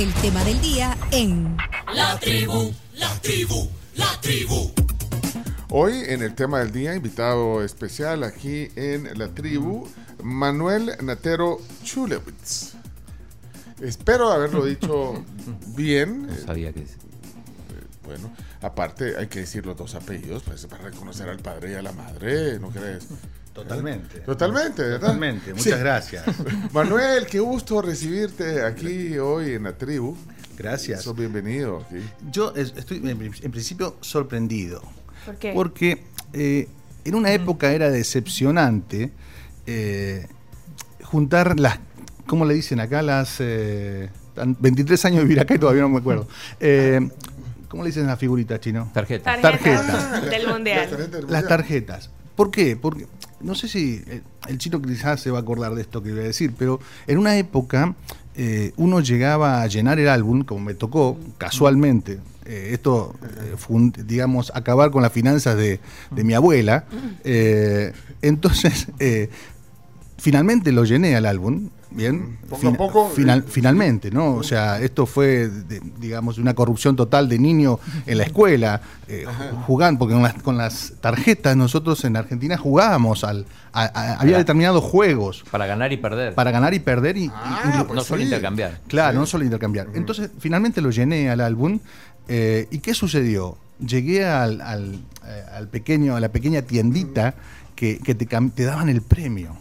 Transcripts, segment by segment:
el tema del día en La tribu, la tribu, la tribu. Hoy en el tema del día, invitado especial aquí en la tribu, Manuel Natero Chulewitz. Espero haberlo dicho bien. No sabía que Bueno, aparte hay que decir los dos apellidos pues, para reconocer al padre y a la madre, ¿no crees? Totalmente. Totalmente, ¿verdad? Totalmente, muchas Sí. gracias. Manuel, qué gusto recibirte aquí hoy en la tribu. Gracias. Sos bienvenido aquí. Yo es- estoy en, prin- en principio sorprendido. ¿Por qué? Porque eh, en una época era decepcionante eh, juntar las, ¿cómo le dicen acá? Las eh, tan- 23 años de vivir acá y todavía no me acuerdo. Eh, ¿Cómo le dicen a la figurita chino? Tarjeta. Tarjetas Tarjeta. del mundial. Las tarjetas. ¿Por qué? Porque no sé si eh, el chino quizás se va a acordar de esto que voy a decir, pero en una época eh, uno llegaba a llenar el álbum, como me tocó casualmente. eh, esto fue, digamos, acabar con las finanzas de, mi abuela. entonces, finalmente lo llené al álbum. Bien, Poco a poco, final- eh, finalmente, ¿no? O sea, esto fue, de- digamos, una corrupción total de niño en la escuela, eh, ju- jugando, porque con las, con las tarjetas nosotros en Argentina jugábamos al, a- a- había determinados juegos Para ganar y perder. para ganar y perder y, Ah, y- pues no solo sí. intercambiar. Claro, no solo intercambiar. Entonces, finalmente lo llené al álbum. eh, ¿Y qué sucedió? Llegué al, al, eh, al pequeño, a la pequeña tiendita que, que te, te daban el premio.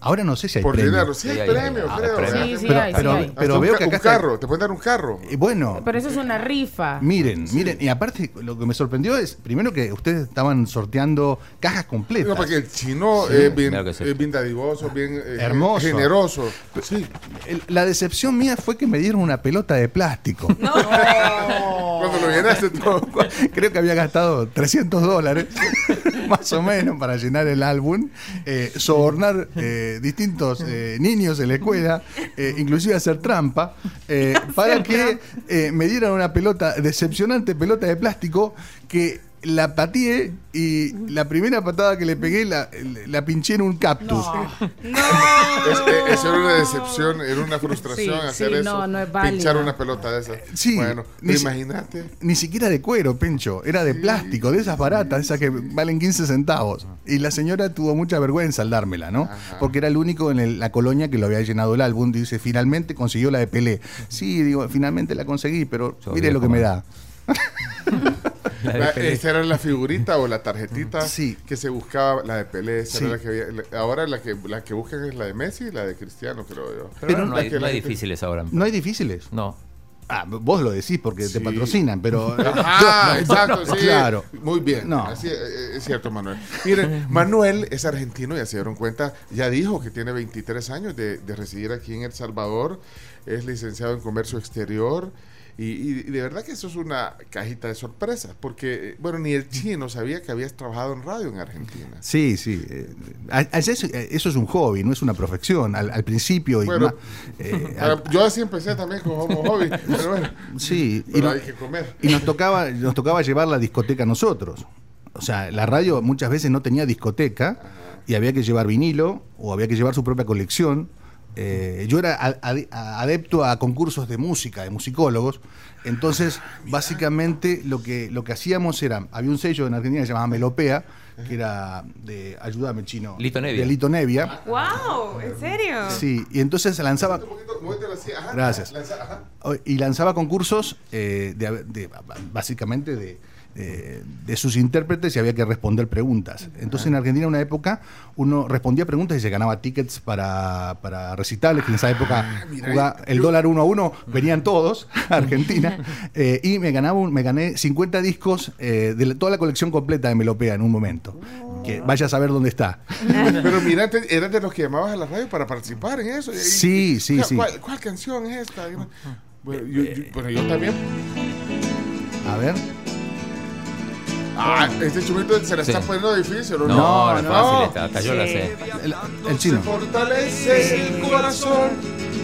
Ahora no sé si hay Por premio. dinero, sí, Sí, hay hay- premio, creo. premio. Sí, sí, Pero- hay, pero- sí pero veo que acá un está- te pueden dar un carro. Eh, bueno, Pero eso es una rifa. miren, miren, y aparte lo que me sorprendió es, primero que ustedes estaban sorteando cajas completas. No, porque el chino es bien, claro es bien dadivoso, bien eh, Hermoso. generoso. Sí. La decepción mía fue que me dieron una pelota de plástico. Cuando lo llenaste todo. Creo que había gastado 300 dólares, más o menos, para llenar el álbum, eh, sobornar eh, distintos eh, niños en la escuela, eh, inclusive hacer trampa, eh, para que eh, me dieran una pelota, decepcionante pelota de plástico, que la pateé y la primera patada que le pegué la, la pinché en un cactus. Es- eh, Eso era una decepción, era una frustración Sí, hacer sí, eso. no, no es válido. Pinchar una pelota de esas. Sí, Bueno, ni. Ni siquiera de cuero, Pencho, era de plástico, de esas baratas, esas que valen 15 centavos. Y la señora tuvo mucha vergüenza al dármela, ¿no? Porque era el único en el- la colonia que lo había llenado el álbum. Dice, finalmente consiguió la de Pelé. Sí, digo, finalmente la conseguí, pero Yo mire lo que me da. La de La- Pelé. esa era la figurita o la tarjetita Sí. que se buscaba, la de Pelé. esa Sí. era la que había- la- ahora la que, la que buscan es la de Messi y la de Cristiano, creo yo. Pero, no, hay, no difíciles ahora. No hay difíciles. No. Ah, vos lo decís porque Sí. te patrocinan, pero... Ah, No, exacto, no, sí. Claro. Muy bien. No. Así, eh, es cierto, Manuel. Miren, Manuel es argentino, ya se dieron cuenta, ya dijo que tiene 23 años de, de residir aquí en El Salvador, es licenciado en comercio exterior. Y, y- de verdad que eso es una cajita de sorpresas, porque, eh, bueno, ni el chino sabía que habías trabajado en radio en Argentina. Sí, sí. eh, a- a- eso, eso es un hobby, no es una profesión. Al, al principio y Bueno, más, eh, al- Yo así empecé también como hobby, pero bueno, sí, y no- hay que comer. Y nos tocaba, nos tocaba llevar la discoteca a nosotros. O sea, la radio muchas veces no tenía discoteca y había que llevar vinilo o había que llevar su propia colección. Eh, yo era adepto a concursos de música, de musicólogos. Entonces, básicamente lo que, lo que hacíamos era, había un sello en Argentina que se llamaba Melopea, que era de, ayúdame chino, Lito Nevia. de Lito Nevia. ¡Wow! ¿En serio? Sí, y entonces se lanzaba, ajá, Gracias. y lanzaba concursos eh, de, de- básicamente de, de- de sus intérpretes y había que responder preguntas. Entonces en Argentina en una época uno respondía preguntas y se ganaba tickets para, para recitales, que en esa época mira, jugaba el dólar uno a uno, venían todos a Argentina, eh, y me, ganaba un- me gané 50 discos eh, de toda la colección completa de Melopea en un momento. Que vaya a saber dónde está. Pero mira, eras de los que llamabas a la radio para participar en eso. Y- Sí, sí, ¿cuál- sí. ¿Cuál, cuál canción es esta? Bueno, yo, yo- bueno, yo también. A ver. Ah, este chumito se la Sí. está poniendo difícil, ¿o No, no? no, es fácil esta, hasta yo la sé. El, el chino. Se fortalece el corazón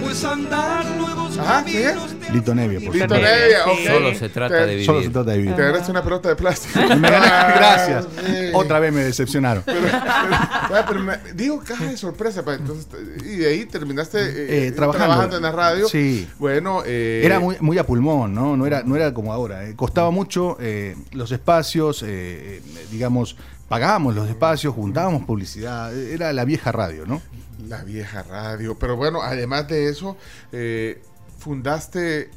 pues andar nuevos Ajá, ¿qué? caminos de Lito Nevia, por Lito. Nevia, ok. Solo se trata Te- de vivir. Solo se trata de vivir. Te agarraste una pelota de plástico. Me gané- Gracias. Sí. Otra vez me decepcionaron. Pero me- digo caja de sorpresa. pa, Entonces, y de ahí terminaste eh, Eh, trabajando. trabajando en la radio. Sí. Bueno, eh, Era muy, muy a pulmón, ¿no? No era, no era como ahora. eh. Costaba mucho eh, los espacios, eh, eh, digamos, pagábamos los espacios, juntábamos publicidad. Era la vieja radio, ¿no? La vieja radio. Pero bueno, además de eso, eh, fundaste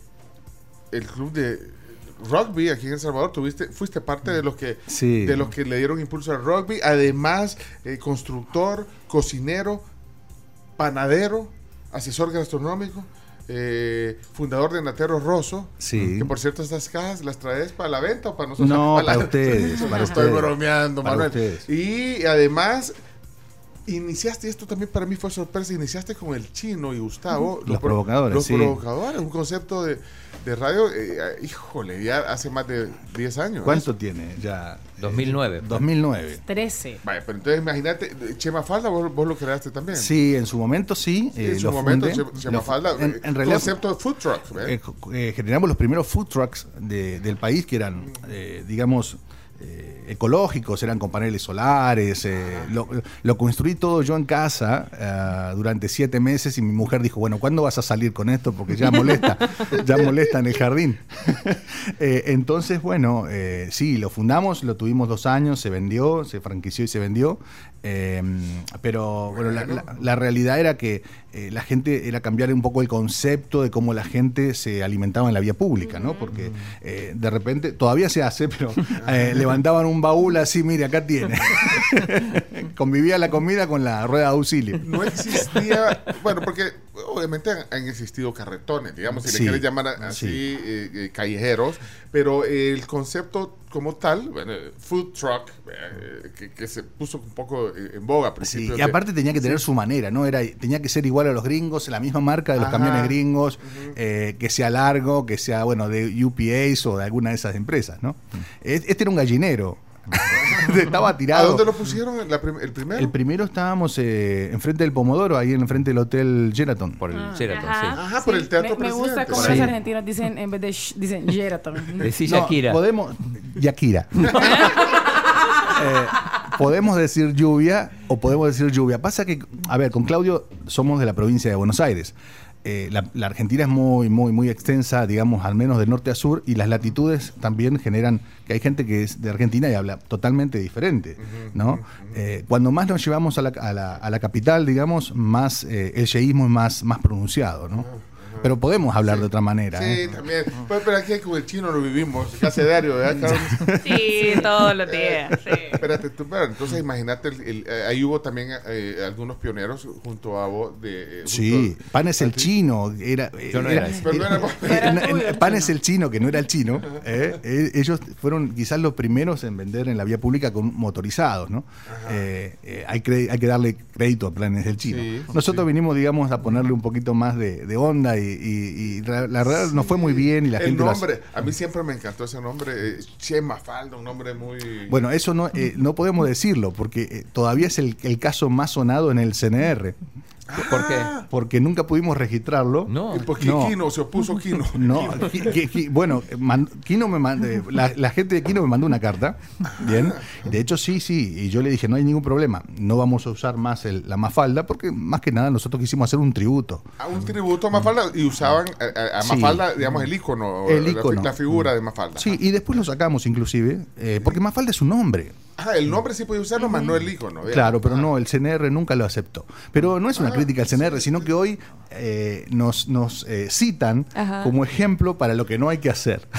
el club de rugby aquí en El Salvador. Tuviste, fuiste parte de los que Sí. de los que le dieron impulso al rugby. Además, eh, constructor, cocinero, panadero, asesor gastronómico. Eh, fundador de Natero Rosso, Sí. que por cierto estas cajas las traes para la venta o para nosotros. No, la- para ustedes, para Estoy ustedes. bromeando, Para Manuel. ustedes. Y además iniciaste, esto también para mí fue sorpresa, iniciaste con el chino y Gustavo. Los pro- provocadores, Los sí. provocadores, un concepto de, de radio, eh, híjole, ya hace más de 10 años. ¿Cuánto tiene ya? 2009. 2009. 13. Vaya, pero entonces imagínate, Chema Falda, vos, vos lo creaste también. Sí, en su momento sí. Sí, eh, en su lo momento, fundé. Chema Lo- Falda, en, eh, en realidad, concepto de food truck. ¿ves? eh, eh, generamos los primeros food trucks de- del país que eran, eh, digamos, eh, ecológicos, eran con paneles solares. eh, lo, construí todo yo en casa eh, durante siete meses y mi mujer dijo, bueno, ¿cuándo vas a salir con esto? Porque ya molesta, ya molesta en el jardín. Entonces, bueno, sí, lo fundamos, lo tuvimos dos años, se vendió, se franquició y se vendió. pero bueno, la realidad era que eh, la gente era cambiar un poco el concepto de cómo la gente se alimentaba en la vía pública, ¿no? Porque eh, de repente, todavía se hace, pero eh, levantaban un baúl así, mire, acá tiene. Convivía la comida con la rueda de auxilio. No existía, bueno, porque obviamente han, han existido carretones, digamos, si Sí. le quieres llamar así, Sí. callejeros, pero el concepto como tal, bueno, food truck, eh, que, que se puso un poco eh, en boga a Sí, y aparte tenía que tener su manera, ¿no? Era, tenía que ser igual a los gringos, la misma marca de los Ajá. camiones gringos, eh, que sea largo, que sea, bueno, de UPS o de alguna de esas empresas, ¿no? Es- Este era un gallinero. Estaba ¿A tirado. dónde lo pusieron la prim- el primero? El primero estábamos eh, enfrente del Pomodoro, ahí enfrente del Hotel Sheraton. Por el Ah, Sheraton, ajá. sí. Ajá, por el Teatro me, me gusta cómo Sí. los argentinos dicen, en vez de sh, dicen Sheraton. Decí No, Shakira. podemos. Yakira. Eh, podemos decir lluvia o podemos decir lluvia. Pasa que, a ver, con Claudio somos de la provincia de Buenos Aires. Eh, la, la Argentina es muy, muy, muy extensa, digamos, al menos de norte a sur, y las latitudes también generan que hay gente que es de Argentina y habla totalmente diferente, ¿no? Eh, cuando más nos llevamos a la, a la- a la capital, digamos, más eh, el yeísmo es más, más pronunciado, ¿no? Pero podemos hablar de otra manera. Sí, ¿eh? también. Pues, pero aquí con el chino lo vivimos, casi diario, ¿verdad? Carlos? Sí, todos los días. Sí. Espérate, tú, pero entonces imagínate, el- el- eh, ahí hubo también eh, algunos pioneros junto a vos de... eh, junto Sí, Pan es el ti. chino. Era, Yo no era Pan es el chino, que no era el chino. ¿eh? Eh, ellos fueron quizás los primeros en vender en la vía pública con motorizados, ¿no? Eh, eh, hay, cre- hay que darle crédito a planes del chino. Sí, Nosotros sí. vinimos, digamos, a ponerle un poquito más de, de onda y, y- y la, la verdad nos fue muy bien y la el gente nombre, a mí siempre me encantó ese nombre, eh, Chema Falda, un nombre muy... Bueno, eso no, eh, no podemos decirlo porque eh, todavía es el, el caso más sonado en el CNR. ¿Por qué? Porque nunca pudimos registrarlo. No. ¿Y por qué no. Kino? Se opuso Kino. No, Ki- Ki- Ki- bueno, man- Kino me mand- eh, la, la gente de Kino me mandó una carta, bien, de hecho sí, sí, y yo le dije, no hay ningún problema, no vamos a usar más el- la mafalda, porque más que nada nosotros quisimos hacer un tributo. A un tributo a Mafalda y usaban a, a- a Sí. Mafalda, digamos, el icono, El la- ícono. La, figura de Mafalda. Sí, y después lo sacamos inclusive, eh, porque Mafalda es un nombre. Ah, el nombre sí puede usarlo, más no el icono. Claro, pero Ah. no, el CNR nunca lo aceptó. Pero no es una crítica al CNR, sino que hoy eh, nos, nos eh, citan Ajá. como ejemplo para lo que no hay que hacer.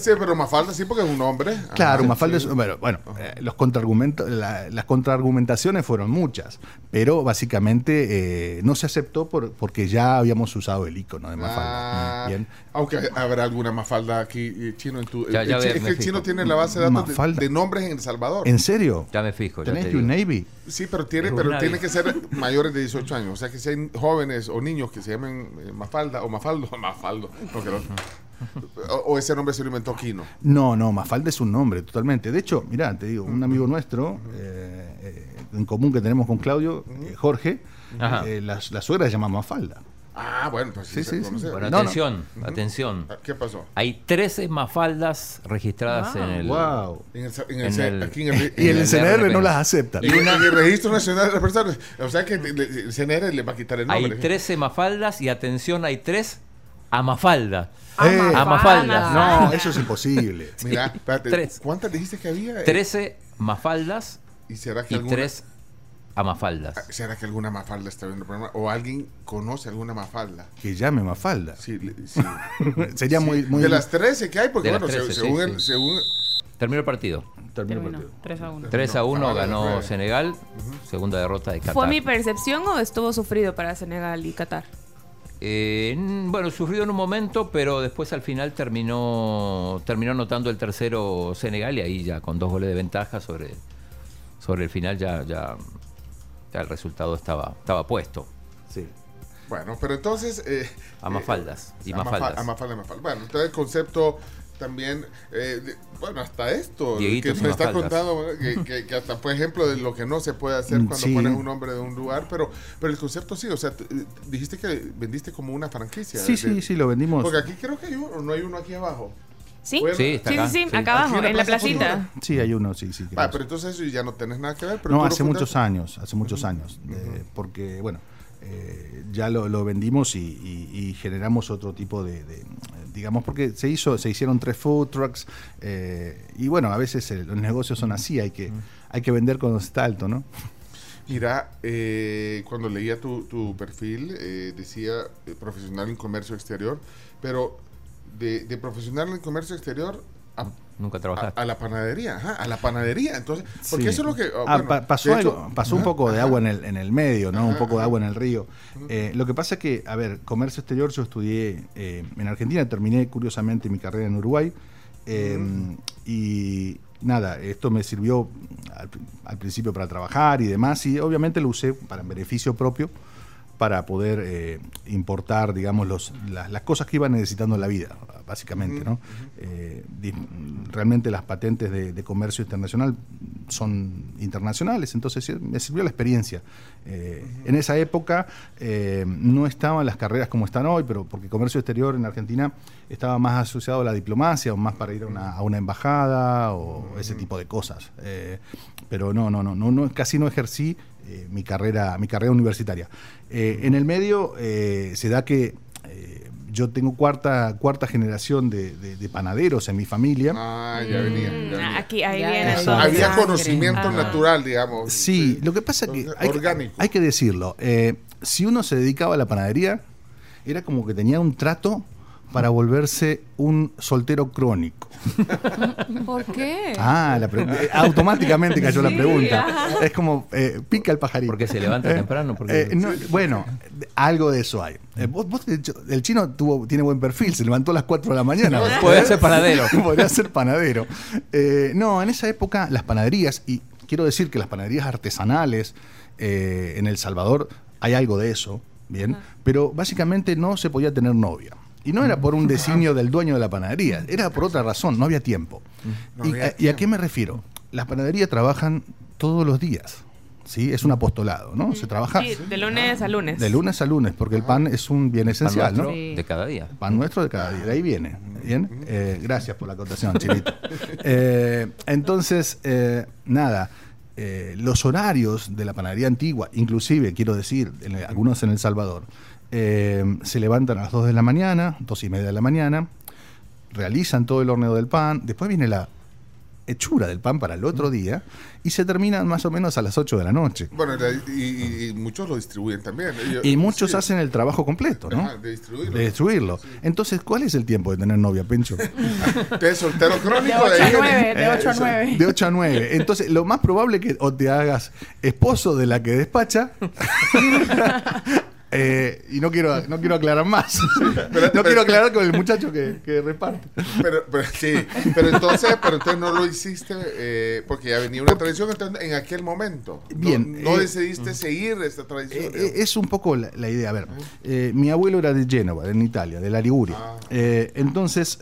Sí, pero Mafalda sí, porque es un nombre. Claro, Ajá, Mafalda sí. es. Bueno, bueno eh, los contraargumentos, la- las contraargumentaciones fueron muchas, pero básicamente eh, no se aceptó por, porque ya habíamos usado el icono de Mafalda. Ah, Bien. Aunque habrá alguna Mafalda aquí, eh, chino, en tu. Ya- ya el, ve- chi- es que el chino tiene la base de datos de, nombres en El Salvador. ¿En serio? Ya me fijo. Ya ¿Tenés te que un digo. Navy? Sí, pero tiene, Es pero tiene que ser mayores de 18 años. O sea, que si hay jóvenes o niños que se llamen eh, Mafalda o Mafaldo, Mafaldo. no, que no. o, o ese nombre se lo inventó Kino. No, no, Mafalda es un nombre, totalmente. De hecho, mirá, te digo, un amigo nuestro, eh, eh, en común que tenemos con Claudio, eh, Jorge, eh, la, la suegra se llama Mafalda. Ah, bueno, pues sí, Sí, se sí. Bueno, No, no. atención, atención. Ah, ¿Qué pasó? Hay 13 mafaldas registradas Wow. en el. Wow. En el, en el, En el- aquí en el, Y el el CNR no las acepta. en el- en el Registro Nacional de las Personas. O sea que el CNR le va a quitar el Hay nombre. 13 mafaldas y atención, hay 3 amafaldas. Eh, Amafaldas. No, eso es imposible. Mira, espérate, Tres. ¿cuántas dijiste que había? 13 mafaldas ¿Y será que y alguna, 3 amafaldas. ¿Será que alguna mafalda está viendo el programa? ¿O alguien conoce alguna mafalda? Que llame Mafalda. Sí. Sería muy, muy de las 13 que hay, porque De bueno, se- 13, según, sí, el, sí. según Terminó el partido. Termino el Terminó. partido. 3 a 1. 3 a 1 Ah, ganó. Senegal. Segunda derrota de Qatar. ¿Fue mi percepción o estuvo sufrido para Senegal y Qatar? Eh, bueno, sufrió en un momento, pero después al final terminó terminó anotando el tercero Senegal y ahí ya con dos goles de ventaja sobre, sobre el final ya, ya, ya el resultado estaba, estaba puesto. Sí. Bueno, pero entonces... Eh, A Mafaldas y Mafaldas. A Mafalda, Mafalda. Bueno, entonces el concepto también, eh, de- bueno, hasta esto, Dieguitos que me está Mafaldas. contando, que, que- que hasta fue ejemplo de lo que no se puede hacer Mm, cuando sí. pones un nombre de un lugar, pero, pero el concepto sí, o sea, eh, dijiste que vendiste como una franquicia. Sí, de- sí, sí, lo vendimos. Porque aquí creo que hay uno, no hay uno aquí abajo. ¿Sí? Bueno, Sí, está Sí, acá. sí, sí, sí. acá abajo, en la placita. Sí, hay uno, sí, sí. Ah, pero entonces eso ya no tenés nada que ver. Pero no, hace muchos años, hace muchos años. eh, porque, bueno, eh, ya lo, lo vendimos y, y- y generamos otro tipo de, de, digamos, porque se hizo, se hicieron tres food trucks eh, y bueno, a veces los negocios son así, hay que, hay que vender cuando está alto, ¿no? Mira, eh, cuando leía tu, tu perfil, eh, decía eh, profesional en comercio exterior, pero de, de profesional en comercio exterior a, Nunca a, trabajaste. a la panadería, ajá, a la panadería. Entonces, porque Sí. eso es lo que. ah, Ah, bueno, pa- pasó, de hecho- algo- pasó un Ajá, poco de ajá. agua en el, en el medio, ¿no? un Ajá, poco de agua en el río. Eh, lo que pasa es que, a ver, comercio exterior yo estudié eh, en Argentina, terminé curiosamente mi carrera en Uruguay. eh, Y nada, esto me sirvió al, al principio para trabajar y demás, y obviamente lo usé para beneficio propio para poder eh, importar, digamos, los, las, las cosas que iba necesitando en la vida, básicamente, ¿no? Eh, realmente las patentes de, de comercio internacional son internacionales, entonces me sirvió la experiencia. Eh, En esa época eh, no estaban las carreras como están hoy, pero porque comercio exterior en Argentina estaba más asociado a la diplomacia o más para ir a una, a una embajada o ese tipo de cosas. Pero no, no, no, no, no, casi no ejercí eh, mi carrera, mi carrera universitaria. Eh, en el medio eh, se da que eh, yo tengo cuarta, cuarta generación de, de- de panaderos en mi familia. Ah, ya venía. ya Mm, venía. Aquí, ahí viene. Había conocimiento Ajá. natural, digamos. Sí, lo que pasa es que hay, que- Orgánico. hay que decirlo. eh, si uno se dedicaba a la panadería, era como que tenía un trato para volverse un soltero crónico. ¿Por qué? Ah, la eh, automáticamente cayó la pregunta. ajá. Es como eh, pica el pajarito. Porque se levanta Eh, temprano. Porque... eh, no, bueno, algo de eso hay. Eh, vos- vos, el chino tuvo, tiene buen perfil, se levantó a las 4 de la mañana. Puede ser panadero. Podría ser panadero. Eh, no, en esa época las panaderías, y quiero decir que las panaderías artesanales eh, en El Salvador hay algo de eso, ¿bien? Pero básicamente no se podía tener novia. Y no era por un designio del dueño de la panadería, era por otra razón, no había tiempo. No y, a- ¿Y a qué me refiero? Las panaderías trabajan todos los días, ¿sí? Es un apostolado, ¿no? Se trabaja Sí, de lunes a lunes. de lunes a lunes, porque el pan es un bien Pan esencial, ¿no? nuestro Sí. de cada día. Pan nuestro de cada día, de ahí viene. ¿Bien? Eh, gracias por la acotación, Chilito. Eh, entonces, eh, nada, eh, los horarios de la panadería antigua, inclusive, quiero decir, en algunos en El Salvador, eh, se levantan a las 2 de la mañana, 2 y media de la mañana, realizan todo el horneo del pan, después viene la hechura del pan para el otro día y se terminan más o menos a las 8 de la noche. Bueno, y, y- y muchos lo distribuyen también. Yo- Y muchos sí. hacen el trabajo completo, ¿no? Ajá, de distribuirlo. De destruirlo. Entonces, ¿cuál es el tiempo de tener novia, Pencho? Es soltero De crónico. 8 a ahí viene. 9, de Eh, 8 a eso. 9. De 8 a 9. Entonces, lo más probable es que o te hagas esposo de la que despacha. eh, y no quiero, no quiero aclarar más. no quiero aclarar con el muchacho que, que reparte. Pero, pero, sí, pero entonces, pero entonces no lo hiciste eh, porque ya venía una tradición entonces, en aquel momento. No- Bien, No, eh, decidiste seguir esta tradición. Eh, eh, es un poco la, la idea. A ver, eh, mi abuelo era de Génova, en Italia, de la Liguria. Ah. Entonces,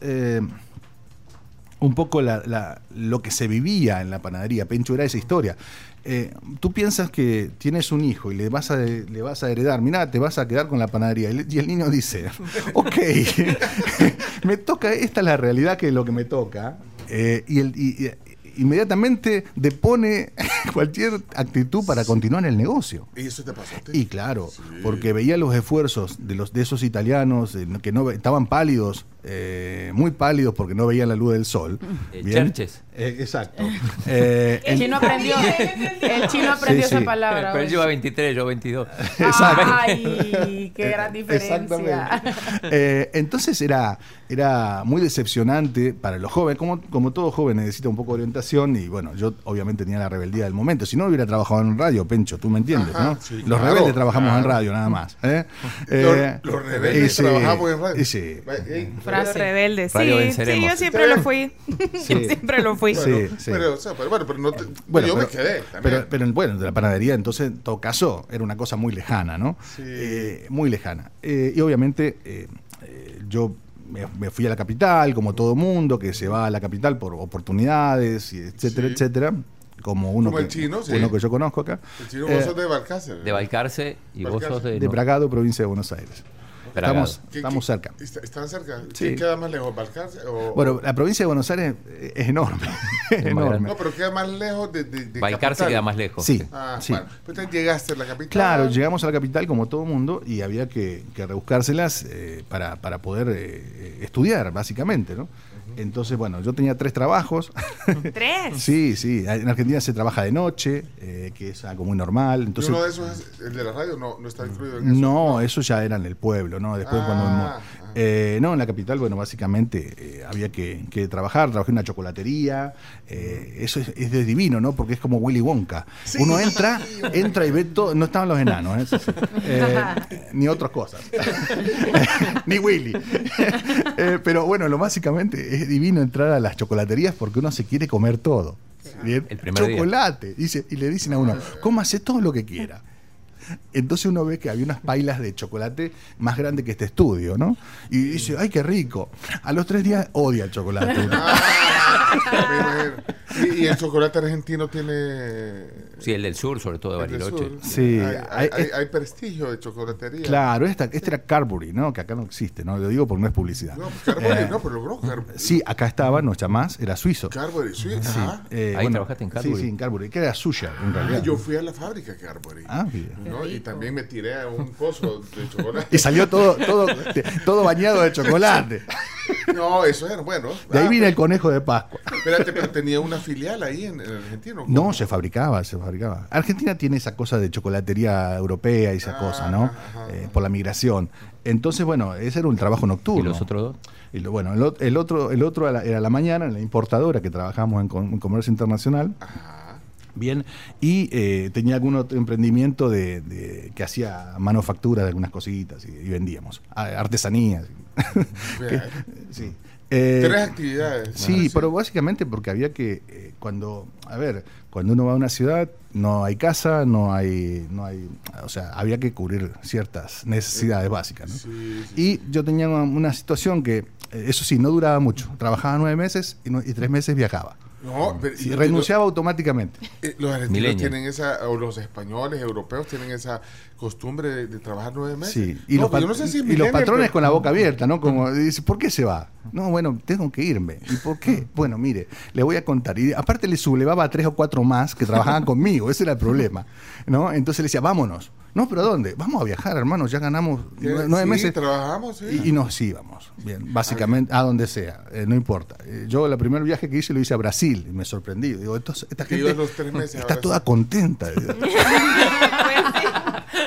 un poco la- la- lo que se vivía en la panadería. Pencho era esa historia. Eh, tú piensas que tienes un hijo y le vas a, le vas a heredar, mira, te vas a quedar con la panadería. Y el- niño dice, ok, me toca, esta es la realidad que es lo que me toca. Eh, y, el, y- inmediatamente depone cualquier actitud para continuar el negocio. ¿Y eso te pasó a ti? Y claro, porque veía los esfuerzos de los de esos italianos eh, que no estaban pálidos, eh, muy pálidos porque no veían la luz del sol. Eh, Bien. cherches. Eh, exacto. Eh, El en- chino aprendió, el chino aprendió Sí, esa sí. palabra. Pero él lleva 23, yo 22. Exacto. Ay, qué gran diferencia. Exactamente. Eh, entonces era, era muy decepcionante para los jóvenes, como, como todo joven necesita un poco de orientación y bueno, yo obviamente tenía la rebeldía del momento, si no hubiera trabajado en radio, Pencho, tú me entiendes, Ajá, ¿no? sí, los claro, rebeldes trabajamos en radio nada más. ¿eh? Los- Eh, los rebeldes y sí, trabajamos en radio. y sí. Vaya, ey, Frase. Los rebeldes. Radio Sí, sí, yo siempre lo fui. Sí. Yo siempre lo fui. Sí, Bueno, sí. Pero, o sea, pero bueno, pero no te- Bueno, yo pero, me quedé también. Pero, pero, bueno, de la panadería, entonces, en todo caso, era una cosa muy lejana, ¿no? Sí. Eh, muy lejana. Eh, y obviamente, eh, eh, yo me, me fui a la capital, como todo mundo, que se va a la capital por oportunidades, y etcétera, Sí. etcétera. Como uno, Como que, el chino, sí. uno que yo conozco acá. el chino Eh, vos sos de Balcácer. De Balcarce y vos sos de... de no, Bragado, provincia de Buenos Aires. Estamos, ¿Qué- estamos cerca. está- ¿Están cerca? Sí. ¿Qué queda más lejos? ¿Balcácer? O, Bueno, la provincia de Buenos Aires eh, es enorme. es enorme. No, pero queda más lejos de, de, de Balcarce capital. queda más lejos. Sí. Ah, Sí. bueno. Pues entonces llegaste a la capital. Claro, llegamos a la capital como todo mundo y había que, que rebuscárselas eh, para, para poder eh, estudiar, básicamente, ¿no? Entonces, bueno, yo tenía tres trabajos. Tres. sí, sí. En Argentina se trabaja de noche, eh, que es algo muy normal. ¿Y Entonces, uno de esos es el de la radio? No, no está incluido en eso. no, eso ya era en el pueblo, ¿no? Después Ah, cuando... Eh, no, en la capital, bueno, básicamente eh, había que, que trabajar, trabajé en una chocolatería, eh, eso es, es de divino, ¿no? Porque es como Willy Wonka. Uno entra, entra y ve todo, no estaban los enanos, ¿eh? Sí. Eh, ni otras cosas, ni Willy. Eh, pero bueno, lo básicamente es divino entrar a las chocolaterías porque uno se quiere comer todo. Bien, El primer día. chocolate. Dice, y le dicen a uno, cómase todo lo que quiera. Entonces uno ve que había unas pailas de chocolate más grandes que este estudio, ¿no? Y dice, ay, qué rico. A los tres días odia el chocolate. uno. Ah, y, y el chocolate argentino tiene. Sí, el del sur, sobre todo de Bariloche. Sí, Hay, hay- hay- hay prestigio de chocolatería. Claro, esta, este era Carbury, ¿no? Que acá no existe, ¿no? Lo digo porque no es publicidad. No, pues Carbury, Eh, no, pero logró Carbury. Sí, acá estaba, no más, era suizo. Carbury, sí. Eh, Ahí trabajaste en Cadbury. Sí, sí, en Carbury, que era suya, en Ah, realidad. yo fui a la fábrica Carbury. Ah, bien. ¿no? Y también me tiré a un pozo de chocolate. Y salió todo, todo, todo bañado de chocolate. No, eso era bueno. De ahí Ah, viene el conejo de Pascua. Espérate, pero tenía una filial ahí en, en Argentina. ¿o No, se fabricaba, se fabricaba. Argentina tiene esa cosa de chocolatería europea y esa Ah, cosa, ¿no? ajá. Eh, por la migración. Entonces, bueno, ese era un trabajo nocturno. ¿Y los otros dos? Y lo- bueno, el, el otro, el otro era la- era la mañana en la importadora que trabajamos en, en comercio internacional. Ajá. Bien, y eh, tenía algún otro emprendimiento de, de- que hacía manufactura de algunas cositas y, y vendíamos. Artesanías. Que- sí. Eh, Tres actividades. Sí, pero básicamente porque había que eh, cuando, a ver, cuando uno va a una ciudad no hay casa, no hay, no hay, o sea, había que cubrir ciertas necesidades básicas. ¿no? Sí, sí. Y yo tenía una, una situación que, eh, eso sí, no duraba mucho. Trabajaba nueve meses y, no- y tres meses viajaba. No, pero- Y renunciaba automáticamente. Eh, los argentinos tienen esa, o los españoles, europeos, tienen esa costumbre de, de trabajar nueve meses. Sí, y, No, los, pero pat- yo no sé si es y los millennial, patrones pero- con la boca abierta, ¿no? Como dice, ¿por qué se va? No, bueno, tengo que irme. ¿Y por qué? Bueno, mire, le voy a contar. Y aparte le sublevaba a tres o cuatro más que trabajaban conmigo, ese era el problema, ¿no? Entonces le decía, vámonos. No, pero ¿dónde? Vamos a viajar, hermano, ya ganamos nueve, sí, meses. trabajamos, sí. Y, y nos íbamos, bien, básicamente a donde sea, eh, no importa. Eh, yo el primer viaje que hice lo hice a Brasil y me sorprendí. Digo, esta gente los tres meses está toda contenta.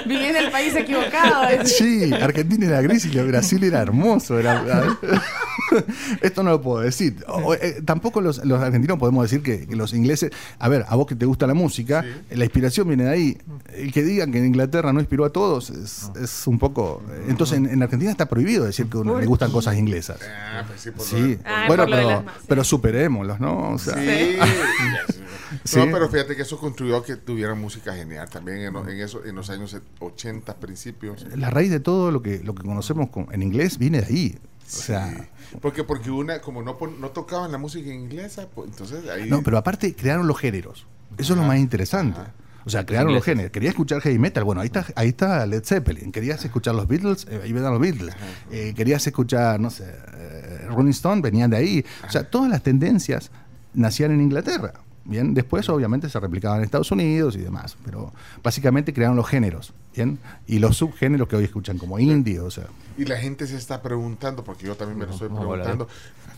Viví en el país equivocado. es- Sí, Argentina era gris y Brasil era hermoso. Era, esto no lo puedo decir. O- eh, tampoco los, los argentinos podemos decir que, que los ingleses. A ver, a vos que te gusta la música, la inspiración viene de ahí. El que digan que en Inglaterra no inspiró a todos es, es un poco. Entonces en, en Argentina está prohibido decir que uno le gustan cosas inglesas. Ah, pues sí, por Sí, lo- Ah, bueno, por lo de pero, pero superémoslos, ¿no? O sea, Sí. Sí. No, pero fíjate que eso contribuyó a que tuvieran música genial también en, en eso, en los años 80, principios. la raíz de todo lo que, lo que conocemos con- en inglés viene de ahí. sea, Porque, porque una, como no, no tocaban la música inglesa, pues, entonces ahí... no, pero aparte crearon los géneros. Eso es lo más interesante. ajá. O sea, crearon los géneros. Querías escuchar heavy metal, bueno, ahí está, ahí está Led Zeppelin. Querías escuchar los Beatles, eh, ahí venían los Beatles. Eh, querías escuchar, no sé, eh, Rolling Stone, venían de ahí. O sea, todas las tendencias nacían en Inglaterra. Bien, después obviamente se replicaban en Estados Unidos y demás, pero básicamente crearon los géneros, bien, y los subgéneros que hoy escuchan como indie, o sea, Y la gente se está preguntando, porque yo también me lo estoy preguntando.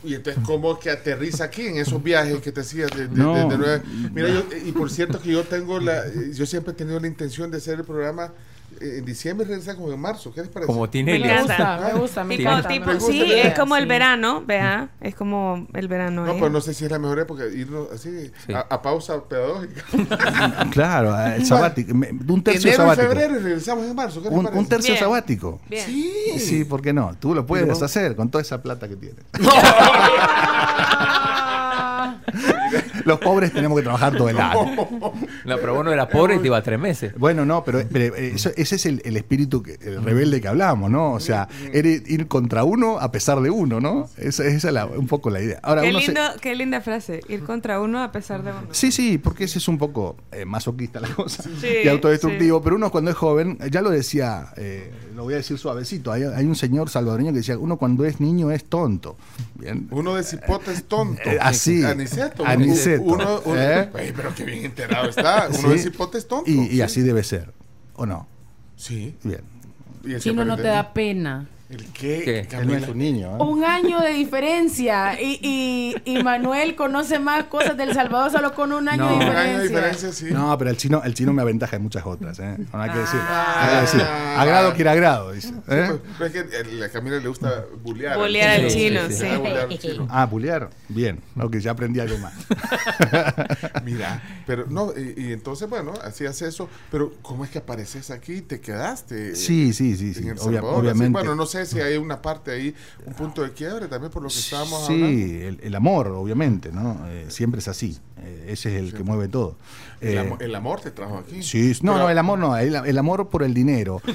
Y entonces, ¿cómo es que aterriza aquí en esos viajes que te hacías de, de- No. de- de Nueva- Mira, yo, y por cierto que yo tengo la, yo siempre he tenido la intención de hacer el programa en diciembre y regresar como en marzo. ¿Qué les parece? Como Me Tinelli. gusta, me gusta, me Tipo, encanta. tipo, me gusta sí, idea, es como el verano, vea, es como el verano. No, ¿eh? pero no sé si es la mejor época irnos así Sí. a, a pausa pedagógica. claro, eh, sabático, me- un tercio Enero sabático. febrero y regresamos en marzo. ¿Qué les Un, parece? un tercio Bien. sabático. Bien. Sí. Sí, ¿por qué no? Tú lo puedes Pero- hacer con toda esa plata que tienes. Los pobres tenemos que trabajar todo el año. No, pero vos no eras pobre y te iba tres meses. Bueno, no, pero, pero eso- ese es el, el espíritu que- el rebelde que hablábamos, ¿no? O sea, ir contra uno a pesar de uno, ¿no? Esa, esa es la- un poco la idea. Ahora, Qué, uno se- lindo, qué linda frase, ir contra uno a pesar de uno. Sí, sí, porque ese es un poco eh, masoquista la cosa Sí, y autodestructivo, sí. pero uno cuando es joven, ya lo decía, eh, lo voy a decir suavecito, hay, hay un señor salvadoreño que decía, uno cuando es niño es tonto. Bien. Uno de cipote es tonto. Eh, así. Aniceto. Aniceto. Uno, uno- ¿Eh? Ey, pero qué bien enterado está. Uno Sí. es tonto. Y, y Sí. así debe ser, ¿o no? Sí. Bien. Y Chino, no te da pena. ¿El qué? ¿Qué? Él es un niño. ¿eh? Un año de diferencia. Y, y, y Manuel conoce más cosas del Salvador solo con un año No. de Un diferencia. año de diferencia, sí. No, pero el chino, el chino me aventaja en muchas otras, ¿eh? No hay que decir. Ah. hay que decir. Agrado agrado, dice. ¿eh? Pues, pues es que a Camila le gusta bullear. Bullear al chino, sí. Ah, al chino. Ah, bulear. Bien. Ok, ya aprendí algo más. Mira, pero no, y, y entonces, bueno, hacías eso, pero ¿cómo es que apareces aquí y te quedaste? Sí, sí, sí, en sí. El obvia- Salvador? Así, obviamente. bueno, no sé si hay una parte ahí, un punto de quiebre también por lo que estábamos sí, hablando. el, el amor, obviamente, ¿no? Eh, siempre es así. Eh, ese es el que mueve todo. El, Eh, el amor te trajo aquí. Sí, no, Pero- no, el amor no, el, el amor por el dinero.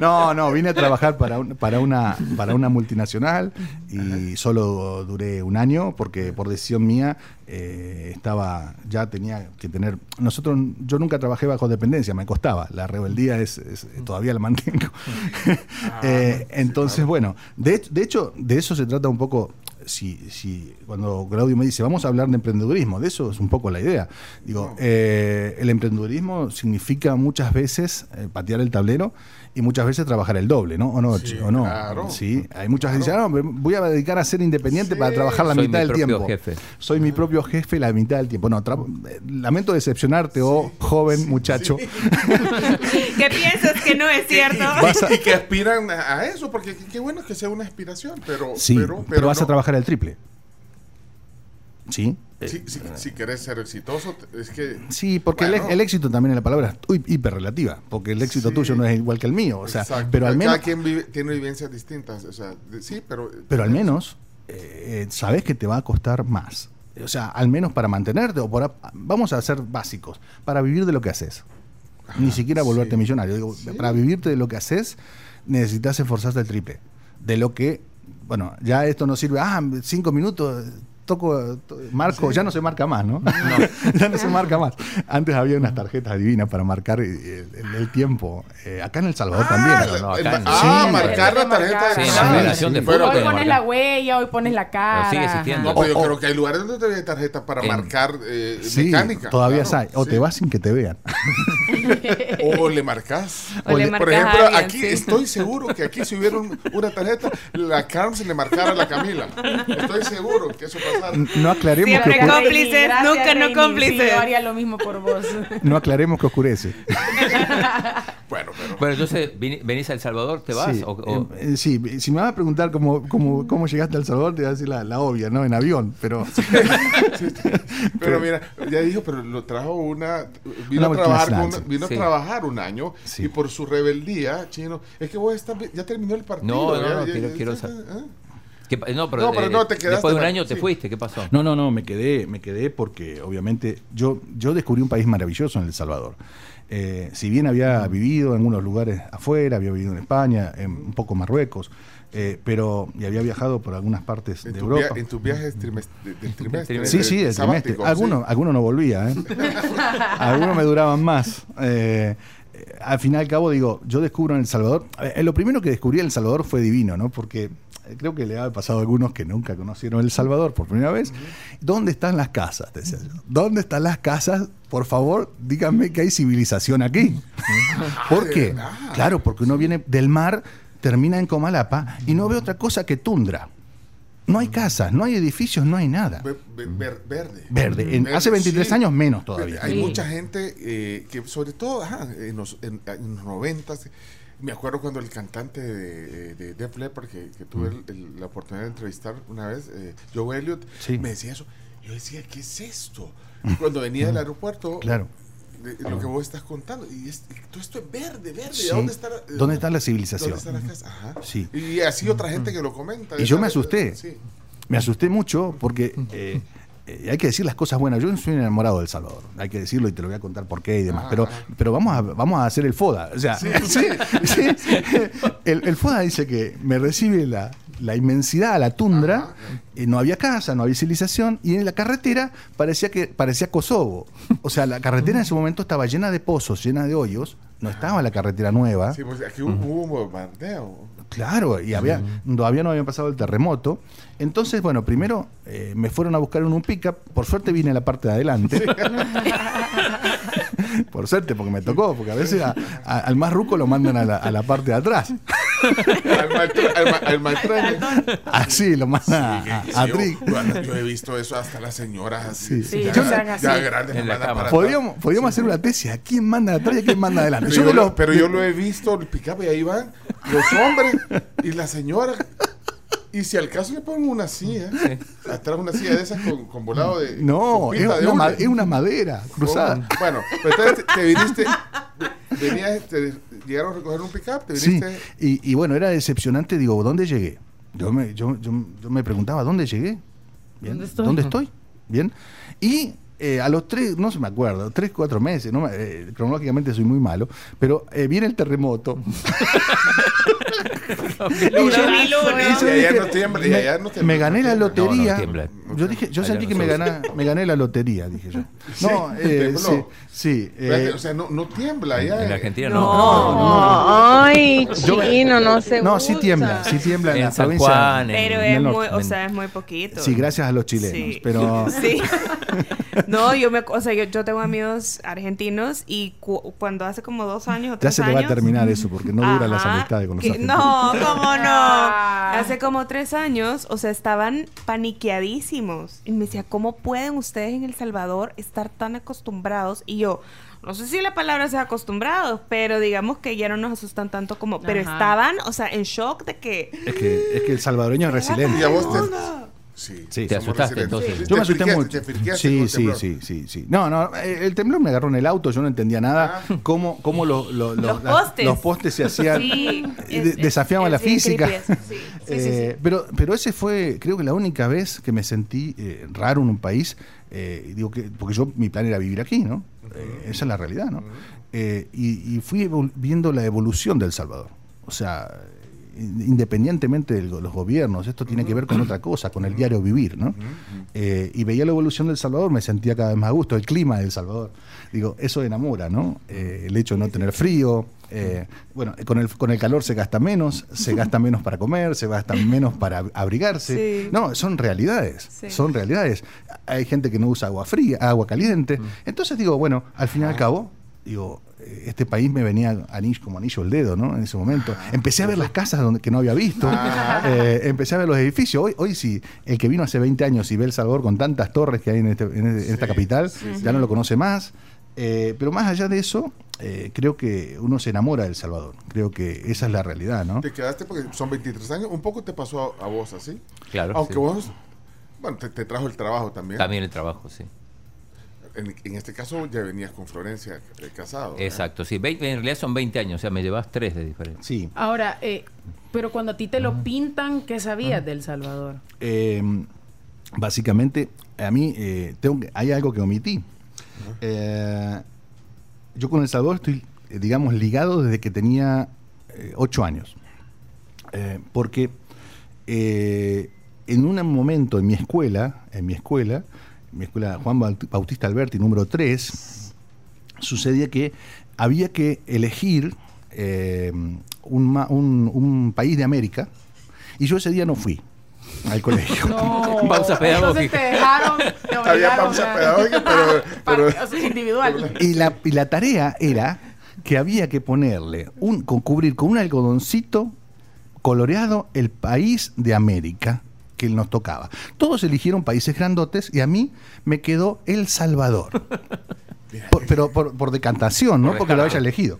no, no, vine a trabajar para, un- para, una, para una multinacional y solo duré un año porque por decisión mía eh, estaba, ya tenía que tener, nosotros, yo nunca trabajé bajo dependencia, me costaba, la rebeldía es, es- todavía la mantengo. Eh, entonces, bueno, de, de hecho, de eso se trata un poco si, si cuando Claudio me dice, vamos a hablar de emprendedurismo, de eso es un poco la idea. Digo, eh, el emprendedurismo significa muchas veces eh, patear el tablero y muchas veces trabajar el doble, ¿no? ¿O no? Sí, ¿O no? claro. Sí, hay muchas que dicen, "Ah, no, voy a dedicar a ser independiente Sí. para trabajar la Soy mitad mi del propio tiempo. jefe. Soy mi propio jefe la mitad del tiempo. No, eh, lamento decepcionarte, oh joven muchacho. ¿Qué piensas que no es cierto? Vas a- Y que aspiran a, eso, porque qué- bueno que sea una aspiración, pero... Sí, pero, pero, vas a trabajar el triple. ¿Sí? Si, si, si querés ser exitoso, es que... Sí, porque Bueno. el, el éxito también es la palabra hiperrelativa, porque el éxito Sí. tuyo no es igual que el mío, o sea, Exacto. pero al menos, Cada quien vive- tiene vivencias distintas, o sea, de- sí, pero... pero al menos eh, sabes que te va a costar más, o sea, al menos para mantenerte o para, vamos a ser básicos, para vivir de lo que haces, ni siquiera volverte millonario, digo, para vivirte de lo que haces necesitas esforzarte el triple, de lo que, bueno, ya esto no sirve, ah, cinco minutos. Toco, to- marco, ya no se marca más, ¿no? ya no se marca más. Antes había unas tarjetas divinas para marcar el, el- el tiempo. Eh, acá en El Salvador también. Ah, no, no, el- acá en- ah, Sí. marcar la tarjeta de Sí, Sí, la sí, federación sí. de Pero- fútbol. Hoy pones la huella, hoy pones la cara. sigue existiendo. No, pero yo O- creo que hay lugares donde te hay tarjeta para En- marcar eh, Sí, mecánica. todavía claro, hay. O sí. te vas sin que te vean. O le marcas. O le Por ejemplo, alguien, aquí sí. estoy seguro que aquí si hubiera un- una tarjeta, la Carmen se le marcara a la Camila. Estoy seguro que eso pasara. No aclaremos, que, Siempre con- cómplices, nunca no cómplices. Sí, yo haría lo mismo por vos. no aclaremos que oscurece. Bueno, pero. Bueno, entonces, ¿venís a El Salvador? ¿Te vas? Sí, O- o- eh, sí, si me vas a preguntar cómo, cómo, cómo llegaste a El Salvador, te voy a decir la, la obvia, ¿no? En avión, pero... Pero mira, ya dijo, pero lo trajo una. Vino, Una a, trabajar con- multinacional, vino sí. a trabajar un año Sí. y por su rebeldía, chino. Es que vos estás, ya terminó el partido. No, no, ya- no, ya- quiero- ya- quiero. ¿eh? ¿Qué pa- no, pero, No, pero eh, no, te quedaste, después de un año te sí. fuiste. ¿Qué pasó? No, no, no, me quedé, me quedé porque obviamente yo, yo descubrí un país maravilloso en El Salvador. Eh, si bien había vivido en algunos lugares afuera, había vivido en España, en un poco Marruecos, eh, pero y había viajado por algunas partes En, de Europa. en tus viajes trimest- de- del trimestre. Sí, sí, el trimestre. Algunos, sí. algunos no volvía, ¿eh? algunos me duraban más. Eh, al fin y al cabo, digo, yo descubro en El Salvador. eh, lo primero que descubrí en El Salvador fue divino, ¿no? Porque eh, creo que le ha pasado a algunos que nunca conocieron El Salvador por primera vez. ¿Dónde están las casas? Decía yo. ¿Dónde están las casas? Por favor, díganme que hay civilización aquí. ¿Por qué? Claro, porque uno viene del mar, termina en Comalapa y no ve otra cosa que tundra. No hay casas, no hay edificios, no hay nada. Ver- verde. Verde. En- hace 23 años menos todavía. Hay Sí. mucha gente eh, que, sobre todo ajá, en, los, en, en los 90 me acuerdo cuando el cantante de, de Def Leppard, que, que tuve el- el- la oportunidad de entrevistar una vez, eh, Joe Elliott, Sí. me decía eso. Yo decía, ¿qué es esto? Cuando venía del aeropuerto, Claro. De- lo que vos estás contando, y, es- y todo esto es verde, verde. Sí. ¿Dónde está la, eh, ¿Dónde está la civilización? ¿Dónde está la casa? Ajá. Sí. Y así otra gente que lo comenta. Y yo me asusté. Sí. Me asusté mucho porque eh, eh, hay que decir las cosas buenas. Yo soy enamorado del Salvador, hay que decirlo y te lo voy a contar por qué y demás. Pero pero vamos, a, vamos a hacer el FODA. O sea, sí, sí. El, el FODA dice que me recibe la, la inmensidad, la tundra, eh, no había casa, no había civilización, y en la carretera parecía que parecía Kosovo. O sea, la carretera en ese momento estaba llena de pozos, llena de hoyos, no estaba la carretera nueva. Sí, pues aquí hubo, hubo un bombardeo. Claro, y había, todavía no había pasado el terremoto. Entonces, bueno, primero eh, me fueron a buscar en un pickup. Por suerte vine a la parte de adelante. Por suerte, porque me tocó, porque a veces a- a- al más ruco lo mandan a la, a la parte de atrás. al, maestro- al ma- al maestraño. Así, lo mandan a, Sí, a- Trick. yo- yo he visto eso hasta las señoras así. Sí. ya, así. ya grandes. Para Podríamos, podríamos hacer una tesis. ¿A quién manda atrás y a quién manda adelante? Pero Yo yo, los- pero yo lo he visto, el pick y ahí van los hombres y las señoras. Y si al caso le ponen una silla, atrás una silla de esas con, con volado de. No, con es de una, es madera cruzada. Oh, Bueno, pues entonces te, te viniste. Venías, te llegaron a recoger un pick-up, te Sí, viniste. y, y bueno, era decepcionante. Digo, ¿dónde llegué? Yo me, yo, yo, yo me preguntaba, ¿dónde llegué? Bien, ¿Dónde estoy? estoy? Bien. Y eh, a los tres, no se me acuerdo, tres, cuatro meses, no me- eh, cronológicamente soy muy malo, pero eh, viene el terremoto. Me- gané la lotería. No, no tiembla. Yo dije, yo Allá sentí no que me, gané, me gané la lotería, dije yo. No, Sí, eh, eh, o sea, no, no tiembla allá. En eh. Argentina no. No, ay, chino, no se no, sí tiembla, sí tiembla en, En la San provincia. Juan, en- Pero en es muy, o sea, es muy poquito. Sí, gracias a los chilenos. Sí. Pero Sí. No, yo me, o sea, yo, yo tengo amigos argentinos y cu- cuando hace como dos años o ya se te va a años- terminar eso porque no duran las amistades con los que- argentinos. No, cómo no. Ah. Hace como tres años, o sea, estaban paniqueadísimos. Y me decía, ¿cómo pueden ustedes en El Salvador estar tan acostumbrados? Y yo, no sé si la palabra sea acostumbrados, pero digamos que ya no nos asustan tanto como... Pero Ajá. estaban, o sea, en shock de que... Es que, es que el salvadoreño es resiliente. Y a vos te. Sí, Sí. Te asustaste, entonces. Yo me asusté mucho. te Sí, sí, sí, sí, sí. No, no, eh, el temblor me agarró en el auto, yo no entendía nada. Cómo, cómo lo- lo- lo- Los postes. los postes se hacían. Sí, es- desafiaban es la física. Eh, Pero, pero ese fue, creo que la única vez que me sentí eh, raro en un país. eh, digo que, porque yo, mi plan era vivir aquí, ¿no? Eh, esa es la realidad, ¿no? Eh, y, y fui viendo la evolución del Salvador. O sea, independientemente de los gobiernos, esto tiene que ver con otra cosa, con el diario vivir, ¿no? Eh, y veía la evolución del Salvador, me sentía cada vez más a gusto, el clima del Salvador. Digo, eso enamora, ¿no? Eh, el hecho de no tener frío. eh, bueno, con el, con el calor se gasta menos, se gasta menos para comer, se gasta menos para ab- abrigarse. Sí. No, son realidades, Sí. son realidades. Hay gente que no usa agua fría, agua caliente. Entonces digo, bueno, al fin y al cabo, digo, este país me venía anillo, como anillo al dedo, ¿no? En ese momento. Empecé a ver las casas donde, que no había visto. Eh, empecé a ver los edificios. Hoy, hoy sí, el que vino hace 20 años y ve El Salvador con tantas torres que hay en, este- en este- en esta capital, sí, ya no lo conoce más. Eh, pero más allá de eso, eh, creo que uno se enamora de El Salvador. Creo que esa es la realidad, ¿no? Te quedaste porque son 23 años. Un poco te pasó a, a vos así. Claro. Aunque sí. vos. Bueno, te, te trajo el trabajo también. También el trabajo, sí. En, en este caso ya venías con Florencia eh, casado. ¿eh? Exacto, sí. En realidad son 20 años, o sea, me llevas 3 de diferencia. Sí. Ahora, eh, pero cuando a ti te lo pintan, ¿qué sabías del Salvador? Eh, básicamente, a mí eh, tengo hay algo que omití. Eh, yo con El Salvador estoy, digamos, ligado desde que tenía eh, ocho años. Eh, porque eh, en un momento en mi escuela, en mi escuela, escuela Juan Baut- Bautista Alberti, número 3, sucedía que había que elegir eh, un, ma- un- un país de América y yo ese día no fui al colegio. No. Pausa pedagógica. te dejaron. te Había obligaron pausa pedagógica, pero- pa- pero- o sea, individual. Y la, y la tarea era que había que ponerle, un, con, cubrir con un algodoncito coloreado el país de América que nos tocaba. Todos eligieron países grandotes y a mí me quedó El Salvador. Por- pero por, por decantación, no Por porque lo haya elegido.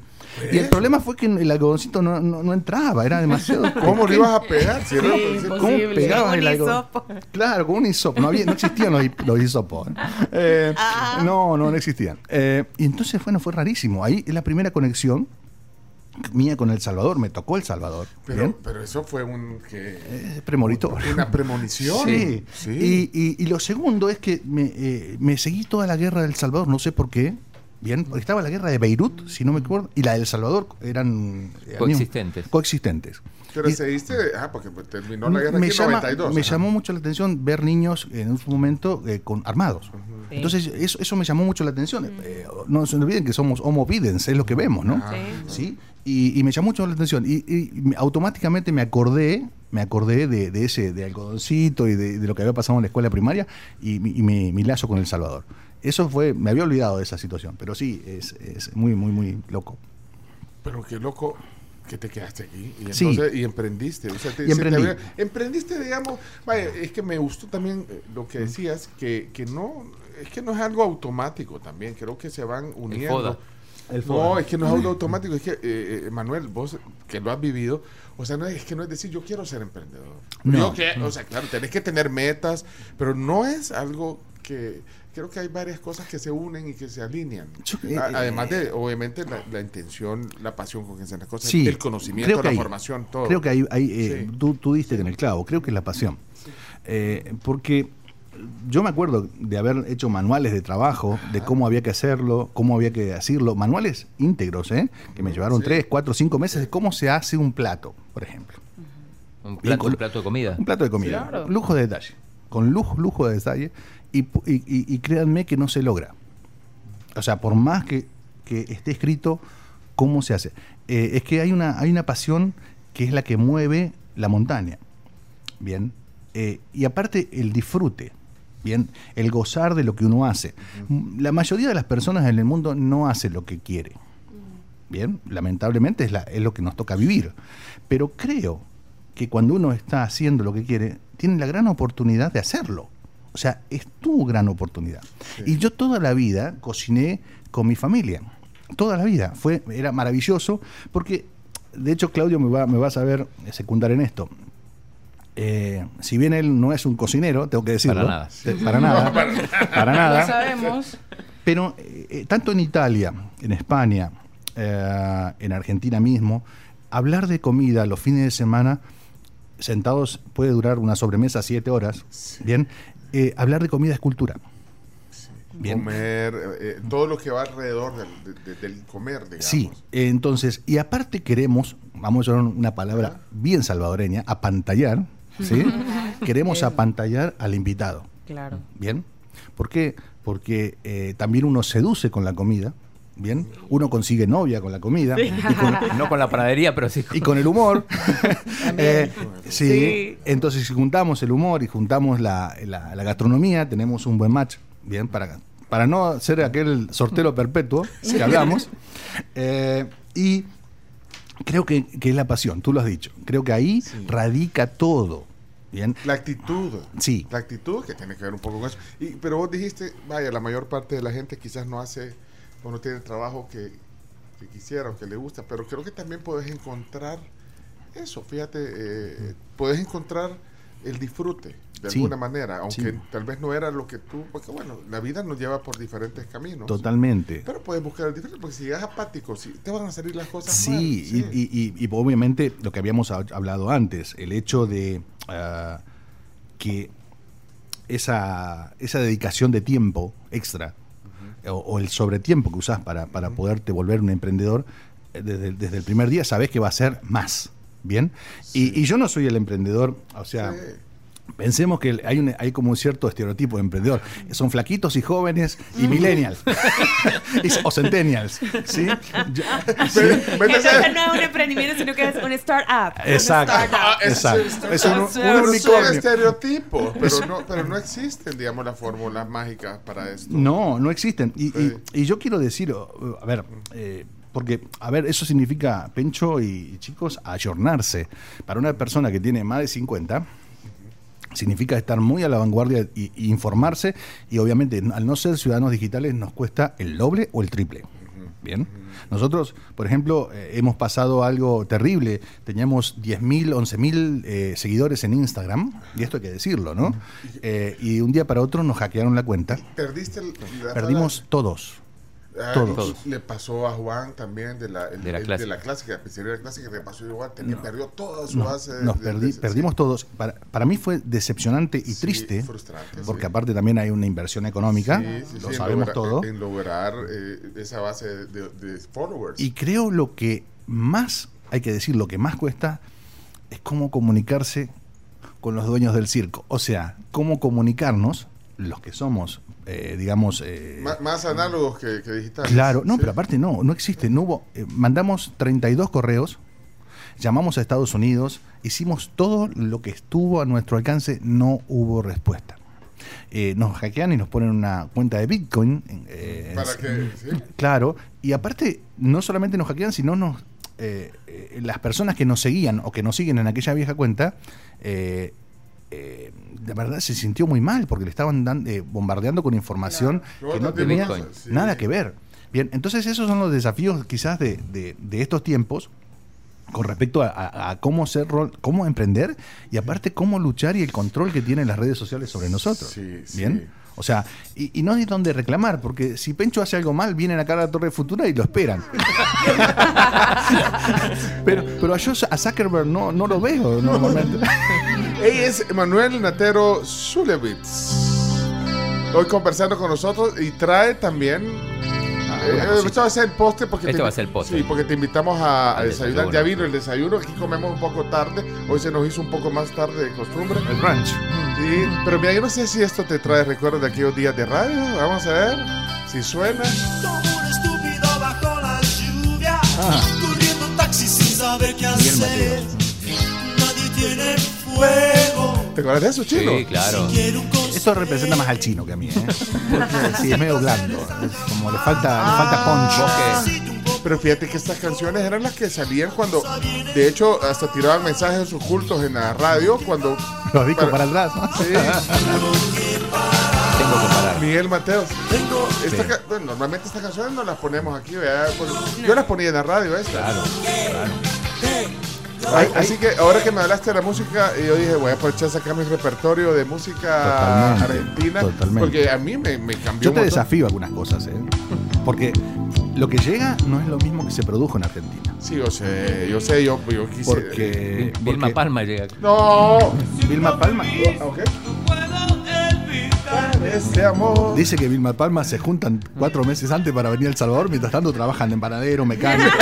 Y el problema fue que el algodoncito no, no- no entraba, era demasiado. ¿Cómo lo ibas a pegar? Si era- Sí, pues, ¿Cómo pegabas Un el algodón? Claro, con un hisopo. No, había, no existían los, los hisopos. ¿eh? Eh, Ah. no, no, no existían. Eh, y entonces, bueno, fue rarísimo. Ahí es la primera conexión mía con El Salvador. Me tocó El Salvador. Pero, ¿bien? pero eso fue un que Eh, premonitorio. una premonición. Sí. Sí. Y, y- y lo segundo es que me, eh, me seguí toda la guerra del Salvador, no sé por qué. Bien, porque estaba la guerra de Beirut, si no me acuerdo, y la del Salvador eran eh, Coexistentes. coexistentes. Pero Y- se diste, ah, porque terminó la guerra me, aquí en llama- 92. me ajá. llamó mucho la atención ver niños en un momento eh, con armados. Sí. Entonces eso, eso me llamó mucho la atención. Eh, no se olviden que somos homo videns, es lo que vemos, ¿no? Sí. ¿Sí? Y, y me llamó mucho la atención. Y, y me- automáticamente me acordé, me acordé de, de ese, de algodoncito y de, de lo que había pasado en la escuela primaria y, mi- y mi, mi lazo con El Salvador. Eso fue, me había olvidado de esa situación, pero sí, es, es muy, muy, muy loco. Pero qué loco que te quedaste aquí y, Sí. entonces, y emprendiste. O sea, te- Y se te emprendí. había- emprendiste, digamos, vaya, es que me gustó también eh, lo que decías, que, que no, es que no es algo automático también, creo que se van uniendo. No, es que no es algo automático, es que, eh, eh, Manuel, vos que lo has vivido, o sea, no es, es que no es decir yo quiero ser emprendedor. No, Yo que- O sea, claro, tenés que tener metas, pero no es algo que... Creo que hay varias cosas que se unen y que se alinean. Yo- eh, A- eh, Además de, obviamente, la, la intención, la pasión con que se las cosas, Sí, el conocimiento, la hay- formación, todo. Creo que hay, hay, eh, Sí. tú, tú diste en el clavo, creo que es la pasión. Eh, porque yo me acuerdo de haber hecho manuales de trabajo, de cómo había que hacerlo, cómo había que decirlo, manuales íntegros, ¿eh? que me llevaron Sí. tres, cuatro, cinco meses de cómo se hace un plato, por ejemplo. Un plato, con- un plato de comida. Un plato de comida. Claro. Lujo de detalle. Con lujo, lujo de detalle. Y, pu- y- y- y créanme que no se logra. O sea, por más que, que esté escrito cómo se hace. Eh, es que hay una, hay una pasión que es la que mueve la montaña. Bien. Eh, y aparte el disfrute. Bien. El gozar de lo que uno hace. M- La mayoría de las personas en el mundo no hace lo que quiere. Bien, lamentablemente es, la- es lo que nos toca vivir. Pero creo que cuando uno está haciendo lo que quiere, tiene la gran oportunidad de hacerlo. O sea, es tu gran oportunidad. Y yo toda la vida cociné con mi familia. Toda la vida. Fue, era maravilloso porque, de hecho, Claudio me va, me va a saber secundar en esto. Eh, si bien él no es un cocinero, tengo que decirlo. Para nada. eh, Para nada. para Lo nada. sabemos. Pero eh, tanto en Italia, en España, eh, en Argentina mismo, hablar de comida los fines de semana sentados puede durar una sobremesa siete horas. Bien, Eh, hablar de comida es cultura. Bien. Comer, todo lo que va alrededor del, de- de- del comer, digamos. Sí, entonces, y aparte queremos, vamos a usar una palabra bien salvadoreña, apantallar, ¿sí? queremos apantallar al invitado. Claro. ¿Bien? ¿Por qué? Porque eh, también uno seduce con la comida, ¿bien? Uno consigue novia con la comida y con, No con la pradería, pero sí con... y con el humor. Eh, sí, Sí. entonces si juntamos el humor y juntamos la, la- la gastronomía, tenemos un buen match, ¿bien? Para, para no ser aquel sortero perpetuo que hablamos. Eh, y creo que, que es la pasión, tú lo has dicho. Creo que ahí radica todo, ¿bien? La actitud. Sí. La actitud que tiene que ver un poco con eso. Y, pero vos dijiste, vaya, la mayor parte de la gente quizás no hace o no tiene el trabajo que, que quisiera o que le gusta, pero creo que también puedes encontrar eso, fíjate, eh, puedes encontrar el disfrute de Sí. alguna manera, aunque Sí. tal vez no era lo que tú, porque bueno, la vida nos lleva por diferentes caminos. Totalmente. Pero puedes buscar el disfrute, porque si llegas apático, si te van a salir las cosas Sí, mal. y- Y, y- y obviamente lo que habíamos hab- hablado antes, el hecho de ah, que esa, esa dedicación de tiempo extra o, o el sobretiempo que usás para, para poderte volver un emprendedor, eh, desde, desde el primer día sabés que va a ser más. ¿Bien? Y, y yo no soy el emprendedor, o sea, pensemos que hay, un, hay como un cierto estereotipo de emprendedor. Son flaquitos y jóvenes y millennials. O centennials. ¿sí? Yo- sí. Métese- Entonces no es un emprendimiento, sino que es un startup. Un Exacto. Ah, es- Exacto. es- Es un, es- un son unicornio. estereotipos, pero no, pero no existen, digamos, las fórmulas mágicas para esto. No, no existen. Y, y- Sí. y yo quiero decir, a ver, eh, porque, a ver, eso significa, Pencho y chicos, ayornarse. Para una persona que tiene más de 50, significa estar muy a la vanguardia y, y informarse. Y obviamente, al no ser ciudadanos digitales, nos cuesta el doble o el triple. Bien. Nosotros, por ejemplo, eh, hemos pasado algo terrible. Teníamos 10.000, 11.000 eh, seguidores en Instagram, y esto hay que decirlo, ¿no? Eh, y un día para otro nos hackearon la cuenta. Perdiste el, la- Perdimos todos. Ah, todos. Le pasó a Juan también de la, el- De la el- clásica. de la clásica, la clásica, que le pasó igual, tenía, perdió toda su No, base. de- nos de- perdí- de- perdimos sí. todos. Para, para mí fue decepcionante y Sí, triste, frustrante, porque sí. aparte también hay una inversión económica, lo sí, en sabemos lograr- todo. En lograr eh, esa base de followers. Y creo lo que más, hay que decir, lo que más cuesta es cómo comunicarse con los dueños del circo. O sea, cómo comunicarnos, los que somos, eh, digamos... eh, más análogos que, que digitales. Claro, no, Sí. pero aparte no, no existe, no hubo, eh, mandamos 32 correos, llamamos a Estados Unidos, hicimos todo lo que estuvo a nuestro alcance, no hubo respuesta. Eh, nos hackean y nos ponen una cuenta de Bitcoin. Para sí. Claro, y aparte no solamente nos hackean, sino nos las personas que nos seguían o que nos siguen en aquella vieja cuenta, eh, de verdad se sintió muy mal porque le estaban dan- eh, bombardeando con información Claro. que no tenía sí. nada que ver. Bien, entonces esos son los desafíos quizás de, de- de estos tiempos con respecto a, a- a cómo ser rol- cómo emprender y aparte cómo luchar y el control que tienen las redes sociales sobre nosotros. Sí, sí. O sea, y, no hay dónde reclamar, porque si Pencho hace algo mal, vienen acá a la Torre Futura y lo esperan. pero, pero yo, a Zuckerberg no, no lo veo normalmente. Ella es Manuel Natero Zulewitz. Hoy conversando con nosotros y trae también. Eh, esto va a ser el postre porque Este te, va a ser el postre. Sí, porque te invitamos a, a desayunar. desayuno. Ya vino el desayuno. Aquí comemos un poco tarde. Hoy se nos hizo un poco más tarde de costumbre. El ranch. Sí, pero mira, yo no sé si esto te trae recuerdos de aquellos días de radio. Vamos a ver si suena. Como un estúpido bajo la lluvia, Ah. corriendo taxi sin saber qué hacer. Nadie tiene fuego. ¿Te acuerdas de eso, chino? Sí, claro. Esto representa más al chino que a mí, ¿eh? Porque sí, es medio blando. Es como le falta, le falta un poco Pero fíjate que estas canciones eran las que salían cuando, de hecho, hasta tiraban mensajes ocultos en la radio cuando Los discos para atrás, ¿no? Sí, Tengo que parar. Miguel Mateos. Esta ca- bueno, normalmente estas canciones no las ponemos aquí, ¿verdad? Pues, yo las ponía en la radio esta. Claro, claro. Ay, así que ahora que me hablaste de la música, eh, yo dije, voy a aprovechar a sacar mi repertorio de música Totalmente, argentina. totalmente. Porque a mí me, me cambió Yo un te montón. desafío algunas cosas, ¿eh? Porque lo que llega no es lo mismo que se produjo en Argentina. Sí, yo sé, yo sé, yo, yo quise... Porque, Vilma porque Palma llega aquí. No. Vilma Palma Ok. Este amor. dice que Vilma Palma se juntan cuatro meses antes para venir a El Salvador, mientras tanto trabajan en panadero, mecánico.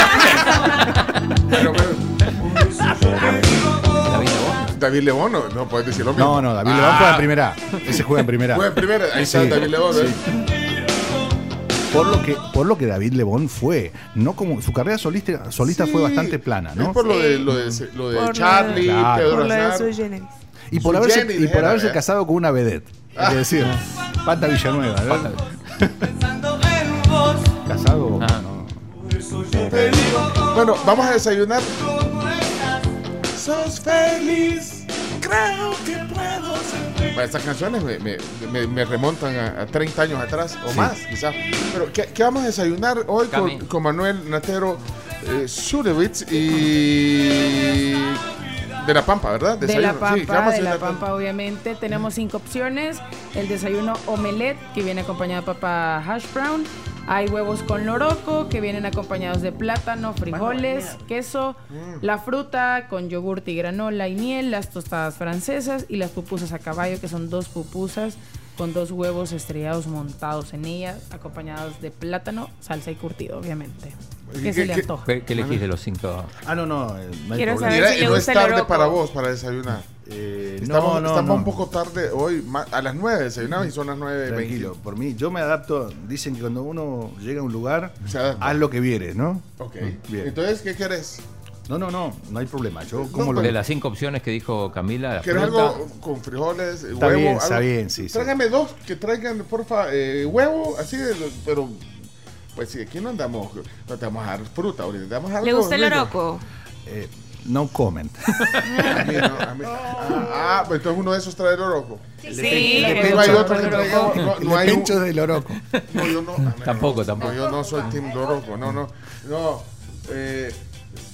Pero, pero, David Lebón. David Lebón, no, no puedes decir lo mismo. No, no, David Lebón juega en primera. A. Ese juega en primera. Fue en primera, ahí está Sí, David Lebón. ¿eh? Por lo que, por lo que David Lebón fue, no como su carrera solista, solista fue Sí, bastante plana, ¿no? Es por lo de, lo de, lo de Por lo Charlie, de- Claro. Pedro por lo de Aznar. Sui Generis. Y por Su haberse, Jenny y por haberse ¿eh? casado con una vedette. Hay que decir, Pata Villanueva, ¿no? Casado. Ah. no. Bueno, vamos a desayunar. Sos feliz, creo que puedo ser. Estas canciones me, me- me- me remontan a, a 30 años atrás o Sí. más, quizás. Pero, ¿qué, qué vamos a desayunar hoy con, con Manuel Natero eh, y. De La Pampa, ¿verdad? De la Desayuno. pampa, Sí, ¿qué vamos a de la desayunar? pampa, obviamente. Tenemos cinco opciones. El desayuno omelette, que viene acompañado de papa hash brown. Hay huevos con loroco, que vienen acompañados de plátano, frijoles, queso. Mm. La fruta con yogurte y granola y miel. Las tostadas francesas y las pupusas a caballo, que son dos pupusas con dos huevos estrellados montados en ella, acompañados de plátano, salsa y curtido, obviamente. ¿Y ¿Qué se le antoja? ¿Qué, qué elegís de los cinco? Ah, no, no, eh, no hay Quiero problema. saber Mira, si le no es gusta tarde para vos para desayunar. Eh, Estamos, no, no, estamos no. un poco tarde hoy, a las 9 desayunamos y son las 9.20. Tranquilo, por mí, yo me adapto. Dicen que cuando uno llega a un lugar, haz lo que viere, ¿no? Ok. Bien. Entonces, ¿qué querés? No, no, no, no hay problema. Yo como No, lo De las cinco opciones que dijo Camila, la ¿Querés fruta, algo con frijoles, Está huevo? bien, algo? está bien, sí, sí. Tráigame dos, que traigan, porfa, eh, huevo, así, de- pero... Pues sí, aquí no andamos, no te vamos a dar fruta ahorita, te vamos a dar ¿Le algo gusta el oroco? eh, no comment. A mí no, a mí- Ah, ah, pues entonces uno de esos trae el oroco. Sí, No le hay gusta otro que el oroco. no, no El hay un- pencho del oroco. No, yo no. a mí Tampoco, no, tampoco. No, yo no soy Team Doroco. No, no. No. Eh,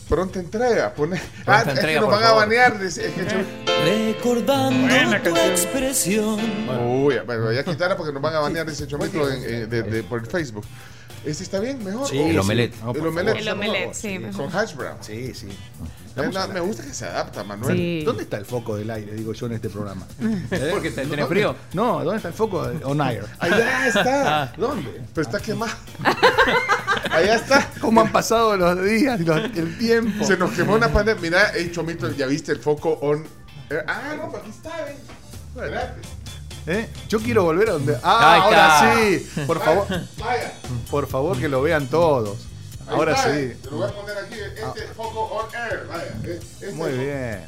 pronta entrega. Pone. ah, es que entrega, nos por van a favor. banear. dice, es que yo- Recordando tu expresión. Uy, bueno, voy a quitarla porque nos van a banear ese chomito en- eh, de- de- por el Facebook. ¿Ese está bien? ¿Mejor? Sí, ¿O- El omelette. No, el omelette. El sí. Con hash brown. Sí, sí. Me gusta que se adapta, Manuel. Sí. ¿Dónde está el foco del aire, digo yo, en este programa? ¿Eh? ¿Por qué te- tenés frío? No, ¿dónde está el foco on air? Allá está. Ah. ¿Dónde? Pero está quemado. Allá está. ¿Cómo han pasado los días y los- el tiempo? Se nos quemó una pandemia. Mira, hey, Chomito, ya viste el foco on. air? Ah, no, pero aquí está, eh. Espérate. ¿Eh? Yo quiero volver a donde. ¡Ah, ahora está. sí! Por favor, Vaya. por favor que lo vean todos. Ahora está, sí. eh. Te lo voy a poner aquí. Este foco on air. Vaya. eh, este Muy foco. bien.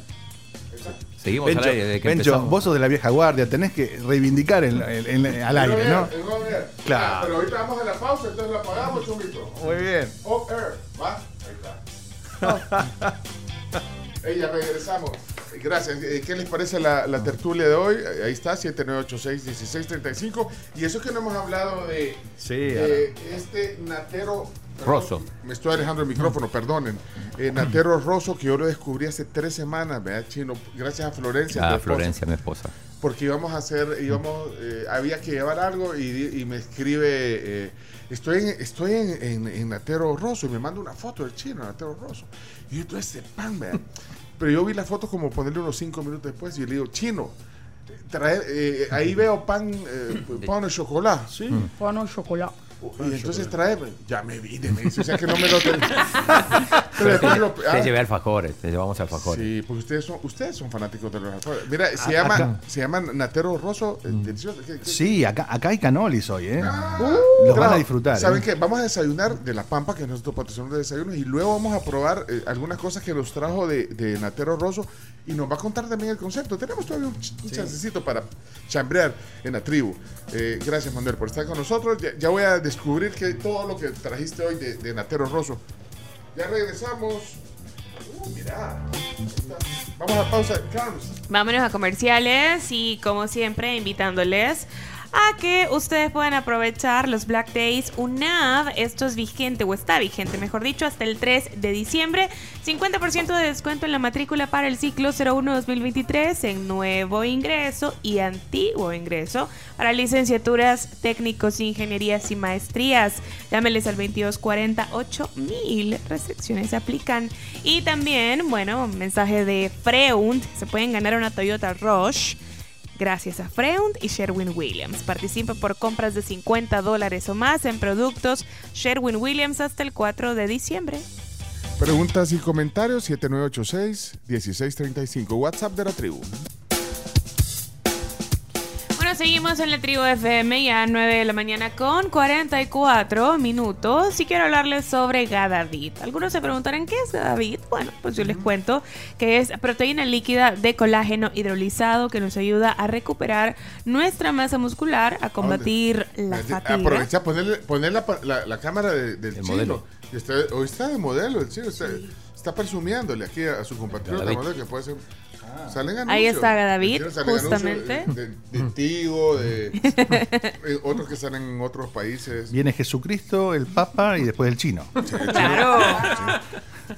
seguimos Bencho, al aire desde que Bencho, empezamos. vos sos de la vieja guardia, tenés que reivindicar el- el- el- al aire, ¿no? El on air. Claro. Ah, pero ahorita vamos a la pausa, entonces la apagamos, Chomito. Muy bien. On air. ¿Va? Ahí está. Ey, ya regresamos. Gracias. Eh, ¿Qué les parece la, la tertulia de hoy? Ahí está, 7986-1635. Y eso que no hemos hablado de, Sí, de este Natero Rosso. Me estoy alejando el micrófono, perdonen. Eh, Natero Rosso, que yo lo descubrí hace tres semanas, ¿verdad, Chino? Gracias a Florencia. tu Ah. Florencia, mi esposa. porque íbamos a hacer, íbamos, eh, había que llevar algo y, y me escribe, eh, estoy, en, estoy en, en, en Natero Rosso y me manda una foto del chino, Natero Rosso. Y yo, todo este pan, vean. Pero yo vi la foto como ponerle unos cinco minutos después y le digo, chino, traer, eh, ahí veo pan, eh, pan de chocolate. Sí. Pan o chocolate. Y entonces tráeme, ya me vine, me dice, o sea que no me lo tengo. Pero Te, después lo- ah, te llevé alfajores, te llevamos alfajores. Sí, porque ustedes son, ustedes son fanáticos de los alfajores. Mira, se llama, acá. se llama Natero Rosso, eh, delicioso. ¿Qué- qué- Sí, acá, acá hay canolis hoy, ¿eh? Ah, Los van claro. a disfrutar. ¿Saben ¿eh? qué? Vamos a desayunar de La Pampa, que es nuestro patrocinador de desayunos, y luego vamos a probar eh, algunas cosas que nos trajo de, de Natero Rosso y nos va a contar también el concepto. Tenemos todavía un, ch- un chancecito para chambrear en la tribu. Eh, gracias, Manuel, por estar con nosotros. Ya, ya voy a descubrir que todo lo que trajiste hoy de, Natero Rosso. Ya regresamos. Uh, está. Vamos a pausa. Vámonos a comerciales y como siempre invitándoles a que ustedes puedan aprovechar los Black Days UNAV. Esto es vigente o está vigente, mejor dicho, hasta el 3 de diciembre. 50% de descuento en la matrícula para el ciclo 01-2023 en nuevo ingreso y antiguo ingreso para licenciaturas, técnicos, ingenierías y maestrías. Llámeles al 2248 mil. Restricciones se aplican. Y también, bueno, mensaje de Freund. Se pueden ganar una Toyota Rush. Gracias a Freund y Sherwin Williams. Participa por compras de 50 dólares o más en productos Sherwin Williams hasta el 4 de diciembre. Preguntas y comentarios 7986-1635. WhatsApp de la tribu. Bueno, seguimos en la tribu FM ya a 9 de la mañana con 44 minutos y quiero hablarles sobre Gadavit. Algunos se preguntarán qué es Gadavit. Bueno, pues yo les cuento que es proteína líquida de colágeno hidrolizado que nos ayuda a recuperar nuestra masa muscular, a combatir la fatiga. Aprovecha, ponerle, poner la, la- la cámara de- del El chino. modelo. Y está- hoy está de modelo el chino. Está, está presumiéndole aquí a, a su compatriota que puede ser. Salen anuncios. Ahí está David, justamente. De, de, de Tigo, de eh, otros que salen en otros países. Viene Jesucristo, el Papa y después el chino. Claro,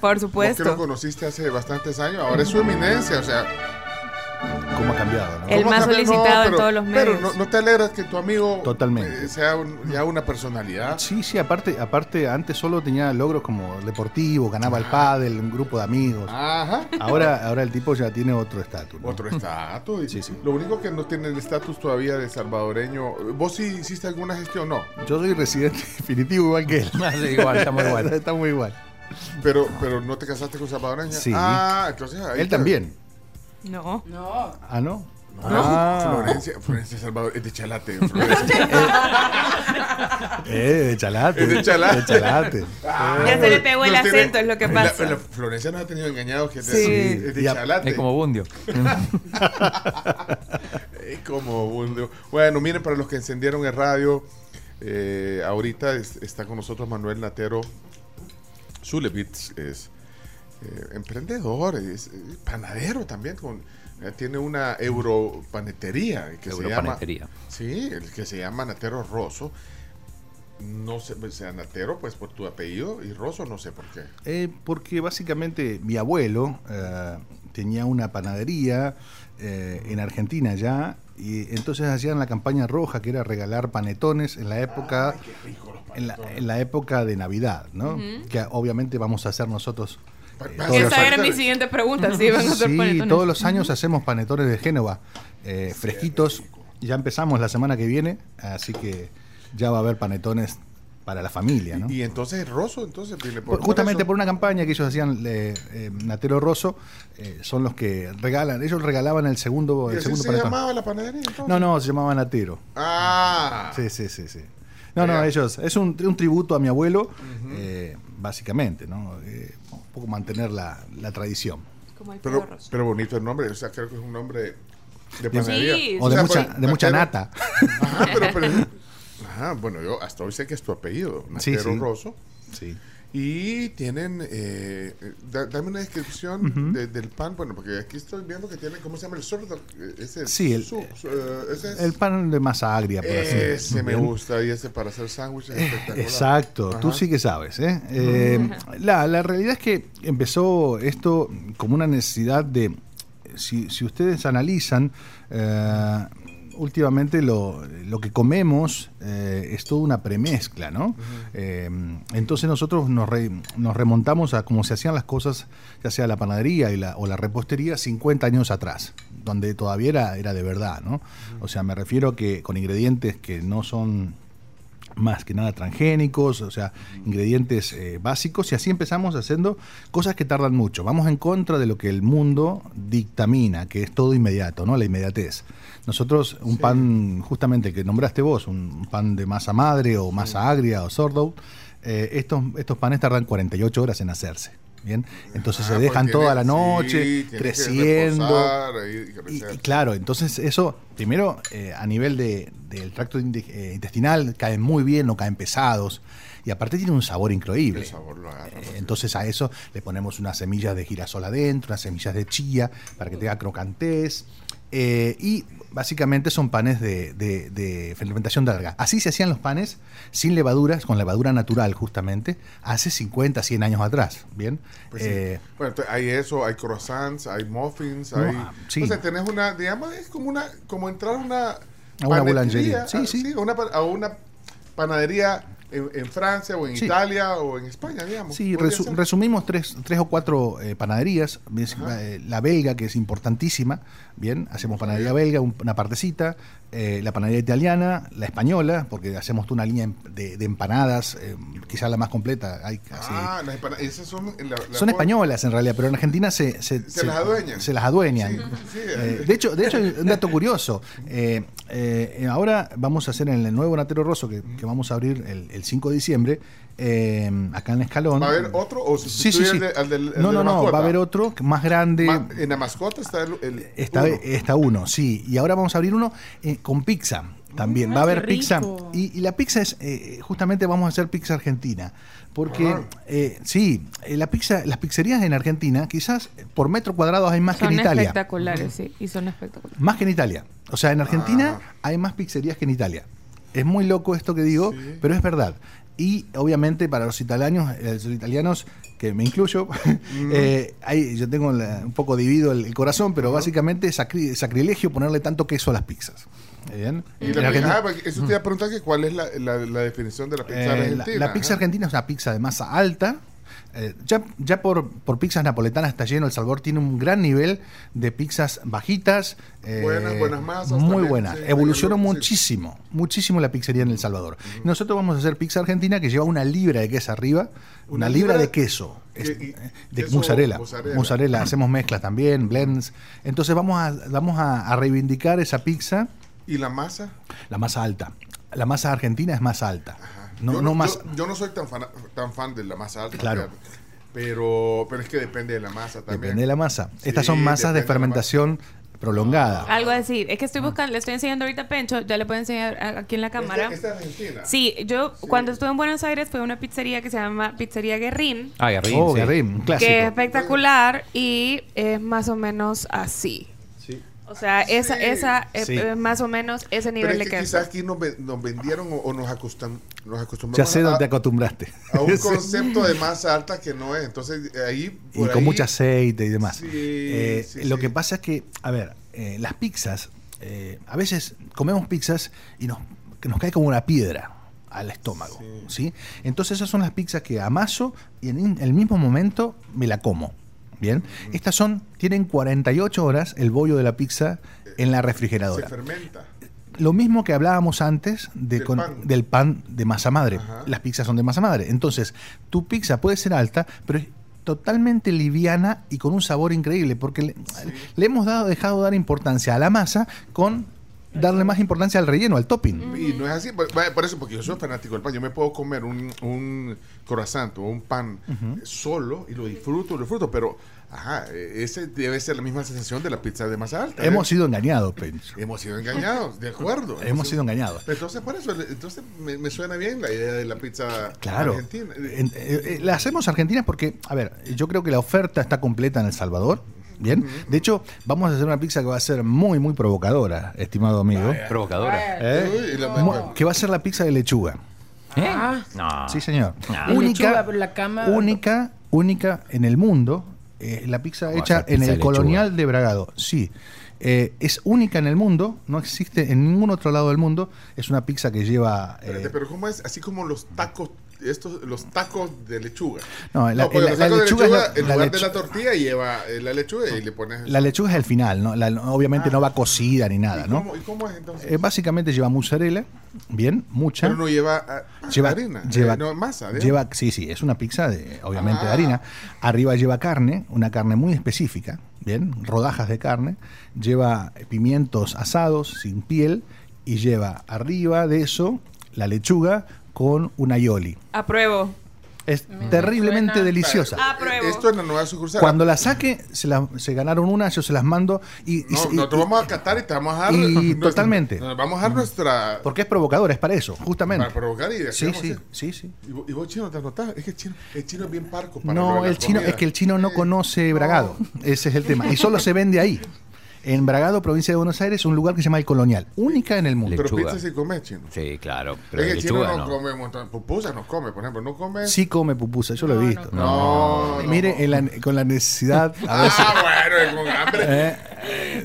por Vos que lo supuesto. conociste hace bastantes años, ahora es su eminencia, o sea. Cómo ha cambiado, ¿no? El ¿Cómo más solicitado en pero- todos los Pero medios. no, no te alegras que tu amigo Totalmente. eh, sea un- ya una personalidad. Sí, sí, aparte, aparte antes solo tenía logros como deportivo, ganaba el pádel, un grupo de amigos. Ajá. Ahora, ahora el tipo ya tiene otro estatus. ¿no? Otro estatus. Sí, sí. Lo único que no tiene el estatus todavía de salvadoreño. ¿Vos sí hiciste alguna gestión? No. Yo soy residente definitivo igual que él. Ah, sí, igual, estamos igual. Estamos igual. Pero, pero no te casaste con salvadoreña. Sí. Ah, entonces ahí Él te- también. No. No. Ah, ¿no? No, Ah. Florencia, Florencia Salvador es de Chalate. Florencia. Eh, de chalate. Es de Chalate. De chalate. Ah, Ya se le pegó el tiene- acento, es lo que pasa. la Florencia nos ha tenido engañados que es de, Sí. es de Chalate. Es como Bundio. Es como un- Bueno, miren, para los que encendieron el radio, eh, ahorita es- está con nosotros Manuel Natero Zulevitz, es eh, emprendedor, es panadero también, con, eh, tiene una europanetería que se llama... Europanetería. Sí, el que se llama Natero Rosso. No sé, o sea, Natero, pues por tu apellido, y Rosso no sé por qué. Eh, porque básicamente mi abuelo eh, tenía una panadería eh, en Argentina ya, y entonces hacían la campaña roja, que era regalar panetones en la época, en la, en la época de Navidad, ¿no? Que obviamente vamos a hacer nosotros. Eh, pa- todos los Esa era años. mi siguiente pregunta, si iban a hacer Sí, panetones. todos los años hacemos panetones de Génova, eh, fresquitos. Ya empezamos la semana que viene, así que ya va a haber panetones para la familia, ¿no? Y entonces Rosso, entonces por... Por- justamente por una campaña que ellos hacían, eh, eh, Natero Rosso, eh, son los que regalan, ellos regalaban el segundo, ¿Y el así segundo se panetón. llamaba la panadería entonces? No, no, se llamaba Natero. Ah. Sí, sí, sí, sí. No, no, ellos, es un, un tributo a mi abuelo, eh, básicamente, ¿no? Poco mantener la, la tradición. Como el Pero, perro rosa. pero bonito el nombre, o sea, creo que es un nombre de panadería. Sí, O de sea, mucha, pues, de mucha nata. Ajá, pero, pero- ajá, bueno, yo hasta hoy sé que es tu apellido, Sí, Natero sí. Rosso. Sí. Y tienen, eh, eh, da- dame una descripción de- del pan, bueno, porque aquí estoy viendo que tiene, ¿cómo se llama el sordo? Eh, Ese, Sí, el- su- su- eh, ese es- El pan de masa agria, por así ese me Bien. gusta, y ese para hacer sándwiches espectacular. Exacto, tú Ajá. sí que sabes. ¿eh? Eh, la, la realidad es que empezó esto como una necesidad de, si, si ustedes analizan, eh, últimamente lo, lo que comemos eh, es toda una premezcla, ¿no? Eh, entonces nosotros nos, re- nos remontamos a cómo se hacían las cosas, ya sea la panadería y la, o la repostería, 50 años atrás, donde todavía era, era de verdad, ¿no? O sea, me refiero que con ingredientes que no son más que nada transgénicos, o sea, ingredientes eh, básicos, y así empezamos haciendo cosas que tardan mucho. Vamos en contra de lo que el mundo dictamina, que es todo inmediato, ¿no? La inmediatez. Nosotros, un pan, justamente que nombraste vos, un pan de masa madre o masa agria o sourdough, eh, estos, estos panes tardan 48 horas en hacerse. Bien, entonces Ah, se pues dejan tiene- toda la noche creciendo. reposar Y, claro, entonces eso, primero, eh, a nivel de- del tracto eh, intestinal, caen muy bien, no caen pesados. Y aparte tiene un sabor increíble. El sabor lo agarra, Eh, ¿no? entonces a eso le ponemos unas semillas de girasol adentro, unas semillas de chía, para que tenga crocantez. Eh, y básicamente son panes de, de- de fermentación larga. Así se hacían los panes sin levaduras, con levadura natural justamente, hace 50, 100 años atrás. Bien. Pues sí. Eh, Bueno, entonces, hay eso, hay croissants, hay muffins, No, hay... ah, sí. O sea, tenés una, digamos, es como una, como entrar a una... A una boulangerie. Sí, a- sí. una, a una panadería en, en Francia o en Sí. Italia o en España, digamos. Sí, resu- ser. resumimos tres, tres o cuatro eh, panaderías. Eh, La belga, que es importantísima, bien, hacemos panadería belga, un- una partecita. eh, la panadería italiana, la española, porque hacemos toda una línea de, de empanadas, eh, quizás la más completa. Hay casi- Ah, las empanadas, esas son... la- la- son españolas en realidad, pero en Argentina se, se, Se las adueñan. se las adueñan. Sí, sí, de hecho, de hecho, un dato curioso. Ahora vamos a hacer en el nuevo Natero Rosso, que, que vamos a abrir el, el 5 de diciembre, eh, acá en Escalón. ¿Va a haber otro o Sí, sí, sustituye sí. al de- al del- al no, no, no, va a haber otro más grande. Ma- en la mascota está el... el Está, uno. está uno, sí. Y ahora vamos a abrir uno eh, con pizza también. Va a haber pizza. Y, y la pizza es, eh, justamente vamos a hacer pizza argentina. Porque, Ah. eh, sí, eh, la pizza, las pizzerías en Argentina, quizás por metro cuadrado hay más que Son en Italia. espectaculares, sí. Y son espectaculares. Más que en Italia. O sea, en Argentina Ah. hay más pizzerías que en Italia. Es muy loco esto que digo, Sí. pero es verdad. Y obviamente para los italianos, eh, los italianos que me incluyo, eh, ahí yo tengo la- un poco dividido el, el corazón, pero básicamente es sacri- sacrilegio ponerle tanto queso a las pizzas. ¿Bien? Y la Argentina- ah, eso te iba a preguntar que cuál es la, la, la definición de la pizza eh, argentina. la pizza argentina es una pizza de masa alta. Eh, ya ya por, por pizzas napoletanas está lleno. El Salvador tiene un gran nivel de pizzas bajitas. eh, Buenas, buenas masas Muy también, buenas. sí, Evolucionó sí. muchísimo, muchísimo la pizzería en El Salvador. Nosotros vamos a hacer pizza argentina que lleva una libra de queso arriba. Una, ¿Una libra, libra? de queso. ¿Qué- es- y- eh, de queso mozzarella, mozzarella? mozzarella. Hacemos mezclas también, blends. Entonces vamos a, vamos a, a reivindicar esa pizza, ¿Y la masa? la más alta. La masa argentina es más alta. No, yo, no más. yo, yo no soy tan fan, tan fan de la masa alta. Claro. Pero, pero es que depende de la masa también. Depende de la masa. Sí, Estas son masas de fermentación prolongada. Algo así. Es que estoy buscando, le estoy enseñando ahorita a Pencho, ya le puedo enseñar aquí en la cámara. Esta, esta es argentina. Sí, yo cuando estuve en Buenos Aires fue a una pizzería que se llama Pizzería Guerrín, Ah, Guerrín, Oh, sí. Guerrín, un clásico. que es espectacular y es más o menos así. O sea, esa, Sí. esa es Sí. es más o menos ese Pero nivel es de que queso. quizás aquí nos, ve- nos vendieron o, o nos, acostum- nos acostumbramos Ya sé a, dónde te acostumbraste. a un concepto de masa alta que no es. Entonces, ahí. y por con ahí- mucho aceite y demás. Sí, Eh, sí, lo sí. que pasa es que, a ver, eh, las pizzas, eh, a veces comemos pizzas y nos, que nos cae como una piedra al estómago. Sí. Entonces esas son las pizzas que amaso y en el mismo momento me la como. Bien, estas son, tienen 48 horas el bollo de la pizza en la Se refrigeradora. fermenta. Lo mismo que hablábamos antes de Del con- pan. del pan de masa madre. Ajá. Las pizzas son de masa madre. Entonces, tu pizza puede ser alta, pero es totalmente liviana y con un sabor increíble, porque le, le hemos dado, dejado dar importancia a la masa con darle más importancia al relleno, al topping. Y no es así, por, por eso, porque yo soy fanático del pan. Yo me puedo comer un, un croissant o un pan solo y lo disfruto, lo disfruto, pero ajá, ese debe ser la misma sensación de la pizza de masa alta. ¿eh? Hemos sido engañados, Pencho. Hemos sido engañados, de acuerdo. Hemos sido engañados. Entonces, por eso, entonces me, me suena bien la idea de la pizza Claro. argentina. En- eh, eh, la hacemos argentina porque, a ver, yo creo que la oferta está completa en El Salvador. Bien. De hecho, vamos a hacer una pizza que va a ser muy, muy provocadora, estimado amigo. Provocadora. ¿Eh? Mu- Que va a ser la pizza de lechuga. ¿Eh? Ah. No. Sí, señor. Ah. De Única, lechuga, pero la cama- única, única en el mundo. eh, la pizza ¿Cómo hecha hacer en pizza el de colonial de Bragado. Sí. Eh, es única en el mundo, no existe en ningún otro lado del mundo. Es una pizza que lleva. eh, Espérate, pero ¿cómo es? Así como los tacos, estos, los tacos de lechuga. No, la- porque la- los tacos de lechuga, la- en la lugar de la tortilla lleva eh, la lechuga y le pones... la lechuga es el final, ¿no? La- obviamente no va cocida ni nada, ¿Y ¿no? ¿Y cómo es entonces? Eh, básicamente lleva mozzarella, bien, mucha. pero no lleva ah, lleva, harina, eh, lleva, no, masa. lleva, sí, sí, es una pizza de, obviamente de Ah. harina. Arriba lleva carne, una carne muy específica, bien, rodajas de carne. Lleva pimientos asados sin piel y lleva arriba de eso la lechuga con una yoli. Apruebo. Es terriblemente suena- deliciosa. Apruebo. Esto es la nueva sucursal. Cuando la saque, se, la- se ganaron una, yo se las mando y, y- No, y- nosotros y- vamos a catar y te vamos a dar... y nuestra- totalmente. nos vamos a dar nuestra... porque es provocadora, es para eso, justamente. Para provocar y Sí, sí, sí, sí. ¿Y vos, y vos, chino te anotás? Es que el chino, el chino es bien parco para No, el chino, comida. es que el chino no conoce Bragado. Ese es el tema. Y solo se vende ahí. En Bragado, provincia de Buenos Aires, un lugar que se llama El Colonial. Única en el mundo. Pero lechuga. pizza sí come chino. Sí, claro. Pero es que el chino lechuga no, no. come montón. Pupusas no come, por ejemplo. No come... Sí come pupusa, yo lo he visto. No, no. Mire, en la- con la necesidad, a veces... Ah, bueno, con hambre. eh,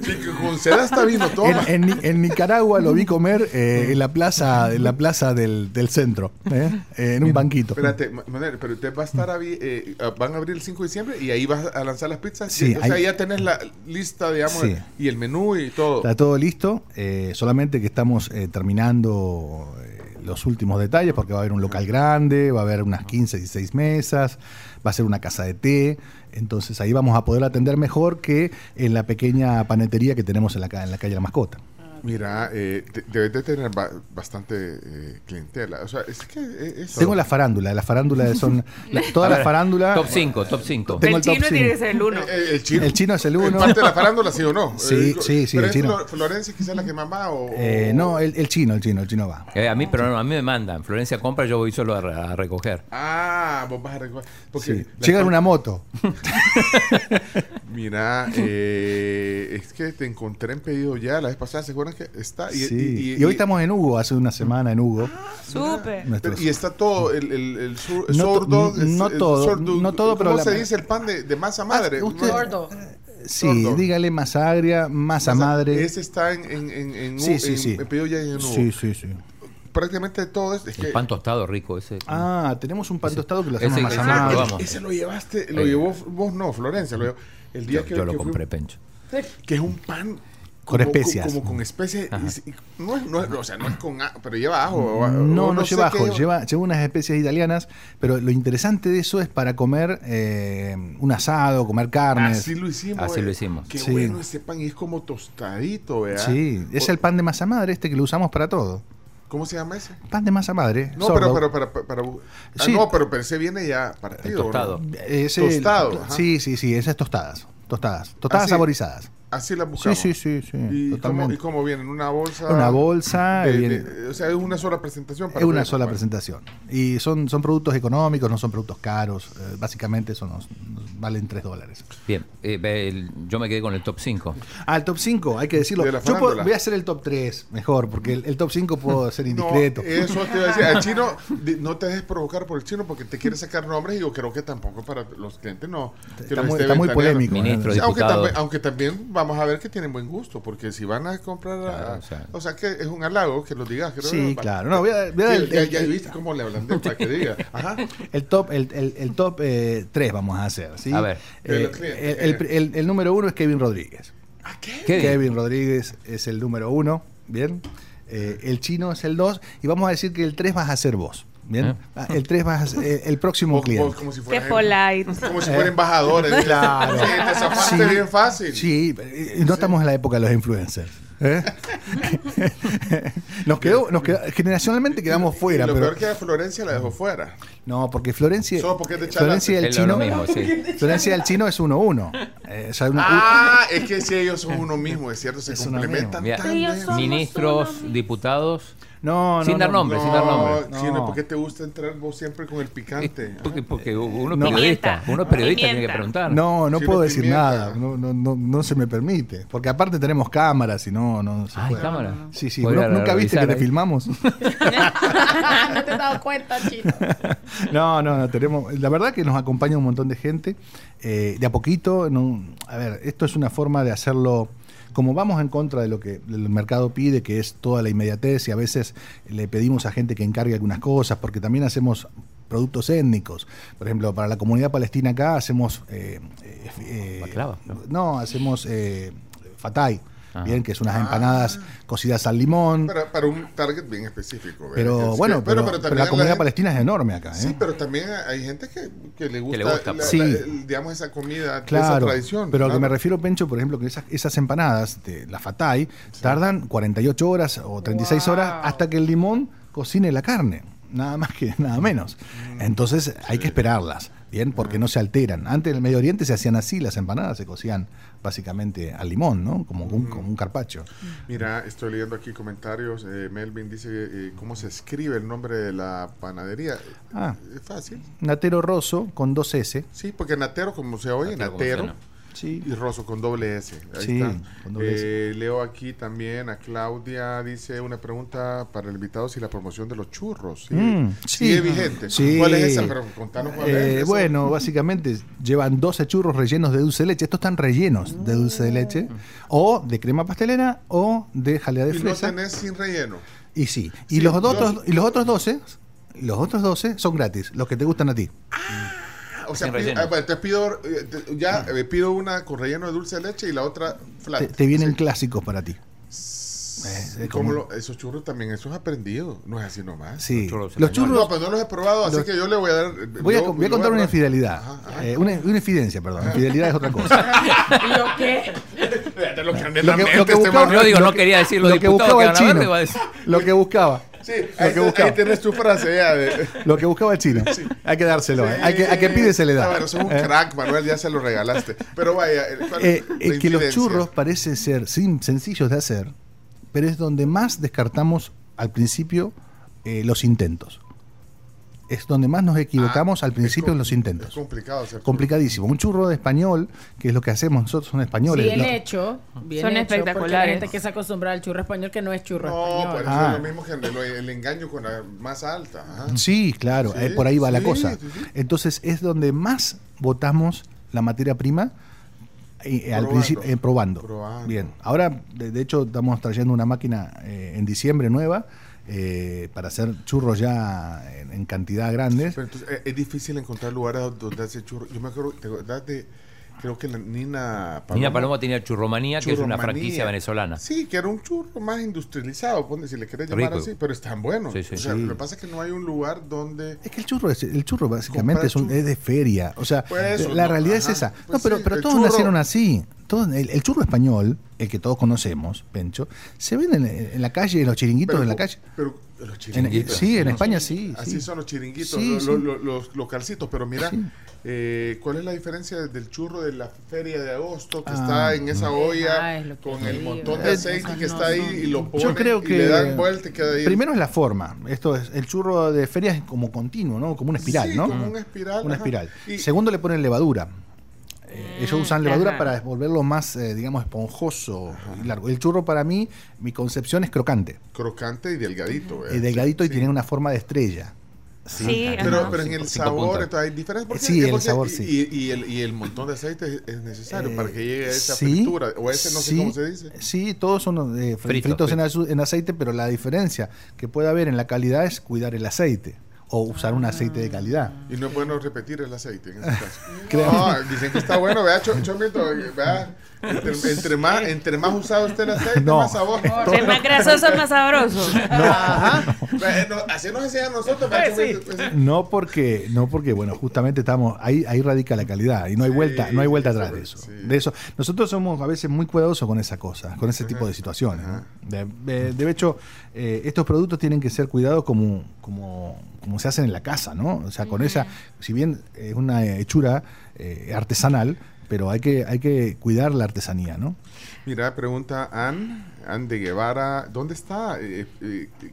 Sí, que está vino, toma. en, en en Nicaragua lo vi comer eh, en la plaza, en la plaza del, del centro, eh, en un banquito. Espérate, Ma- Manuel, pero usted va a estar eh, ah, van a abrir el 5 de diciembre y ahí vas a lanzar las pizzas. Sí, o sea, ya tenés la lista, digamos, Sí. y el menú y todo. Está todo listo, eh, solamente que estamos eh, terminando eh, los últimos detalles porque va a haber un local grande, va a haber unas 15, 16 mesas, va a ser una casa de té, entonces ahí vamos a poder atender mejor que en la pequeña panetería que tenemos en la, en la calle La Mascota. Mira, eh, te- debes de tener ba- bastante eh, clientela. O sea, es que es... Tengo la farándula, la farándula son la- toda la farándula. Top 5, top 5. Tengo el chino tiene que ser el uno. Eh, el chino. El chino es el ¿En uno. parte de la farándula, sí o no? Sí, Eh, sí, sí, Pero el es chino. Flor- Florencia quizás la que más va o... Eh, no, el, el chino, el chino, el chino va. Eh, a mí, pero no, a mí me mandan. Florencia compra, yo voy solo a, re- a recoger. Ah, vos vas a recoger. Porque Sí. Llega en una moto. Mira, eh, es que te encontré en pedido ya la vez pasada, ¿se acuerdan que está? Sí. Y, hoy estamos en Hugo, hace una semana en Hugo. Súper. Nuestros- Y está todo el, el, el sur- No to- sordo. no es- es todo, sordo- no todo, pero ¿Cómo la- se dice el pan de, de masa madre? Ah, usted- Gordo. Sí, Sordo. dígale masa agria, masa madre. Ese está en, en, en, en, Sí, sí, sí. en pedido ya y en Hugo. Sí, sí, sí. Prácticamente todo es, es que El pan tostado rico ese. Ah, tenemos un pan tostado que lo hacemos ese- masa ese- ese lo llevaste, lo Eh. llevó vos no, Florencia, lo llevó el día yo que yo lo que fui- compré, Pencho. que es un pan Con especias. como, con especias y- y- no es, no es- o sea no es con pero lleva ajo o- No, no, lleva qué ajo, lleva, lleva unas especies italianas, pero lo interesante de eso es para comer eh, un asado, comer carnes. así lo hicimos Así eh. lo hicimos. qué Sí. bueno ese pan y es como tostadito ¿verdad? Sí, es el pan de masa madre este que lo usamos para todo. ¿Cómo se llama ese? Pan de masa madre. no sordo. pero, pero para, para, ah, Sí. no pero, pero ese viene ya partido El tostado. ¿no? Ese- Tostado, ajá. Sí, sí, sí, esas tostadas. Tostadas. Tostadas Así. saborizadas. Así la Sí, buscamos sí, sí, sí. ¿Y cómo. ¿Y cómo viene? ¿En una bolsa? Una bolsa, de- viene- de- o sea, es una sola presentación. para Es una sola presentación. Y son, son productos económicos, no son productos caros. Eh, básicamente eso nos, nos valen 3 dólares. Bien, eh, el- yo me quedé con el top 5. Ah, el top 5, hay que decirlo. De Yo puedo- voy a hacer el top 3 mejor, porque el, el top 5 puedo ser No, indiscreto. eso te iba a decir. Al chino, no te dejes provocar por el chino porque te quiere sacar nombres y yo creo que tampoco para los clientes no. que Está muy- esté está muy polémico. Ministro, Sí, aunque, también, aunque también vamos a ver que tienen buen gusto, porque si van a comprar, Claro, o, o sea. sea, que es un halago que lo digas. creo Sí, yo. claro. No, voy a- voy a- Sí, el- ya, el- ya el- viste cómo le hablan de para que diga. Ajá. El top, el, el- el top 3 vamos a hacer. ¿sí? A ver. Eh, clientes. el, el- el- el número uno es Kevin Rodríguez. ¿A qué? ¿Qué? Kevin Rodríguez es el número uno. Bien. Eh, el chino es el 2. Y vamos a decir que el 3 vas a ser vos. Bien. ¿Eh? Ah, El 3 vas a ser eh, el próximo Vos- cliente. vos como si Qué fueras polite. Como si fuera embajadores. Eh. Claro. Sí, zafaste Sí. bien fácil. Sí, no estamos en la época de los influencers. ¿eh? nos quedó, nos quedó- generacionalmente quedamos Y fuera, lo pero peor que a Florencia la dejó fuera. no, porque Florencia, porque. Florencia y el chino, mismo, sí. Florencia y el chino es 1-1. Eh, o sea, una- Ah, es que si ellos son uno mismo, es cierto, se Es uno complementan tan Ministros, diputados. No, no, sin dar no. nombre, sin dar nombre. No, Chino, No. ¿por qué te gusta entrar vos siempre con el picante? Porque, porque uno es No. periodista. Uno es periodista, tiene que preguntar. No, no puedo decir pimienta. nada, no, no, no, no se me permite, porque aparte tenemos cámaras y no, no se Ay, puede. cámara. Sí, sí, Podría ¿no- ¿nunca viste que te ahí. filmamos? no te has dado cuenta, chino. No, no, no, tenemos. La verdad que nos acompaña un montón de gente. eh, de a poquito, no- a ver, esto es una forma de hacerlo. Como vamos en contra de lo que el mercado pide, que es toda la inmediatez, y a veces le pedimos a gente que encargue algunas cosas, porque también hacemos productos étnicos. Por ejemplo, para la comunidad palestina acá hacemos. eh, eh, eh, no, hacemos eh, fatay, Ajá. bien, que es unas empanadas cocidas al limón. Pero, Para, para un target bien específico. ¿verdad? Es bueno, que- pero, pero la comunidad palestina es enorme acá. ¿eh? Sí, pero también hay gente que, que le gusta, le gusta, la- Sí. la- digamos, esa comida, esa Claro, tradición. pero a lo que me refiero, Pencho, por ejemplo, que esas, esas empanadas de la Fatay tardan 48 horas o 36 horas hasta que el limón cocine la carne. Nada más que nada menos. Mm. Entonces hay que esperarlas, ¿bien? Porque no se alteran. Antes en el Medio Oriente se hacían así, las empanadas se cocían básicamente al limón, ¿no? Como un, Mm. como un carpacho. Mira, estoy leyendo aquí comentarios. eh, Melvin dice eh, cómo se escribe el nombre de la panadería. Ah. Es fácil. Natero Rosso con dos S. Sí, porque Natero, como se oye, Natero. Sí. Y Rosso con doble S. Ahí Sí, está. con doble S. Eh, leo aquí también a Claudia, dice una pregunta para el invitado si la promoción de los churros sigue, Mm, sí. vigente. Sí. ¿Cuál es esa? Pero contanos cuál Eh, es. esa. bueno, básicamente llevan 12 churros rellenos de dulce de leche. Estos están rellenos de dulce de leche. O de crema pastelera o de jalea de y no fresa. tenés sin relleno. Y sí. Y, Sí, los otros, y los otros 12, los otros 12 son gratis, los que te gustan a ti. O sea, pido, ah, bueno, te pido, eh, te- ya eh, pido una con relleno de dulce de leche y la otra flat. Te, te vienen Sí. clásicos para ti. Eh, ¿Y es cómo como- lo- esos churros también, esos aprendidos, no es así nomás. Sí. Los churros Los españoles. churros. No, pues no los he probado, así que yo le voy a dar. Voy a, yo- voy a yo contar una infidelidad. Ajá, ajá. Eh, una, una infidencia, perdón. Infidelidad es otra cosa. ¿Y yo qué? Fíjate lo que anda en Lo la que- lo este buscaba-. Yo digo, lo no que- quería decir los lo que buscaba el chino. Lo que buscaba. Sí, Lo ahí, que buscaba. ahí tienes tu frase ya de. Lo que buscaba el chino. Hay que dárselo. eh. Hay que, a que pide se le da. Ah, bueno, sos un Eh. crack, Manuel, ya se lo regalaste. Pero vaya, eh, ¿cuál- Eh, la eh, que los churros parecen ser sim- sencillos de hacer, pero es donde más descartamos al principio eh, los intentos. Es donde más nos equivocamos Ah, al es principio en los intentos. Es complicado hacer. Complicadísimo. Un churro de español, que es lo que hacemos nosotros, son españoles. Bien Lo- hecho. Bien Son hecho, espectaculares. gente que se acostumbra al churro español que no es churro No, español. pero Ah. eso es lo mismo que el, engaño con la más alta. ajá. Sí, claro, Sí, eh, por ahí va la cosa. sí, sí. Entonces es donde más votamos la materia prima eh, al Probando. principio eh, probando. Probando. Bien, ahora de, de hecho estamos trayendo una máquina eh, en diciembre nueva eh, para hacer churros ya en, en cantidad grandes. Pero entonces, eh, es difícil encontrar lugares donde hace churro. Yo me acuerdo, ¿te acordás de, creo que la Nina Paloma. Nina Paloma tenía Churromanía, que es una Churromanía. franquicia venezolana. Sí, que era un churro más industrializado, ponle, si le querés llamar Rico. así, pero están buenos. Sí, sí. O sea, Sí. Lo que pasa es que no hay un lugar donde... Es que el churro, es, el churro básicamente es, un- churro. es de feria. O sea, Pues eso, la no, realidad es ajá. esa. Pues no, pero, sí, pero todos churro- nacieron así. Todos- el, el churro español, el que todos conocemos, Pencho, se vende en, en la calle, en los chiringuitos pero- de la calle. Pero los En- chiringuitos. sí, en España sí. Así sí. son los chiringuitos, Sí, sí. los localcitos. Pero mira, Sí. eh, ¿cuál es la diferencia del churro de la feria de agosto que Ah, está en esa Ah, olla que con el montón de Eh, aceite que no está ahí y lo ponen Yo creo y que le dan vuelta y queda ahí? primero es la forma. Esto es el churro de feria es como continuo, ¿no? Como una espiral, Sí, ¿no? como una espiral, Una ajá. espiral. Y- Segundo le ponen levadura. Eh, ellos usan levadura ajá. para volverlo más, eh, digamos, esponjoso y largo. El churro para mí, mi concepción es crocante, Crocante y delgadito. eh, eh. delgadito y tiene una forma de estrella. Sí. Pero, pero en el cinco sabor hay diferencia. Sí, el Porque- sabor, y- sí. Y, y el, y el montón de aceite es, es necesario Eh, para que llegue a esa sí, fritura. O ese no sé sí, cómo se dice. Sí, todos son eh, fri- Fritos, fritos, en, fritos. en aceite, pero la diferencia que puede haber en la calidad es cuidar el aceite o usar un aceite de calidad. Y no es bueno repetir el aceite en ese caso. No, dicen que está bueno, vea, Cho- Chomito, vea. Entre, entre más, entre más usado usted el aceite, No. más sabor. Es más grasoso, más sabroso. Ajá. Bueno, así nos enseñan nosotros, vea, Chomito, pues, No porque, no porque, bueno, justamente estamos, ahí, ahí radica la calidad y no hay Sí, vuelta, no hay vuelta sí, atrás de eso. sí. De eso. Nosotros somos a veces muy cuidadosos con esa cosa, con ese tipo de situaciones. ¿no? De, de- de hecho, eh, estos productos tienen que ser cuidados como, como, como se hacen en la casa, ¿no? O sea, con esa, si bien es una hechura eh, artesanal, pero hay que, hay que cuidar la artesanía, ¿no? Mira, pregunta Ann, Ann de Guevara, ¿dónde está? Eh, eh, eh,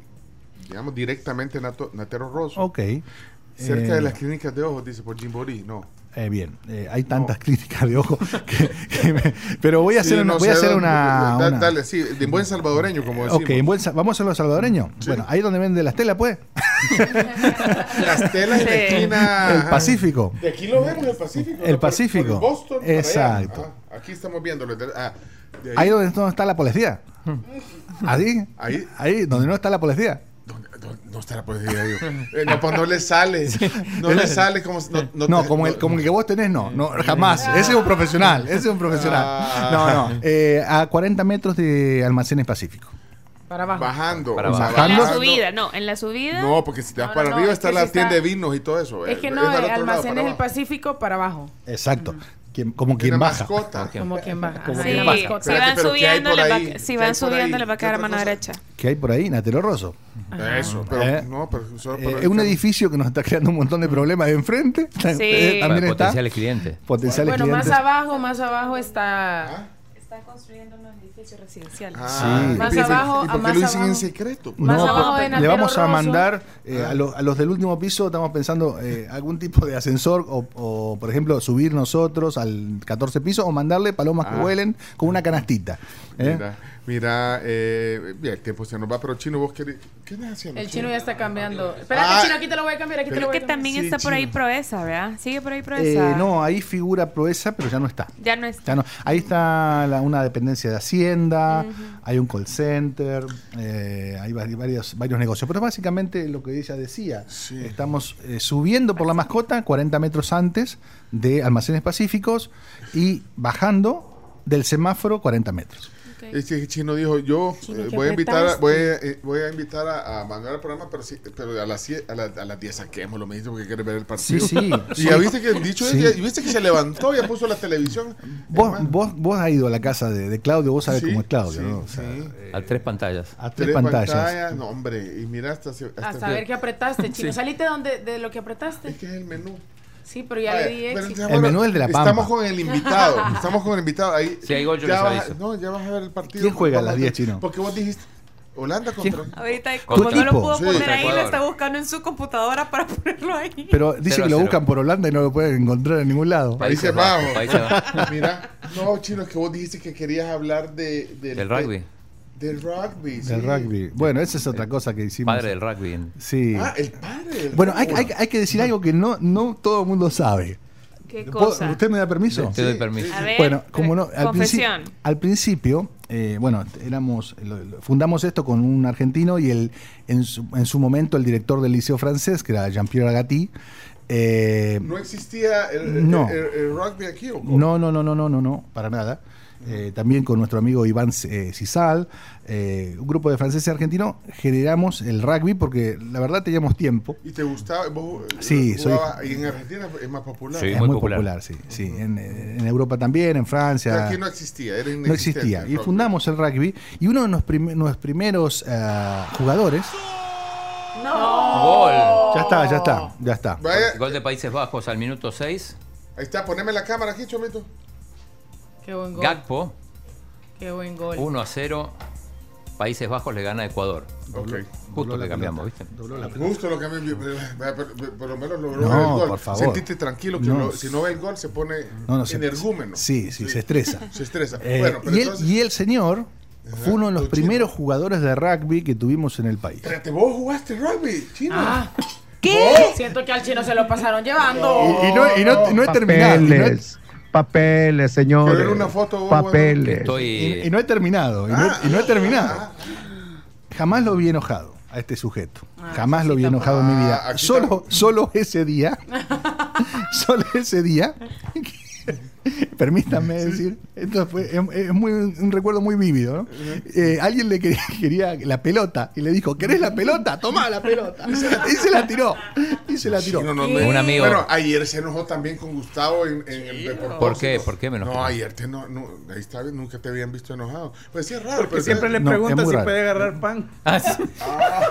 digamos, directamente Nato- Natero Rosso. Ok. Cerca Eh, de las clínicas de ojos, dice, por Jimborí, no. Eh, bien, eh, hay tantas clínicas de ojo que, que me- pero voy a hacer Sí, una, no voy a hacer una, da- una- Dale, sí, de buen salvadoreño, como decimos. Ok, en buen vamos a hacerlo salvadoreño. Bueno, ahí donde vende las telas, pues. Las telas en la Sí. esquina. El. Pacífico. De aquí lo vemos, el Pacífico. El ¿no? Por- Pacífico. por Boston. Exacto. Ajá, Aquí estamos viéndolo. ah, ahí- Ahí donde no está la policía. Ahí, Ahí. ahí donde no está la policía. ¿Dónde- dónde- No está la poesía, digo. Eh, no, pues no le sale. No le sale como. No, No, como el, como el que vos tenés, no, no, jamás. Ese es un profesional, ese es un profesional. Ah. No, no. eh, a 40 metros de Almacenes Pacífico. Para abajo. Bajando. Para o sea, abajo. En la Bajando. subida, no, en la subida. No, porque si te vas No, para no, arriba no, está es que la si tienda está- de vinos y todo eso. Es que eh, no, al otro el lado, es el. Pacífico para abajo. Exacto. Quien- como quien baja. mascota. Como quien baja. Como Sí, quien mascota. si van pero ¿qué hay subiendo, le va, si ¿Qué van subiendo, le va a ¿Qué quedar a otra mano cosa? derecha. ¿Qué hay por ahí? Natero Rosso. Eso, pero Eh. no, pero Eh, es un edificio que nos está creando un montón de problemas de enfrente. Eh, Para también está. potenciales clientes. Potenciales Bueno, clientes. más abajo, más abajo está. Están construyendo unos edificios residenciales. Ah, Sí. Más ¿y por- abajo, ¿Y a por qué más lo dicen en secreto? Más No, abajo de le Natero vamos a mandar eh, a, los, a los del último piso, estamos pensando eh, algún tipo de ascensor o, o, por ejemplo, subir nosotros al 14 piso o mandarle palomas que Ah. vuelen con una canastita. ¿Eh? Mira, mira eh, el tiempo se nos va, pero Chino, vos querés. ¿Qué estás haciendo? El chino ya está cambiando. Espérate, Ah. chino, aquí te lo voy a cambiar, aquí te Pero lo voy Que a cambiar. también Sí, está por ahí. Proeza, ¿verdad? Sigue por ahí Eh, Proeza. no, ahí figura Proeza, pero ya no está. Ya no está. Ya no. Ahí está la- una dependencia de Hacienda, hay un call center, eh, hay vari- varios, varios negocios. Pero básicamente lo que ella decía, Sí. estamos eh, subiendo por la mascota 40 metros antes de Almacenes Pacíficos y bajando del semáforo 40 metros. Es que Chino dijo, yo Chino, eh, ¿qué voy a invitar, a, voy, a, eh, voy a invitar a, a Manuel al programa, pero, sí, pero a, las, a, la- a las 10 saquémoslo, me dice, porque quiere ver el Sí, partido. sí. Y ya viste que el dicho Sí. es, ya viste que se levantó, ya puso la televisión. Vos, vos, vos has ido a la casa de, de Claudio, vos sabés Sí, cómo es Claudio, sí, ¿no? O sea, sí. eh, A tres pantallas. a tres, tres pantallas. No, hombre, y mira hasta... hasta A saber qué apretaste, chino. ¿Saliste donde, de lo que apretaste? Es que es el menú. Sí, pero ya le di éxito. El menú es de la Estamos Pampa. con el invitado. Estamos con el invitado. Ahí, Sí, hay gol, yo ya les vas, aviso. No, ya vas a ver el partido. ¿Quién juega a las ver, 10, Chino? Porque vos dijiste... Holanda ¿Quién? contra. Ahorita, como no lo pudo Sí. poner ahí, lo está buscando en su computadora para ponerlo ahí. Pero dice Cero que lo cero. buscan por Holanda y no lo pueden encontrar en ningún lado. Países Bajos, Bajos. Países Bajos. Mira, no, chino, es que vos dijiste que querías hablar de, del, Del rugby. Del rugby, sí. Del rugby. Bueno, esa es otra cosa que hicimos. Padre del rugby. Sí. Ah, el padre. del Bueno, hay, rugby. hay- hay que decir algo que no, no todo el mundo sabe. ¿Qué ¿Puedo- cosa? ¿Usted me da permiso? Te doy permiso. A ver, Bueno, como no, al, al principio, eh, bueno, éramos, lo- lo- fundamos esto con un argentino y el, en, su, en su momento el director del liceo francés, que era Jean-Pierre Agati, eh, ¿No existía el, el- No. el- el rugby aquí o cómo? no, no, no, no, no, no, no, para nada. Eh, también con nuestro amigo Iván eh, Cisal, eh, un grupo de franceses y argentinos, generamos el rugby porque la verdad teníamos tiempo. ¿Y te gustaba? ¿Vos eh, Sí, soy- jugabas- Y en Argentina es más popular. Sí. es muy popular. popular, sí. sí. En, en Europa también, en Pero Francia. aquí no existía, era No existía. Y fundamos el rugby y uno de los, prim- los primeros eh, jugadores. Gol. Ya está, ya está, ya está. Vaya, Gol de Países Bajos al minuto 6. ahí está, poneme la cámara aquí, Chomito. Qué buen gol. Gakpo, Qué buen gol. 1 a 0. Países Bajos le gana a Ecuador. Ok. Justo que cambiamos, ¿viste? Justo lo vaya, por, lo menos logró No, ver el gol. por favor. Sentiste tranquilo que No. no- si no ve el gol se pone No, no, se- energúmeno. Sí, sí, se estresa. Se estresa. Eh, bueno, pero y, entonces, y el señor fue uno de los primeros chino. jugadores de rugby que tuvimos en el país. Espérate, vos jugaste rugby, chino. Ah, ¿Qué? siento que al chino se lo pasaron llevando. Y, y no, y no- no he terminado. Papeles, señores. Quiero ver una foto, vos, Papeles. Estoy. y- y no he terminado. Y no, y no he terminado. Jamás lo vi enojado a este sujeto. Jamás lo vi enojado en mi Ah, vida. aquí Solo, solo ese día. solo ese día. Permítanme decir, esto fue, es, es muy, un recuerdo muy vívido. ¿no? Eh, alguien le quería, quería la pelota y le dijo: ¿Querés la pelota? Tomá la pelota. Y se la, y se la tiró. Y se la tiró. Un amigo. Bueno, ayer se enojó también con Gustavo en, en el Deportivo. ¿Por qué? ¿Por qué me enojó? No, ayer te no, no, ahí está, nunca te habían visto enojado. Pues sí, es raro. Porque pero siempre le muy si raro. puede agarrar pan. Ah, sí.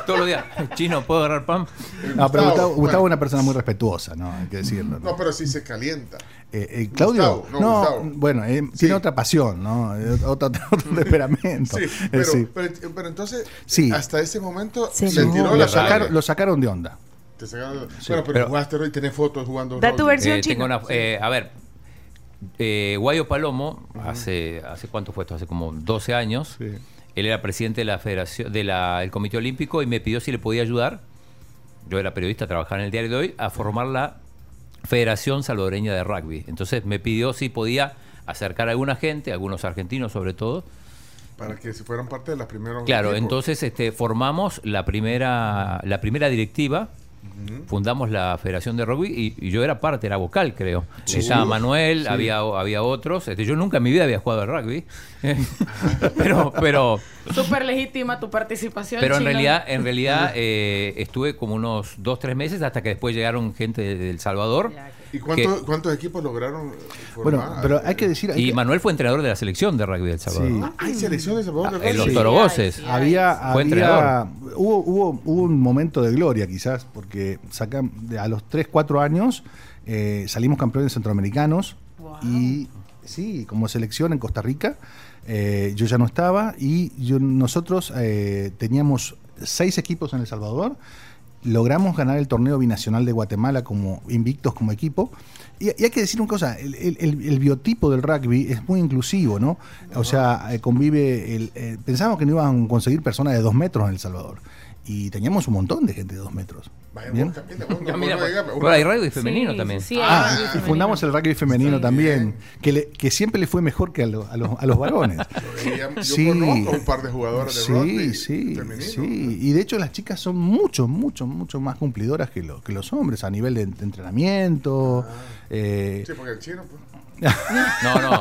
Todos los días. Chino, ¿puedo agarrar pan? No, pero Gustavo, Gustavo es bueno. una persona muy respetuosa, ¿no? Hay que decirlo. ¿no? No, pero sí se calienta. Eh, eh, Claudio, Gustavo, no, no, Bueno, eh, Sí. tiene otra pasión, ¿no? Otro, otro temperamento. Sí, Eh, pero, sí. pero, pero entonces, Sí. hasta ese momento Se le tiró lo, la sacaron, lo sacaron de onda. Te sacaron- Bueno, pero, Pero- jugaste rugby, tenés fotos jugando Da tu versión Eh, tengo una, eh, a ver, eh, Guayo Palomo, hace, hace cuánto fue esto, hace como 12 años, Sí. él era presidente de la federación, del Comité Olímpico y me pidió si le podía ayudar, yo era periodista, trabajaba en el diario de hoy, a formar la Federación Salvadoreña de Rugby. Entonces me pidió si podía acercar a alguna gente, algunos argentinos sobre todo. Para que se fueran parte de las primeras. Claro, equipos. entonces este, formamos la primera, la primera directiva, fundamos la Federación de Rugby y, y yo era parte, era vocal, creo. Estaba Manuel, había, había otros. Este, yo nunca en mi vida había jugado al rugby. pero, pero, Súper legítima tu participación. pero en chino. realidad, en realidad eh, estuve como unos dos, tres meses hasta que después llegaron gente de, de El Salvador. Ya, ¿Y cuántos, cuántos equipos lograron Bueno, pero hay que decir. hay Y que- Manuel fue entrenador de la selección de rugby de El Salvador. Sí. Ah, ¿Hay selecciones de Salvador de En los rugby? Sí, Torogoces. Había, Fue había entrenador. hubo, hubo, hubo un momento de gloria quizás, porque sacan, de- a los 3, 4 años eh, salimos campeones centroamericanos Wow. y sí, como selección en Costa Rica, eh, yo ya no estaba y yo, nosotros eh, teníamos seis equipos en El Salvador, logramos ganar el torneo binacional de Guatemala como invictos como equipo. Y, hay que decir una cosa, el- el biotipo del rugby es muy inclusivo, ¿no? O sea, eh, convive, el, eh, pensábamos que no iban a conseguir personas de dos metros en El Salvador. Y teníamos un montón de gente de dos metros. ¿Bien? no- mira, no pues, pero hay rugby femenino sí, también. sí, hay Ah, femenino. fundamos el rugby femenino también, que, le- que siempre le fue mejor que a, lo- a los, a los varones. Yo, Sí. conozco un par de jugadores de Sí, rugby sí, femenino. sí. Y de hecho las chicas son mucho, mucho, mucho más cumplidoras que, lo- que los hombres a nivel de, entrenamiento. eh, Sí, porque el chino, pues. No, no.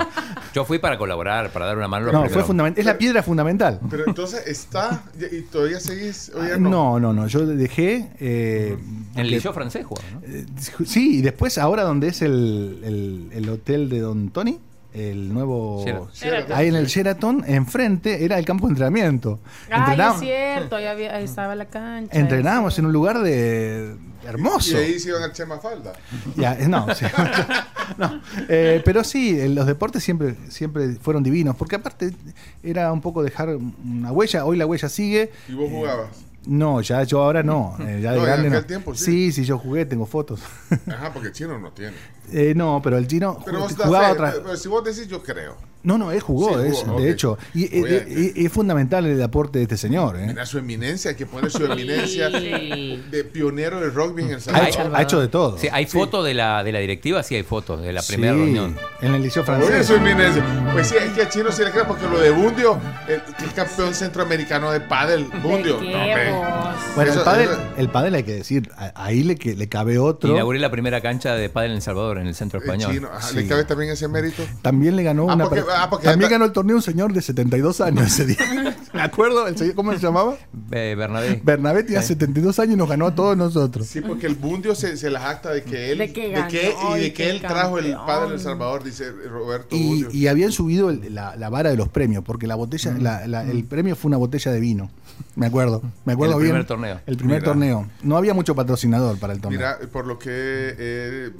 Yo fui para colaborar, para dar una mano. no, fue fundamental. Es la piedra fundamental. Pero entonces está y todavía seguís. Ah, No, no, no. Yo dejé. eh, En liceo francés ¿no? eh, sí, y después ahora donde es el, el- el hotel de Don Tony. el nuevo... Sheraton. Ahí en el Sheraton, enfrente, era el campo de entrenamiento. Ay, es cierto, ahí, había- ahí estaba la cancha. entrenábamos en un lugar de hermoso. Y ahí se iban al Chema Falda. Ya, eh, no, sí. No, eh, pero sí, eh, los deportes siempre, siempre fueron divinos, porque aparte era un poco dejar una huella, hoy la huella sigue. ¿Y vos jugabas? No, ya yo ahora no, eh, ya de No, en grande no. aquel tiempo, sí. sí, sí, yo jugué, tengo fotos. Ajá, porque el chino no tiene. Eh, no, pero el chino Pero vos jugaba fe, otra. pero si vos decís, yo creo. No, no, él jugó, Sí, es, jugó, de hecho. Y, eh, eh, es fundamental el aporte de este señor. ¿eh? Mira su eminencia, hay que poner su eminencia de pionero del rugby en El Ha Salvador. hecho, ha hecho de todo. Sí, hay fotos de la, de la directiva, sí hay fotos de la primera Sí, reunión. En el liceo Oye, francés. su eminencia. Pues sí, es que a Chino se le cree porque lo de Bundio, el, que es campeón centroamericano de pádel, Bundio. ¿De No? Bueno, Eso- el pádel, eso- el pádel hay que decir, ahí le, que, le cabe otro. Inauguré la primera cancha de pádel en El Salvador, en el centro El español. chino, ajá. ¿le cabe también ese mérito? También le ganó Ah, una. porque- ah, porque también ganó el torneo un señor de 72 años ese día. Me acuerdo, el señor, ¿cómo se llamaba? Eh, Bernabé. Bernabé tenía Sí. 72 años y nos ganó a todos nosotros. Sí, porque el Bundio se, se la acta de que él, De que de que- y de que él trajo el padre del Salvador, dice Roberto Y, Bundio. y habían subido el- la, la vara de los premios, porque la botella, Mm. la- la- el premio fue una botella de vino. Me acuerdo, me acuerdo El bien. primer torneo. El primer Mira. torneo. No había mucho patrocinador para el torneo. Mira, por lo que he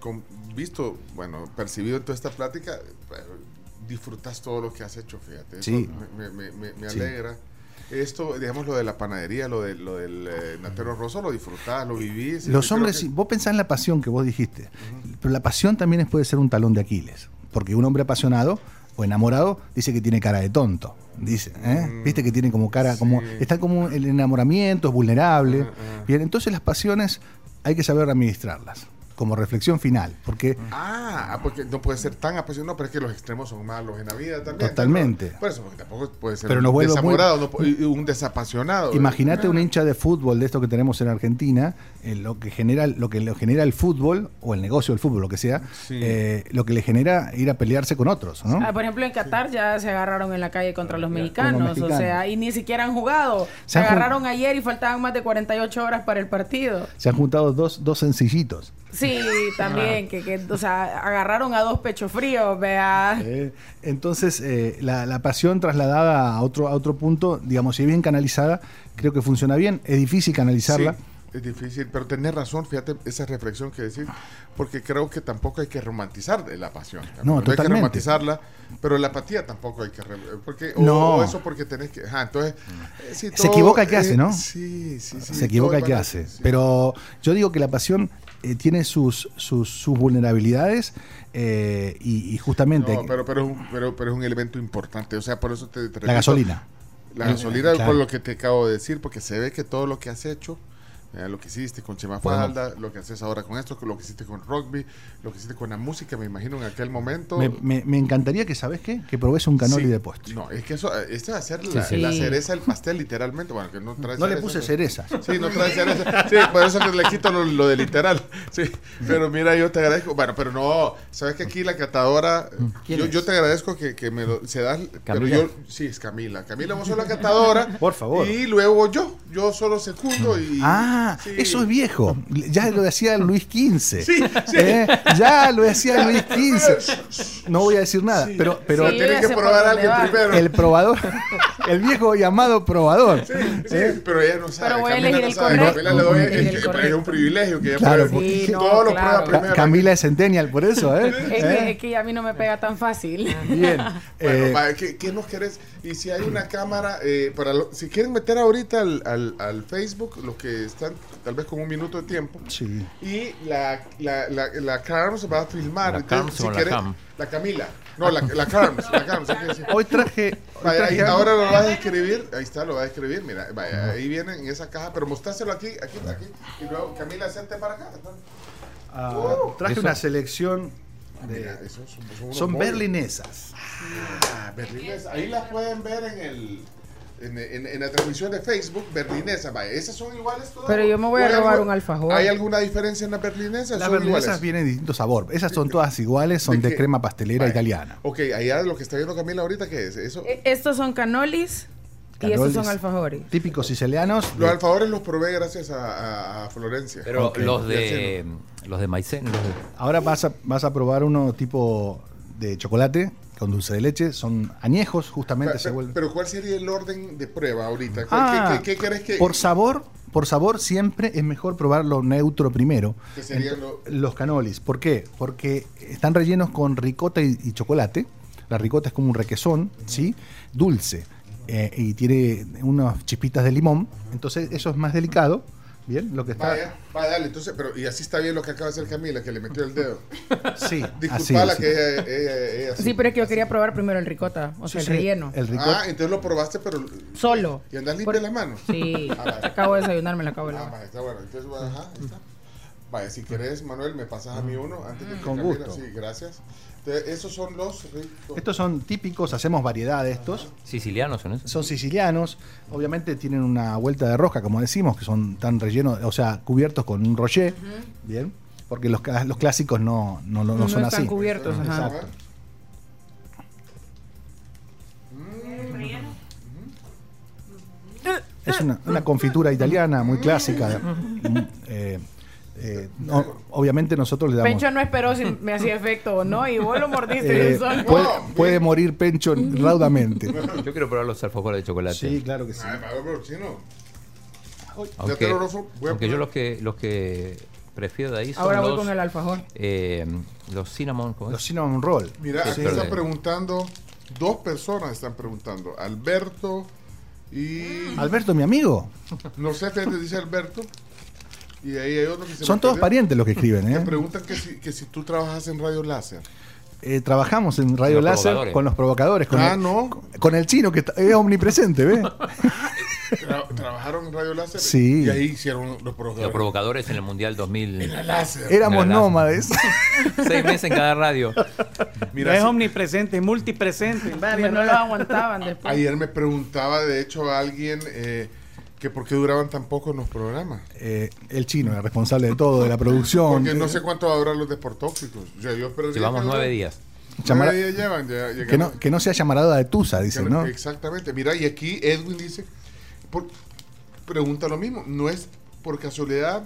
con- visto, bueno, percibido en toda esta plática, eh, disfrutas todo lo que has hecho, fíjate. Sí. Me, me- me- me Sí. alegra. Esto, digamos, lo de la panadería, lo, de, lo del eh, Natero Rosso, lo disfrutás, lo vivís. Los Creo hombres, que- vos pensás en la pasión que vos dijiste, pero la pasión también puede ser un talón de Aquiles, porque un hombre apasionado o enamorado dice que tiene cara de tonto, dice, ¿eh? viste que tiene como cara, como Mm. está como el enamoramiento es vulnerable, bien, entonces las pasiones hay que saber administrarlas, como reflexión final, porque Ah, porque no puede ser tan apasionado, pero es que los extremos son malos en la vida también. Totalmente. Por eso, porque tampoco puede ser Pero un vuelve muy- desamorado, no un desapasionado. Imagínate un hincha de fútbol de esto que tenemos en Argentina, eh, lo que genera lo que le genera el fútbol o el negocio del fútbol, lo que sea, Sí. eh, lo que le genera ir a pelearse con otros, ¿no? Ah, por ejemplo, en Qatar ya se agarraron en la calle contra los mexicanos, mexicanos. o sea, y ni siquiera han jugado. Se, Se han jun- agarraron ayer y faltaban más de 48 horas para el partido. Se han juntado dos, dos sencillitos. Sí, también, que, que, o sea, agarraron a dos pechos fríos, vea. Eh, entonces, eh, la, la pasión trasladada a otro, a otro punto, digamos, si es bien canalizada, creo que funciona bien. Es difícil canalizarla. Sí, es difícil, pero tenés razón, fíjate esa reflexión que decís, porque creo que tampoco hay que romantizar de la pasión. No, hay que totalmente. romantizarla, pero la apatía tampoco hay que... Porque, o, No. o eso porque tenés que... Entonces... eh, sí, Se equivoca el que eh, hace, ¿no? Sí, sí, sí. Se equivoca el que hace. sí. Pero yo digo que la pasión eh, tiene sus, sus, sus vulnerabilidades eh, y, y justamente No, pero, pero, es un, pero, pero es un elemento importante, o sea, por eso te... te la repito, gasolina. La Eh, gasolina, claro. por lo que te acabo de decir, porque se ve que todo lo que has hecho, eh, lo que hiciste con Chema Falda, lo que haces ahora con esto, lo que hiciste con rugby, lo que hiciste con la música, me imagino en aquel momento. Me, me- me encantaría que, ¿sabes qué? Que probes un canoli Sí. de postre. No, es que eso, eh, este va a ser la, sí. la cereza del pastel, literalmente. Bueno, que no trae No le cereza, puse pero- cerezas. Sí, no trae cereza. Sí, por eso que le quito lo, lo de literal. Sí, pero mira, yo te agradezco. Bueno, pero no, sabes que aquí la catadora, ¿Quién yo, es? yo te agradezco que, que me lo, se da. Pero ¿Camila? yo, sí, es Camila. Camila, vos sos la catadora. Por favor. Y luego yo, yo solo secundo y. Ah, sí. eso es viejo. Ya lo decía Luis XV. Sí, sí. ¿Eh? Ya lo decía Luis XV. No voy a decir nada, Sí. pero, pero Sí. Tiene que probar a alguien primero. el probador, el viejo llamado probador. Sí, sí, pero ella no sabe. Pero voy a Camila elegir no el sabe. correcto. Camila le doy, es, el que- pero correcto. es un privilegio que ella Claro, pruebe. Sí, no, todo lo claro. prueba Ca- primero. Camila es centennial, por eso, ¿eh? Es, ¿Eh? que, es que a mí no me pega tan fácil. Bien. Bueno, Eh, va, ¿qué, qué nos querés? Y si hay una cámara, eh, para lo- si quieren meter ahorita al, al, al Facebook, los que están tal vez con un minuto de tiempo, sí. y la, la, la, la Carms va a filmar. ¿La Entonces, Carms si o la querés- Cam? La Camila. No, la, la Carms. La Carms, hay que decir. Hoy traje. hoy traje ahí- ahora lo vas a escribir, ahí está, lo vas a escribir, mira, vaya, ahí viene en esa caja, pero mostrárselo aquí, aquí, aquí, y luego Camila, hacerte para acá. ah, traje Eso. una selección de. Mira, son, son berlinesas. Ah, berlinesa. Ahí las pueden ver en el en, en- en la transmisión de Facebook, berlinesa. Vaya, esas son iguales todas. Pero yo me voy a ¿O hay robar algo- un alfajor. ¿Hay alguna diferencia en las berlinesas? Las ¿Son berlinesas iguales? vienen de distinto sabor. Esas son todas iguales, son ¿De crema pastelera Vaya. italiana. Ok, allá lo que está viendo Camila ahorita, ¿qué es? Eso, E- Estos son canolis y estos Canolis. son alfajores. Típicos sicilianos. los de- alfajores los probé gracias a, Florencia. Pero los de los de maicena, los de- Ahora vas a, vas a probar uno tipo de chocolate con dulce de leche. Son añejos, justamente Pero, se vuelven. pero ¿cuál sería el orden de prueba ahorita? ¿Qué, Ah, qué- qué crees que...? Por sabor, por sabor siempre es mejor probar lo neutro primero. Que serían lo- Los canolis. ¿Por qué? Porque están rellenos con ricota y, y chocolate. La ricota es como un requesón, ¿sí? Dulce. eh, y tiene unas chispitas de limón. Entonces eso es más delicado. Bien, lo que está... Vaya, vaya, dale, entonces, pero y así está bien lo que acaba de hacer Camila, que le metió el dedo. Sí, así, Disculpala así. que ella, ella, ella Sí, pero es que yo quería probar primero el ricota, o sea, Sí, el sí, relleno. El ricota. Ah, entonces lo probaste, pero... Solo. ¿Y andas limpia Por- las manos? Sí, Ah, acabo de desayunar, me la acabo de Ah, lavar. vaya, está bueno. Entonces, ajá, ahí está. Vaya, si querés, Manuel, me pasas a mí uno antes de que Con Camila- gusto. Sí, gracias. Entonces, esos son los ricos. Estos son típicos, hacemos variedad de estos. Sicilianos son esos. Son sicilianos, obviamente tienen una vuelta de rosca, como decimos, que son tan rellenos, o sea, cubiertos con un rocher, ¿bien? Porque los, los clásicos no, no, no, no No son están así. cubiertos, ajá. Exacto. Es una, una confitura italiana muy clásica. Mm, eh, eh, no, obviamente nosotros le damos... Pencho no esperó si me hacía efecto o no, y vos lo mordiste. eh, puede, puede morir Pencho raudamente. Yo quiero probar los alfajores de chocolate. Sí, claro que sí. Ay, pero chino. Ya Aunque, te lo rozo, voy a aunque yo poner- los que los que prefiero de ahí son Ahora voy los, con el alfajor. eh, los cinnamon. ¿cómo es? Los cinnamon roll. Mira, Sí, aquí están de- preguntando, dos personas están preguntando, Alberto y... Alberto, mi amigo. No sé, fíjate, dice Alberto. Y ahí hay otro que se Son me todos parientes los que escriben, ¿eh? preguntan que si, que si tú trabajas en Radio Láser. Eh, trabajamos en Radio Láser provocadores. con los provocadores, con, Ah, el, no. con el chino que es omnipresente, ¿ves? Tra- ¿Trabajaron en Radio Láser? Sí. Y ahí hicieron los Los provocadores. provocadores en el Mundial 2000. Láser. Éramos nómades. Seis meses en cada radio. Mira, no es omnipresente, es multipresente. No lo aguantaban después. ayer me preguntaba, de hecho, a alguien eh, que por qué duraban tan poco en los programas. Eh, el chino, el responsable de todo, de la producción. Porque no sé cuánto va a durar los deportóxicos. O sea, yo esperaría Llevamos nueve días. Nueve días llevan. ya- ya que, no, que no sea llamarada de Tusa, dice, no- ¿no? Exactamente. Mira, y aquí Edwin dice, por- pregunta lo mismo, ¿no es por casualidad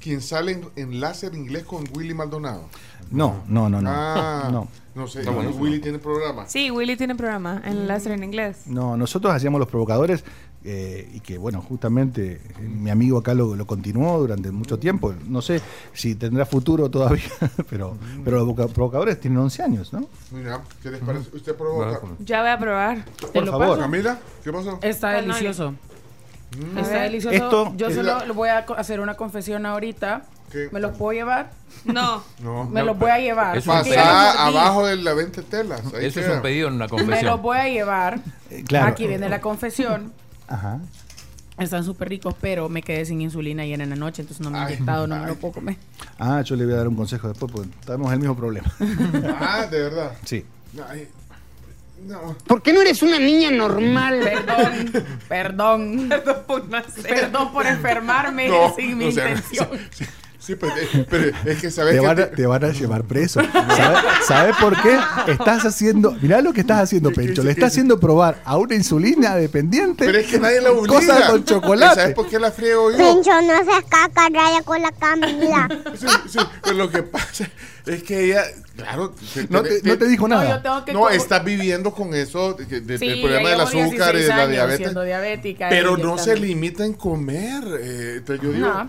quien sale en, en láser inglés con Willy Maldonado? No, no, no, no. Ah, No. no, sé. Willy tiene programa. Sí, Willy tiene programa en láser en inglés. No, nosotros hacíamos los provocadores eh, y que, bueno, justamente eh, mi amigo acá lo, lo continuó durante mucho tiempo. No sé si tendrá futuro todavía, pero, pero los provoca- provocadores tienen 11 años, ¿no? Mira, ¿qué les parece? ¿Usted provoca? Ya voy a probar. Te Por lo favor. paso. Camila, ¿qué pasó? Está delicioso. A Está delicioso. Esto Yo es solo la- voy a hacer una confesión ahorita. ¿Qué? ¿Me los puedo llevar? No. No. Me los voy a llevar. Eso es Pasá abajo de la 20 telas. Ahí Eso es queda. un pedido en una Me confesión. los voy a llevar. Eh, claro. Aquí viene la confesión. Ajá. Están súper ricos, pero me quedé sin insulina ayer en la noche, entonces no me he inyectado, no me lo puedo comer. Ah, yo le voy a dar un consejo después, porque tenemos el mismo problema. Ah, de verdad. Sí. Ay, no. ¿Por qué no eres una niña normal? Perdón, perdón. Perdón por. Perdón por enfermarme No, sin mi o sea, intención. Sí, sí, pero, eh, pero es que sabes Te que van, a, te van a llevar preso. ¿Sabes sabe por qué? Estás haciendo. Mirá lo que estás haciendo, Pencho. Le estás haciendo probar a una insulina dependiente. Pero es que nadie la obliga. Cosas con chocolate. ¿Sabes por qué la friego yo? Pencho, no seas caca, raya con la Camila. Sí, sí, pero lo que pasa es que ella, claro, No te, no te dijo No, yo nada. tengo que no, co- está viviendo con eso de- de- del Sí, problema del azúcar y de 16 la diabetes. siendo diabética Pero no se limita en comer. eh, entonces yo digo, Ajá.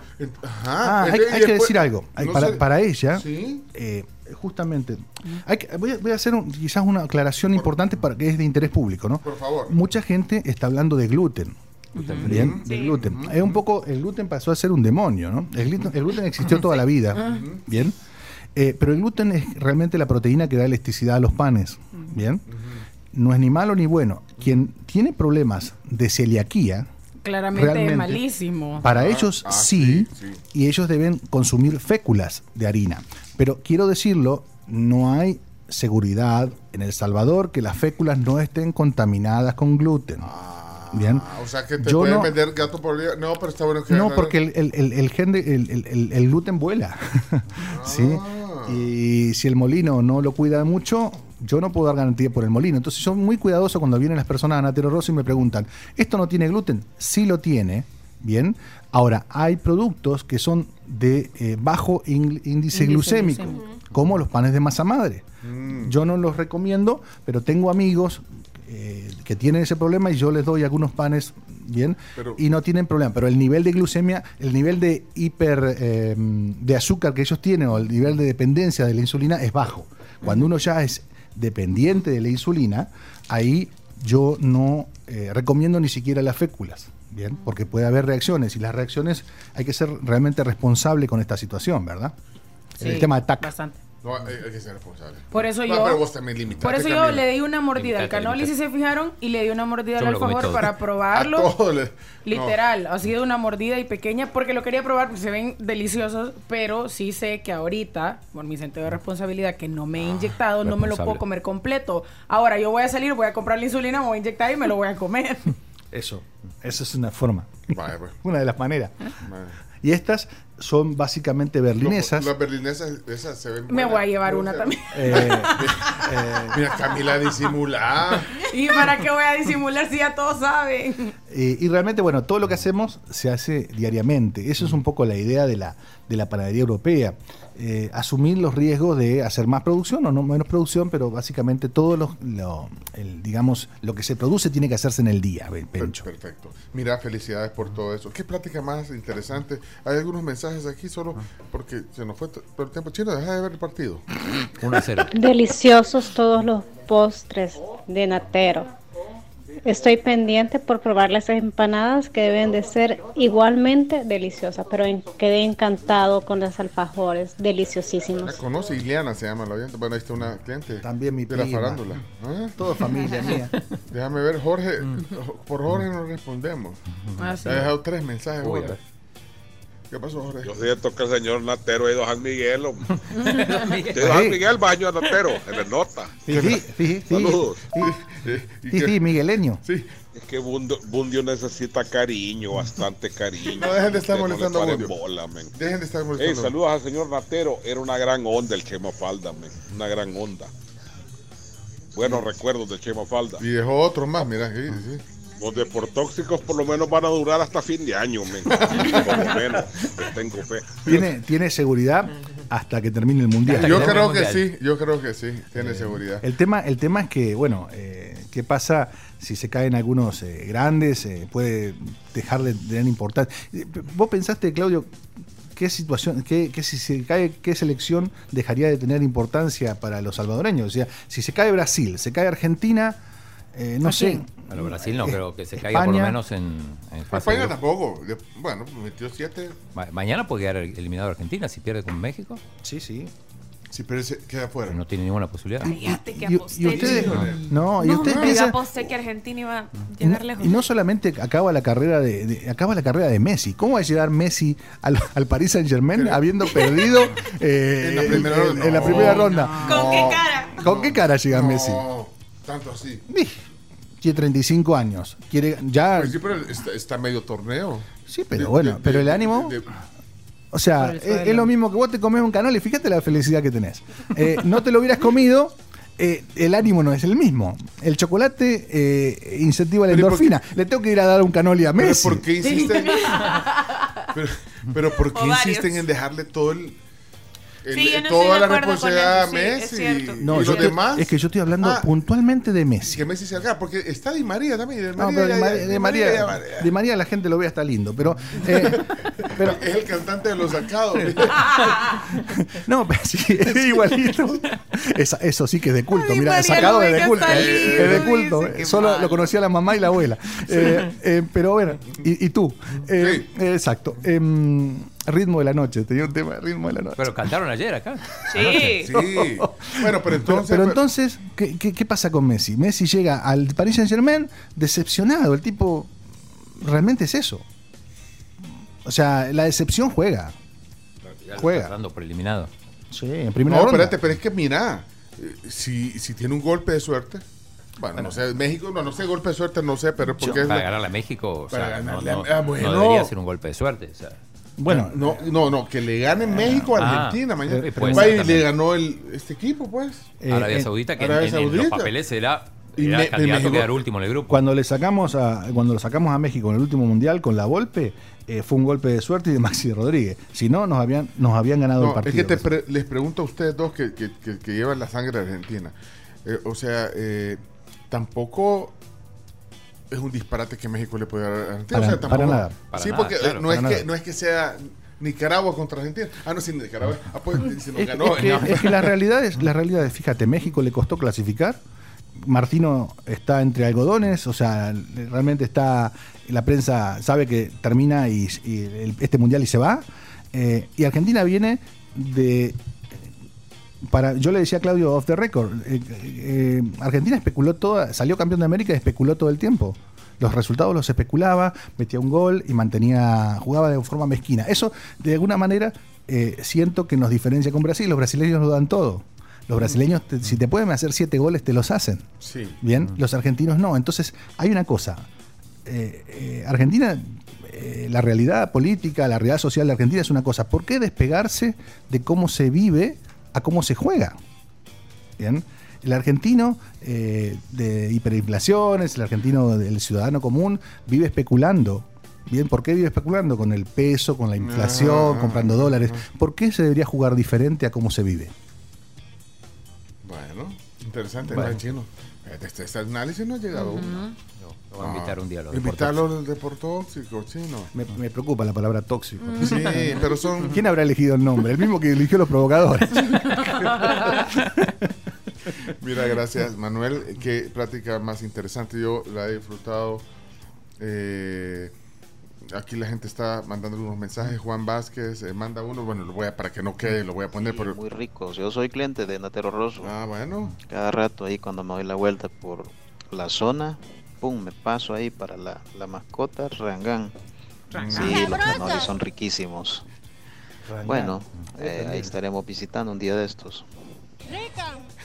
Ah, hay, que decir algo. Hay- no para, sé- para ella, Sí. eh, justamente, hay que- voy, a, voy a hacer un- quizás una aclaración importante para que es de interés público, ¿no? Por favor. Mucha gente está hablando de gluten. Bien, gluten. Es un poco, el gluten pasó a ser un demonio, ¿no? El gluten, el gluten existió toda la vida, bien. Eh, pero el gluten es realmente la proteína que da elasticidad a los panes, bien. No es ni malo ni bueno. Quien tiene problemas de celiaquía, Claramente realmente, es malísimo. para ellos ah, sí, sí, sí. y ellos deben consumir féculas de harina. Pero quiero decirlo, no hay seguridad en El Salvador que las féculas no estén contaminadas con gluten. Bien. Ah, o sea que te Yo pueden no- vender gato por día. No, pero está bueno que No, porque el, el- el- el gen de- el, el- el- el gluten vuela. ¿Sí? Y si el molino no lo cuida mucho, yo no puedo dar garantía por el molino. Entonces, yo muy cuidadoso cuando vienen las personas a Natero Rosso y me preguntan, ¿esto no tiene gluten? Sí lo tiene. Bien. Ahora, hay productos que son de eh, bajo ín- índice Índice glucémico. glucémico. como los panes de masa madre. Mm. Yo no los recomiendo, pero tengo amigos eh, que tienen ese problema y yo les doy algunos panes bien Pero- y no tienen problema. Pero el nivel de glucemia, el nivel de hiper eh, de azúcar que ellos tienen o el nivel de dependencia de la insulina es bajo. Cuando uno ya es dependiente de la insulina, ahí yo no eh, recomiendo ni siquiera las féculas. Bien, porque puede haber reacciones y las reacciones hay que ser realmente responsable con esta situación, ¿verdad? el tema de TAC. Bastante. No, hay, que ser responsable. Por eso No, yo. pero vos también limitate, Por eso yo le di una mordida al canoli, si se fijaron, y le di una mordida al alfajor para probarlo. no. Literal, ha sido una mordida y pequeña porque lo quería probar porque se ven deliciosos, pero sí sé que ahorita, por mi sentido de responsabilidad, que no me he inyectado, no me lo puedo comer completo. Ahora yo voy a salir, voy a comprar la insulina, me voy a inyectar y me lo voy a comer. Eso, eso es una forma, pues. una de las maneras. Y estas son básicamente berlinesas. Las berlinesas, esas se ven me buenas. voy a llevar una también. Eh, Mira, Camila disimula. ¿Y para qué voy a disimular si ya todos saben? eh, y realmente, bueno, todo lo que hacemos se hace diariamente. Eso es un poco la idea de la, de la panadería europea. Eh, asumir los riesgos de hacer más producción o no menos producción, pero básicamente todo lo, lo- el, digamos, lo que se produce tiene que hacerse en el día, Pencho. Perfecto. Mira, felicidades por todo eso. Qué plática más interesante. Hay algunos mensajes aquí solo porque se nos fue por el tiempo chino. Deja de ver el partido. 1 a 0. Deliciosos todos los postres de Natero. Estoy pendiente por probar las empanadas que deben de ser igualmente deliciosas, pero en- quedé encantado con las alfajores, La deliciosísimos. conoce, Ileana se llama la oyente. Bueno, ahí está una cliente. También mi De la farándula. ¿Ah? Todo familia mía. Déjame ver, Jorge. Mm. Por Jorge no respondemos. Ah, sí. Ha dejado tres mensajes, Uy, Jorge. ¿Qué pasó, Jorge? Yo siento que el señor Natero ha ido a San Miguel. a. San Miguel, baño a Natero, en el Nota. Sí, sí, Saludos. ¿Y sí, sí, migueleño. Sí. Es que Bundio, Bundio necesita cariño, bastante cariño. No dejen de estar molestando a le paren Bundio. bola, men. Dejen de estar molestando. saludos al señor Natero. Era una gran onda el Chema Falda, men. Una gran onda. Buenos recuerdos de Chema Falda. Y dejó otro más, mira. Sí, sí. Los deportóxicos por lo menos van a durar hasta fin de año, men. Por lo menos. Tengo fe. Tiene, tiene seguridad hasta que termine el mundial. Yo creo que sí, yo creo que sí, tiene seguridad. El tema, el tema es que, bueno, eh, ¿qué pasa si se caen algunos eh, grandes? eh, puede dejar de tener importancia. Eh, ¿Vos pensaste, Claudio, qué situación, qué, qué si se cae, qué selección dejaría de tener importancia para los salvadoreños? O sea, si se cae Brasil, se cae Argentina, eh, no ¿A sé. quién? Bueno, Brasil no Eh, creo que se caiga por lo menos en, en fase España de- tampoco. Bueno, metió siete. Ma- Mañana puede quedar eliminado Argentina si pierde con México. Sí, sí. Sí, pero ese queda afuera. No tiene ninguna posibilidad. Fíjate que Y, aposté. y ustedes, chico. no, y No, ustedes no, yo piensan, aposté que Argentina iba a Y no, llegar lejos. y no solamente acaba la carrera de, de- acaba la carrera de Messi. ¿Cómo va a llegar Messi al, al Paris Saint Germain habiendo perdido eh, En la primera en- la No, primera ronda? ¿Con qué cara? ¿Con qué cara llega Messi? No, tanto así. Tiene 35 años. Quiere ya. Pues sí, pero está, está medio torneo. Sí, pero De- bueno, de- pero de- el ánimo. de- de- O sea, es, lo mismo que vos te comes un canal y fíjate la felicidad que tenés. Eh, no te lo hubieras comido, eh, el ánimo no es el mismo. El chocolate eh, incentiva la Pero endorfina. Le tengo que ir a dar un canoli a pero Messi. ¿por qué insisten? pero, pero ¿por qué insisten en dejarle todo el, el- Sí, yo no toda la responsabilidad a eso, sí, es Messi cierto. y No, los yo te- demás? es que yo estoy hablando Ah, puntualmente de Messi. que Messi se acá, porque está Di María también. De No, María, pero de, ya- María, ya- de Di María- de María la gente lo ve hasta lindo, pero, eh, pero es el cantante de los sacados. no, pero sí, es igualito. Esa- eso sí que es de culto, Ay, mira, sacado es de culto, está es de culto. qué Solo mal. lo conocía la mamá y la abuela. Eh, eh, pero bueno, y, y tú, Eh, Sí. eh, exacto. Ritmo de la noche, tenía un tema de ritmo de la noche. Pero cantaron ayer acá. Sí. Sí. Bueno, pero entonces. pero entonces, ¿qué, qué, qué pasa con Messi? Messi llega al Paris Saint Germain decepcionado. El tipo realmente es eso. O sea, la decepción juega. Ya lo Juega. está dando por eliminado. Sí, en primera no, ronda. espérate, pero es que mira, eh, si, si tiene un golpe de suerte. Bueno, no sé, México, no, no sé, golpe de suerte, no sé, pero porque es Para la- ganarle a México, o Para sea, no, ganarle a- no- ah, bueno. no debería ser un golpe de suerte. o sea. Bueno, no, no, no, que le gane México a Ah, Argentina mañana. Va ser y le ganó el, este equipo, pues. eh, Arabia Saudita, que Arabia en, en los Saudita. papeles será Era me- candidato México- a quedar último en el grupo. Cuando le sacamos a, cuando lo sacamos a México en el último mundial con la Volpe, eh, fue un golpe de suerte y de Maxi Rodríguez. Si no, nos habían, nos habían ganado el No, es partido. que te pre- les pregunto a ustedes dos que, que- que- que llevan la sangre argentina. Eh, o sea, eh, tampoco es un disparate que México le pueda dar a Argentina. Para- o sea, tampoco- para nada. Para sí, porque claro, no, es que, no es que sea Nicaragua contra Argentina. Ah, no, sí, Nicaragua. Ah, pues se nos Es, ganó. es que, No. es que la realidad es, la realidad es, fíjate, México le costó clasificar. Martino está entre algodones, o sea, realmente está, la prensa sabe que termina y, y el- este mundial y se va. Eh, y Argentina viene de para yo le decía a Claudio off the record eh, eh, Argentina especuló toda salió campeón de América y especuló todo el tiempo. Los resultados los especulaba metía un gol y mantenía jugaba de forma mezquina. Eso de alguna manera eh, siento que nos diferencia con Brasil. Los brasileños lo dan todo. Los brasileños te- si te pueden hacer siete goles te los hacen. Sí. bien los argentinos no. Entonces hay una cosa. Argentina, la realidad política, la realidad social de Argentina es una cosa. ¿Por qué despegarse de cómo se vive a cómo se juega? Bien. El argentino eh, de hiperinflaciones, el argentino del ciudadano común, vive especulando. Bien, ¿por qué vive especulando? Con el peso, con la inflación, Ah, comprando dólares. ¿Por qué se debería jugar diferente a cómo se vive? Bueno, interesante, Bueno. ¿verdad, chino? Este, este- este análisis no ha llegado aún. No, lo voy a invitar un día a los Invitarlo al deportóxico, chino. Me, me preocupa la palabra tóxico. Sí, pero son. ¿Quién habrá elegido el nombre? El mismo que eligió los provocadores. Mira, gracias Manuel. Qué práctica más interesante. Yo la he disfrutado. Eh, aquí la gente está mandando unos mensajes. Juan Vázquez eh, manda uno. Bueno, lo voy a, para que no quede, lo voy a poner. Pero, Muy ricos. Yo soy cliente de Natero Rosso. ah, bueno. Cada rato ahí cuando me doy la vuelta por la zona, pum, me paso ahí para la, la mascota Rangán. Sí, los cannolis son riquísimos. Bueno, eh, ahí estaremos visitando un día de estos.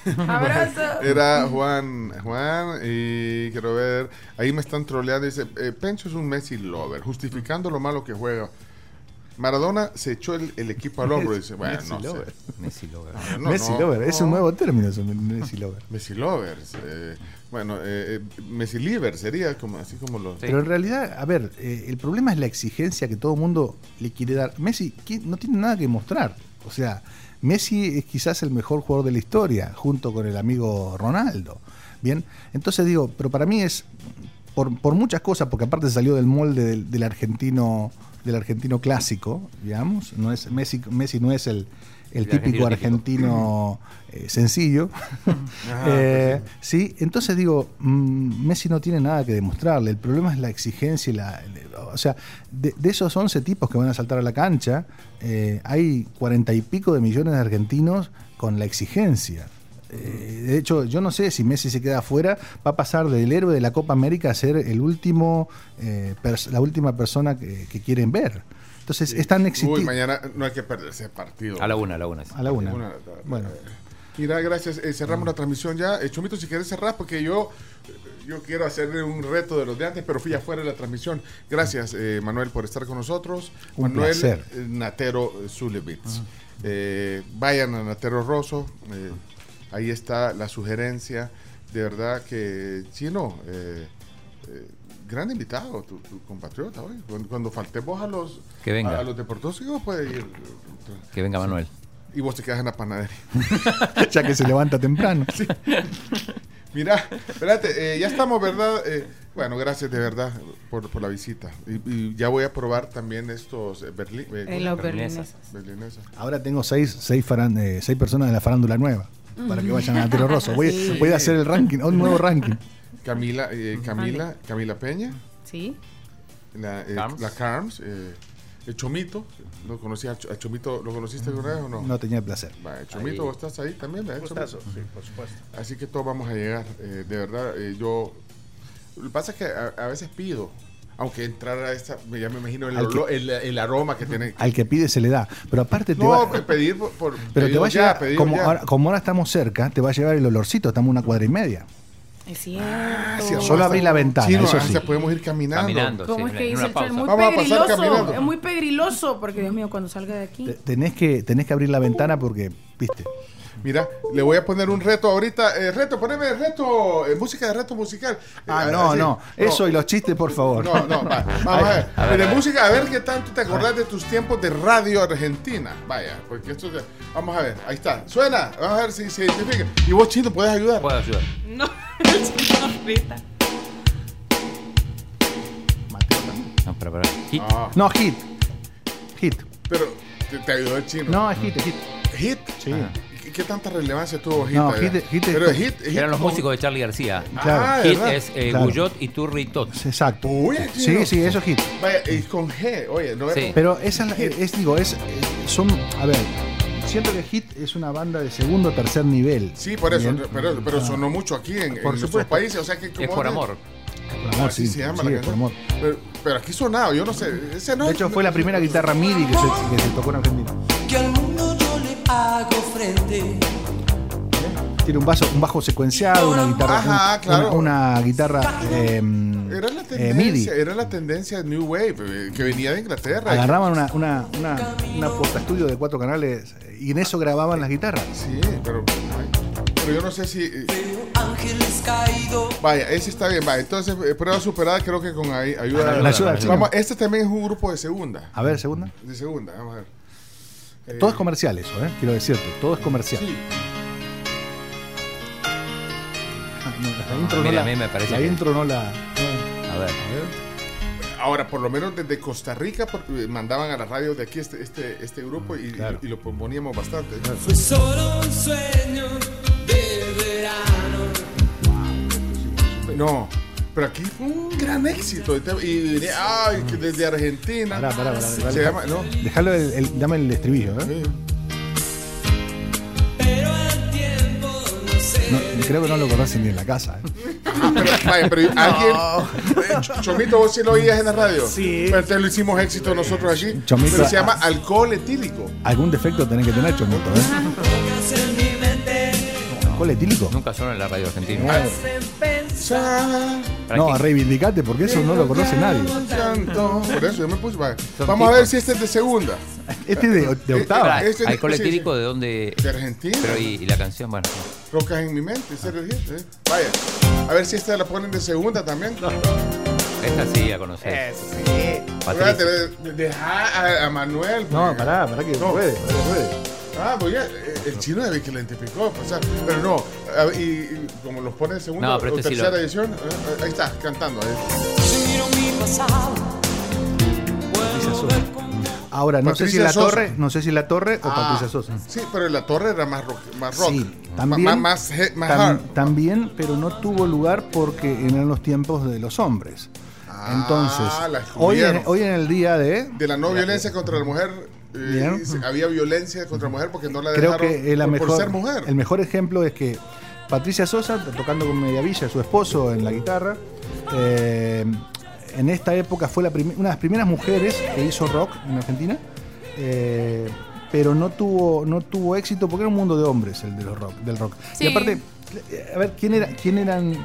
Abrazo. Era Juan, Juan, y quiero ver, ahí me están troleando, dice, eh, Pencho es un Messi lover, justificando lo malo que juega. Maradona se echó el, el equipo al hombro y dice, bueno, Messi no sé. lover. Messi Lover. No, no, Messi no, Lover, es un nuevo término eso, Messi Lover. Messi lovers, eh, bueno, eh, eh, Messi liver sería como así como los... Pero en realidad, a ver, eh, el problema es la exigencia que todo el mundo le quiere dar. Messi ¿quién- no tiene nada que mostrar. O sea, Messi es quizás el mejor jugador de la historia, junto con el amigo Ronaldo. Bien, entonces digo, pero para mí es por, muchas cosas, porque aparte salió del molde del, del argentino del argentino clásico, digamos, no es Messi, Messi no es el, el El típico argentino eh, sencillo. Eh, sí, entonces digo, mm, Messi no tiene nada que demostrarle. El problema es la exigencia y la. o sea, de, de esos 11 tipos que van a saltar a la cancha, eh, hay cuarenta y pico de millones de argentinos con la exigencia. De hecho, yo no sé si Messi se queda afuera, va a pasar del héroe de la Copa América a ser el último, eh, la última persona que, que quieren ver. Entonces, es tan Uy, mañana no hay que perder ese partido. A la una, a la una. sí. A la una. La. Bueno. Mira, gracias. Eh, cerramos la transmisión ya. Eh, Chomito, si quieres cerrar, porque yo, yo quiero hacerle un reto de los de antes, pero fui afuera de la transmisión. Gracias, eh, Manuel, por estar con nosotros. Un Manuel placer. Natero eh, Zulewitz. Eh, vayan a Natero Rosso. eh, ahí está la sugerencia. De verdad que, Chino, eh, eh, gran invitado, tu, tu compatriota. oye. Cuando, cuando faltemos a los, Que venga. a, a los deportivos, puede ir. Que venga Manuel. Y vos te quedas en la panadería. ya que se levanta temprano. Mira, espérate, eh, ya estamos, ¿verdad? Eh, bueno, gracias de verdad por, por la visita. Y, y ya voy a probar también estos eh, berli- eh, Eh, los Berlinesas. Ahora tengo seis, seis, faran- eh, seis personas de la farándula nueva para que vayan a Tiro Rosso. Voy, Sí. voy a hacer el ranking, un nuevo ranking. Camila, eh, Camila, Camila Peña, Sí. la, eh, Carms. la Carms, eh, el Chomito, ¿lo conocía? a Ch- a Chomito, ¿lo conociste alguna vez o no? No tenía el placer. Va, el Chomito, Ahí. ¿vos estás ahí también? ¿verdad, Gustazo, sí, por supuesto. Así que todos vamos a llegar. eh, de verdad, eh, yo. Lo que pasa es que a, a veces pido, aunque entrar a esta, ya me imagino el, que- olor- el, el aroma que tiene. Al que pide se le da. Pero aparte te No, va, pedir por. por- pero te va a ya, llevar, pedido como ya. ahora, como ahora estamos cerca, te va a llevar el olorcito, estamos una cuadra y media. Es cierto. Sí, Solo abrí la ventana, Chino, eso sí. podemos ir caminando. Caminando. ¿Cómo sí, es que dice el tren? Muy Vamos a pasar pegriloso. caminando. Es muy pegriloso. Porque, Dios mío, cuando salga de aquí. Te- Tenés que, tenés que abrir la ventana porque, viste, Mira, le voy a poner un reto ahorita. Eh, reto, poneme reto, eh, música de reto musical. Ah, Eh, no, así. no. Eso y los chistes, por favor. No, no, va. Vamos a ver. Mire, música, a ver qué tanto te acordás de tus tiempos de radio argentina. Vaya, porque esto es de- Vamos a ver, ahí está. Suena, vamos a ver si se identifica. Y vos, Chino, puedes ayudar. Puedo ayudar. No, ahorita. No, para, para. Hit. Ah, No, hit. Hit. pero te, te ayudó el chino. No, es hit, es hit. Hit. Sí. ¿Y qué tanta relevancia tuvo Hit? No? Hit- Hit es Pero Hit, Hit Eran los como- músicos de Charlie García. Claro. Ah, Hit es eh, Claro. Guyot, y Tot. Exacto. Uy, Sí, sí, eso es hit. Vaya, y con G, oye, no Sí. Pero esa es, digo, es, son, a ver, siento que Hit es una banda de segundo o tercer nivel. Sí, por eso, Bien. pero, pero Ah, sonó mucho aquí en, en Por nuestros supuesto. países, o sea que como Es por amor. Por amor, sí, se llama sí, la es por amor. Pero, pero aquí sonaba, yo no sé, ese no De hecho, fue la primera guitarra MIDI que se, que se tocó en Argentina. Que al mundo hago frente. Tiene un, bajo, un bajo secuenciado, una guitarra, Ajá, un- claro. una, una guitarra eh, Era la eh, MIDI. tendencia, era la tendencia New Wave eh, que venía de Inglaterra. Agarraban una, una, una, una porta estudio de cuatro canales eh, y en eso grababan las guitarras. Sí, pero, pero yo no sé si. eh, Ángeles caídos. Vaya, ese está bien, vaya. Entonces, prueba superada, creo que con ahí ayuda. La ayuda del chino. Vamos, este también es un grupo de segunda. A ver, segunda. De segunda, vamos a ver. Eh, Todo es comercial eso, ¿eh? quiero decirte, todo es comercial. Sí. Ah, no, la intro no Mira, la- a mí me parece la que- intro no la... A ver. Ahora, por lo menos desde Costa Rica porque mandaban a la radio de aquí este, este, este grupo y, Claro. y lo poníamos bastante. Fue solo un sueño de verano. No, pero aquí fue un gran éxito. Y, y- ay, que desde Argentina. Pará, pará, pará, Se dale. llama, ¿no? Dejalo, el, el- dame el estribillo, ¿eh? Sí. Pero el tiempo no sé. No, creo que no lo conocen ni en la casa. ¿eh? Ah, pero, vaya, pero alguien. eh, Ch- Chomito, vos sí lo oías en la radio. Sí. Pero entonces lo hicimos éxito nosotros aquí. Chomito, pero se llama ah. alcohol etílico. Algún defecto tenés que tener, Chomito, ¿eh? ¿Alcohol etílico? Nunca sonó en la radio argentina. Pensar. ¿Para No, qué? reivindicate porque eso no lo conoce nadie. Por eso yo me puse. Vamos a ver si este es de segunda. Este es de, de octava. Este- sí, sí. etílico de dónde. De Argentina. Pero y, y la canción, bueno. Rocas en mi mente. ese ¿eh? Vaya. A ver si esta la ponen de segunda también. Esta sí a conocer. Patricia. Espérate, de- deja a, a Manuel. No, pará, pará que No. puede, puede. Ah, pues ya, eh, el chino debe que la identificó, o sea, pero no, y, y como los pone en segunda No, pero o este sí tercera lo- edición, eh, eh, ahí está, cantando. ahí. Ahora, no sé si Patricia la Sosa. torre, no sé si la torre o Ah, Patricia Sosa. Sí, pero la torre era más rock, más rock Sí, también, más, más, más tam- hard. también, pero no tuvo lugar porque eran los tiempos de los hombres. Ah, Entonces, la hoy en, hoy en el día de, De la no violencia contra la mujer, eh, había violencia contra la mujer porque no la creo dejaron que la por, por mejor, ser mujer. el mejor ejemplo es que Patricia Sosa, tocando con Mediavilla, su esposo, en la guitarra, eh, en esta época fue la una de las primeras mujeres que hizo rock en Argentina, eh, pero no tuvo, no tuvo éxito porque era un mundo de hombres el de los rock, del rock. Sí. Y aparte, a ver, ¿quién, era, quién eran?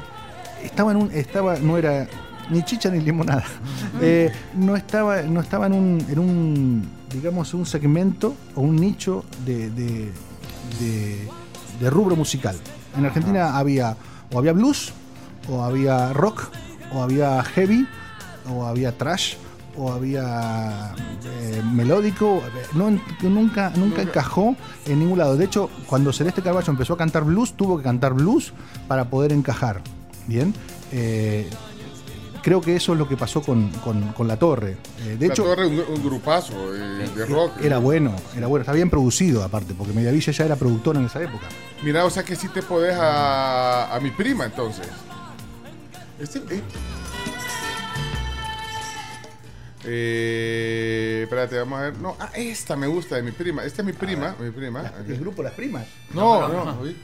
Estaba en un, estaba, no era ni chicha ni limonada. Eh, no estaba, no estaba en un, en un, digamos, un segmento o un nicho de, de, de- de rubro musical. En Argentina había o había blues, o había rock, o había heavy, o había trash, o había eh, melódico. No, nunca, nunca encajó en ningún lado. De hecho, cuando Celeste Carballo empezó a cantar blues, tuvo que cantar blues para poder encajar. Bien. Eh, creo que eso es lo que pasó con, con- con La Torre. Eh, de la hecho, torre un, un grupazo eh, de rock. era bueno, era bueno, está bien producido aparte, porque Mediavilla ya era productor en esa época. Mira, o sea que sí te podés a, a mi prima entonces. Este, eh. Eh, espérate, vamos a ver. No, ah, esta me gusta de mi prima. Esta es mi prima, mi prima. aquí. El grupo Las Primas. No, no, oí.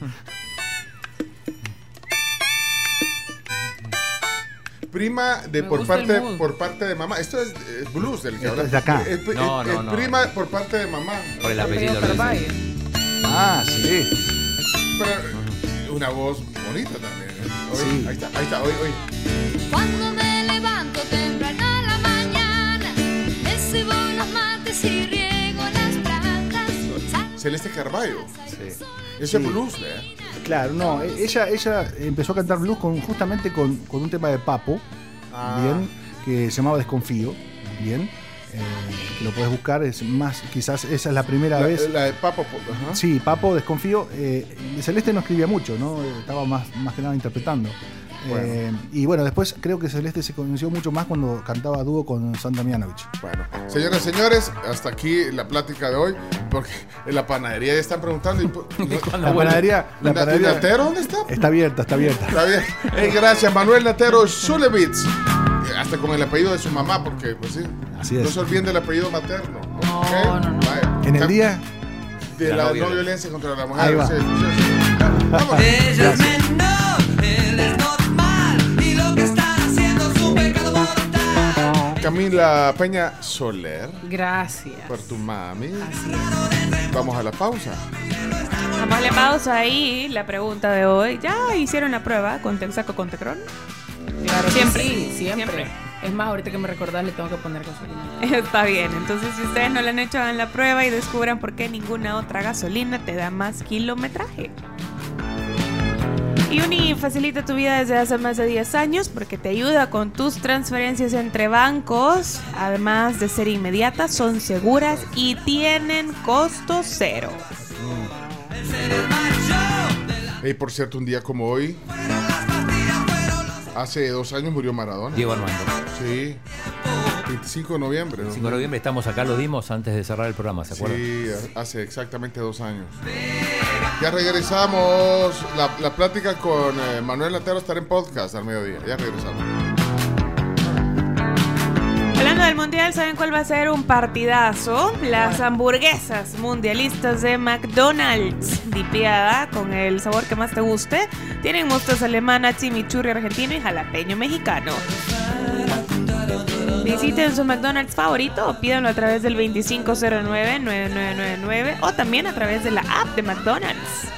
Prima de Me por parte por parte de mamá. Esto es eh, blues del que Esto habla. es de acá. Es, es- No, no, no. prima por parte de mamá. Por el apellido. Ah, sí. Pero eh, una voz bonita también. ¿eh? Oí, Sí. Ahí está, ahí está, oí, oí. Cuando me levanto temprano a la mañana, me cebo los mates y riego las plantas. Celeste Carballo. Sí. Ese Sí. blues, ¿verdad? Claro, no, e- ella, ella empezó a cantar blues con, justamente con, con un tema de Papo, Ah. bien, que se llamaba Desconfío, bien, eh, que lo puedes buscar, es más, quizás esa es la primera La, vez. la de Papo. ajá. Sí, Papo, Desconfío. eh, Celeste no escribía mucho, ¿no? Estaba más, más que nada interpretando. Eh, y bueno, después creo que Celeste se conoció mucho más cuando cantaba dúo con Sandra Mianovich. Bueno, señoras y señores, hasta aquí la plática de hoy, porque en la panadería ya están preguntando. y po- La panadería, la ¿Y panadería Natero dónde está? Está abierta, está abierta. Está bien. Ey, gracias, Manuel Natero Zulevitz. Eh, Hasta con el apellido de su mamá, porque, pues sí. Así es. No se olviden del apellido materno. No, no, no. En el día. De La la, no no violencia. contra la mujer. Ahí va. sí, sí, sí. Vamos. Ella es menor, él Camila Peña Soler, Gracias. por tu mami. Vamos a la pausa. Vamos a la pausa ahí. La pregunta de hoy. ¿Ya hicieron la prueba con Texaco con Tecron? Claro Siempre. sí, siempre. Siempre. Es más, ahorita que me recordás le tengo que poner gasolina. Está bien, entonces si ustedes no la han hecho, hagan la prueba y descubran por qué ninguna otra gasolina te da más kilometraje. Uni facilita tu vida desde hace más de 10 años porque te ayuda con tus transferencias entre bancos. Además de ser inmediatas, son seguras y tienen costo cero. Y por cierto, un día como hoy, hace dos años murió Maradona. Diego Armando. Sí. 25 de noviembre. ¿no? 5 de noviembre estamos acá, lo dimos antes de cerrar el programa, ¿se acuerdan? Sí, hace exactamente dos años. Ya regresamos. La, la plática con eh, Manuel Latero estará en podcast al mediodía. Ya regresamos. Hablando del mundial, ¿saben cuál va a ser un partidazo? Las hamburguesas mundialistas de McDonald's, dipeada con el sabor que más te guste. Tienen mostaza alemana, chimichurri argentino y jalapeño mexicano. Visiten su McDonald's favorito o pídanlo a través del 2509-9999 o también a través de la app de McDonald's.